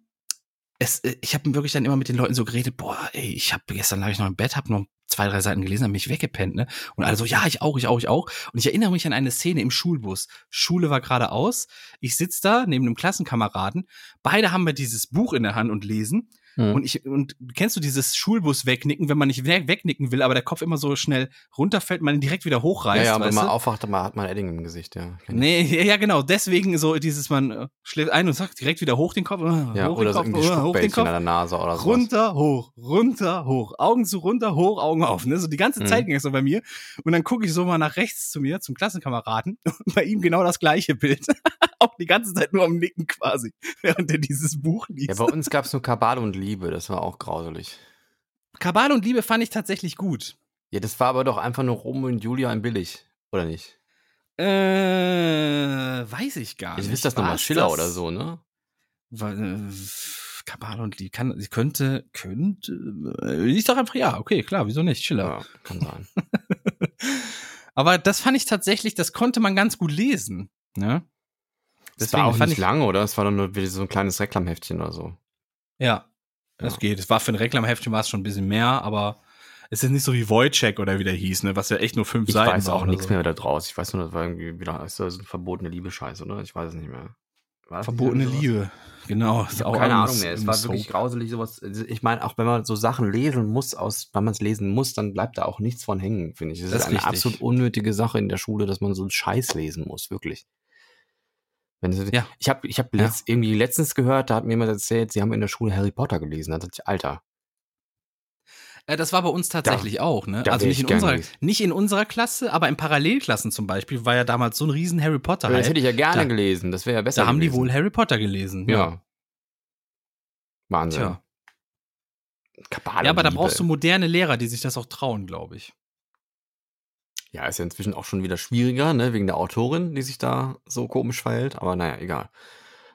[SPEAKER 3] es, äh, ich habe wirklich dann immer mit den Leuten so geredet, boah, ey, ich habe gestern lag ich noch im Bett, habe noch zwei, drei Seiten gelesen, habe mich weggepennt, ne? Und alle so, ja, ich auch, ich auch, ich auch. Und ich erinnere mich an eine Szene im Schulbus. Schule war gerade aus. Ich sitz da neben einem Klassenkameraden. Beide haben wir dieses Buch in der Hand und lesen. Mhm. Und ich, und kennst du dieses Schulbus wegnicken, wenn man nicht wegnicken will, aber der Kopf immer so schnell runterfällt, man ihn direkt wieder hochreißt.
[SPEAKER 2] Ja, ja wenn man aufwacht, dann hat man Edding im Gesicht, ja.
[SPEAKER 3] Nee, ja, genau. Deswegen so dieses, man äh, schläft ein und sagt direkt wieder hoch den Kopf,
[SPEAKER 2] äh, ja, hoch oder den Kopf, so äh, hoch den Kopf. In der Nase oder
[SPEAKER 3] so. Runter, hoch, runter, hoch. Augen zu, runter, hoch, Augen auf. Ne? So die ganze Zeit mhm. ging es so bei mir. Und dann gucke ich so mal nach rechts zu mir, zum Klassenkameraden. Und bei ihm genau das gleiche Bild. Auch die ganze Zeit nur am Nicken quasi, während er dieses Buch liest.
[SPEAKER 2] Ja, bei uns gab es nur Kabal und Liebe. Das war auch grauselig.
[SPEAKER 3] Kabal und Liebe fand ich tatsächlich gut.
[SPEAKER 2] Ja, das war aber doch einfach nur Romeo und Julia in billig, oder nicht?
[SPEAKER 3] Äh, weiß ich gar nicht.
[SPEAKER 2] Ich wisst das nochmal Schiller das? oder so, ne?
[SPEAKER 3] Äh, Kabal und Liebe, kann, sie könnte, könnte, äh, ich sag einfach ja, okay, klar, wieso nicht, Schiller. Ja,
[SPEAKER 2] kann sein.
[SPEAKER 3] aber das fand ich tatsächlich, das konnte man ganz gut lesen, ne?
[SPEAKER 2] Das war auch nicht lang, oder? Es war nur wie so ein kleines Reklamheftchen oder so.
[SPEAKER 3] Ja, das ja. geht. Es war für ein Reklamheftchen war es schon ein bisschen mehr, aber es ist nicht so wie Wojciech oder wie der hieß, ne, was ja echt nur fünf
[SPEAKER 2] ich
[SPEAKER 3] Seiten
[SPEAKER 2] war. Ich weiß auch nichts so. mehr da draus. Ich weiß nur, das war irgendwie wieder ist das ein verbotene Liebe-Scheiß, oder? Ich weiß es nicht mehr.
[SPEAKER 3] Verbotene Liebe, genau.
[SPEAKER 2] Ist auch keine Ahnung mehr. Es war Soap. wirklich grauselig sowas. Also ich meine, auch wenn man so Sachen lesen muss, aus, wenn man es lesen muss, dann bleibt da auch nichts von hängen, finde ich. Es ist, ist eine richtig. absolut unnötige Sache in der Schule, dass man so einen Scheiß lesen muss, wirklich. Wenn ja. Ich habe ich hab ja. letzt, irgendwie letztens gehört, da hat mir jemand erzählt, sie haben in der Schule Harry Potter gelesen. Da dachte ich, Alter.
[SPEAKER 3] Äh, das war bei uns tatsächlich da, auch, ne? Also nicht in, unserer, nicht in unserer Klasse, aber in Parallelklassen zum Beispiel war ja damals so ein riesen Harry Potter.
[SPEAKER 2] Ja, das hätte ich ja gerne da, gelesen, das wäre ja besser.
[SPEAKER 3] Da haben gewesen. die wohl Harry Potter gelesen.
[SPEAKER 2] Ja. ja. Wahnsinn. Tja.
[SPEAKER 3] Kabale ja, aber da brauchst du moderne Lehrer, die sich das auch trauen, glaube ich.
[SPEAKER 2] Ja, ist ja inzwischen auch schon wieder schwieriger, ne, wegen der Autorin, die sich da so komisch verhält. Aber naja, egal.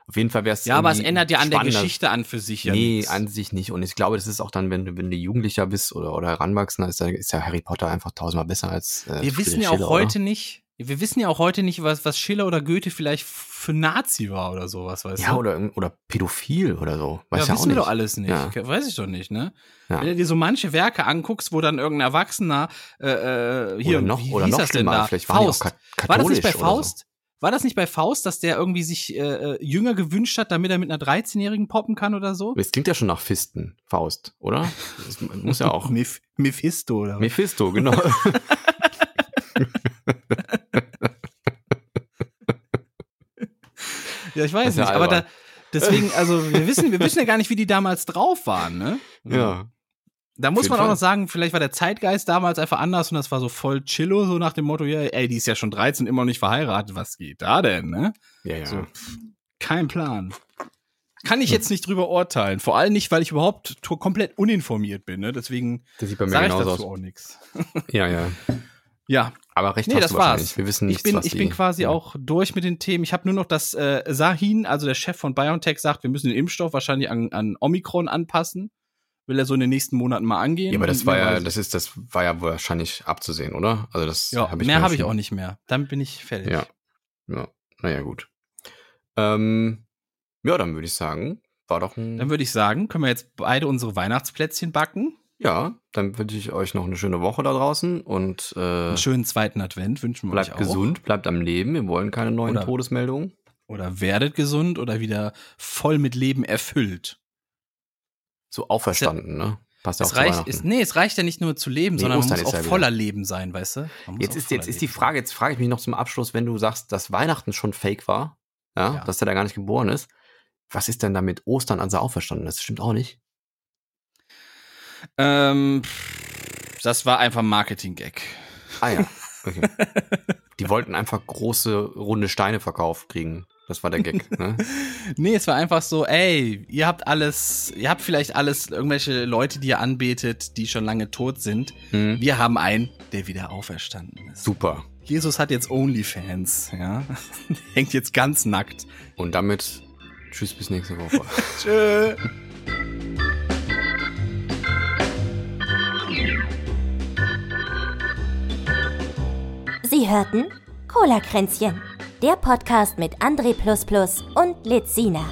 [SPEAKER 2] Auf jeden Fall wäre es.
[SPEAKER 3] Ja, aber es ändert ja an der Geschichte an für sich
[SPEAKER 2] ja Nee, nichts. an sich nicht. Und ich glaube, das ist auch dann, wenn du, wenn du Jugendlicher bist oder, oder heranwachsender, ist, ist ja Harry Potter einfach tausendmal besser als.
[SPEAKER 3] Äh, Wir wissen ja auch heute oder? nicht, wir wissen ja auch heute nicht, was, was Schiller oder Goethe vielleicht für Nazi war oder sowas, weißt
[SPEAKER 2] ja, du? Ja, oder, oder pädophil oder so. Weiß ja, ja
[SPEAKER 3] wissen wir doch alles nicht. Ja. Weiß ich doch nicht, ne? Ja. Wenn du dir so manche Werke anguckst, wo dann irgendein Erwachsener äh, äh hier,
[SPEAKER 2] oder noch, wie, oder noch schlimmer, vielleicht
[SPEAKER 3] Faust. war das nicht bei Faust? So. War das nicht bei Faust, dass der irgendwie sich äh, äh Jünger gewünscht hat, damit er mit einer 13-Jährigen poppen kann oder so?
[SPEAKER 2] Das klingt ja schon nach Fisten, Faust, oder? Das muss ja auch.
[SPEAKER 3] Mephisto, oder?
[SPEAKER 2] Mephisto, genau.
[SPEAKER 3] Ja, ich weiß nicht, aber da, deswegen, also wir wissen, wir wissen ja gar nicht, wie die damals drauf waren, ne?
[SPEAKER 2] Ja.
[SPEAKER 3] Da muss man auch noch sagen, vielleicht war der Zeitgeist damals einfach anders und das war so voll chillo, so nach dem Motto, ja, ey, die ist ja schon 13, immer noch nicht verheiratet, was geht da denn, ne?
[SPEAKER 2] Ja, ja. So,
[SPEAKER 3] kein Plan. Kann ich jetzt nicht drüber urteilen. Vor allem nicht, weil ich überhaupt komplett uninformiert bin, ne? Deswegen sage ich dazu aus. auch nichts.
[SPEAKER 2] Ja, ja.
[SPEAKER 3] Ja.
[SPEAKER 2] Aber recht
[SPEAKER 3] nee, das war's.
[SPEAKER 2] Wir wissen nichts,
[SPEAKER 3] ich bin, ich bin quasi ja. auch durch mit den Themen. Ich habe nur noch, dass äh, Sahin, also der Chef von BioNTech, sagt, wir müssen den Impfstoff wahrscheinlich an, an Omikron anpassen. Will er so in den nächsten Monaten mal angehen.
[SPEAKER 2] Ja, aber das war ja, das ist, das war ja wahrscheinlich abzusehen, oder? Also das
[SPEAKER 3] ja, hab ich mehr habe ich auch nicht mehr. Damit bin ich fertig.
[SPEAKER 2] Ja. Ja. Naja, gut. Ähm, ja, dann würde ich sagen, war doch ein.
[SPEAKER 3] Dann würde ich sagen, können wir jetzt beide unsere Weihnachtsplätzchen backen.
[SPEAKER 2] Ja, dann wünsche ich euch noch eine schöne Woche da draußen und äh, einen
[SPEAKER 3] schönen zweiten Advent wünschen wir
[SPEAKER 2] bleibt
[SPEAKER 3] euch
[SPEAKER 2] auch. Bleibt gesund, bleibt am Leben. Wir wollen keine neuen oder, Todesmeldungen.
[SPEAKER 3] Oder werdet gesund oder wieder voll mit Leben erfüllt.
[SPEAKER 2] So auferstanden, ja, ne?
[SPEAKER 3] Passt ja auch reicht, ist, Nee, es reicht ja nicht nur zu leben, nee, sondern Ostern man muss auch ja voller. Leben sein, weißt du?
[SPEAKER 2] Jetzt ist, jetzt ist die Frage, jetzt frage ich mich noch zum Abschluss, wenn du sagst, dass Weihnachten schon fake war, ja, ja. dass er da gar nicht geboren ist, was ist denn da mit Ostern, als er auferstanden ist? Das stimmt auch nicht.
[SPEAKER 3] Ähm, das war einfach ein Marketing-Gag.
[SPEAKER 2] Ah ja, okay. Die wollten einfach große, runde Steine verkauft kriegen. Das war der Gag, ne?
[SPEAKER 3] nee, es war einfach so, ey, ihr habt alles, ihr habt vielleicht alles, irgendwelche Leute, die ihr anbetet, die schon lange tot sind. Hm. Wir haben einen, der wieder auferstanden ist.
[SPEAKER 2] Super.
[SPEAKER 3] Jesus hat jetzt Onlyfans, ja. Hängt jetzt ganz nackt.
[SPEAKER 2] Und damit tschüss bis nächste Woche. Tschö.
[SPEAKER 1] Sie hörten Cola-Kränzchen, der Podcast mit André und Lizina.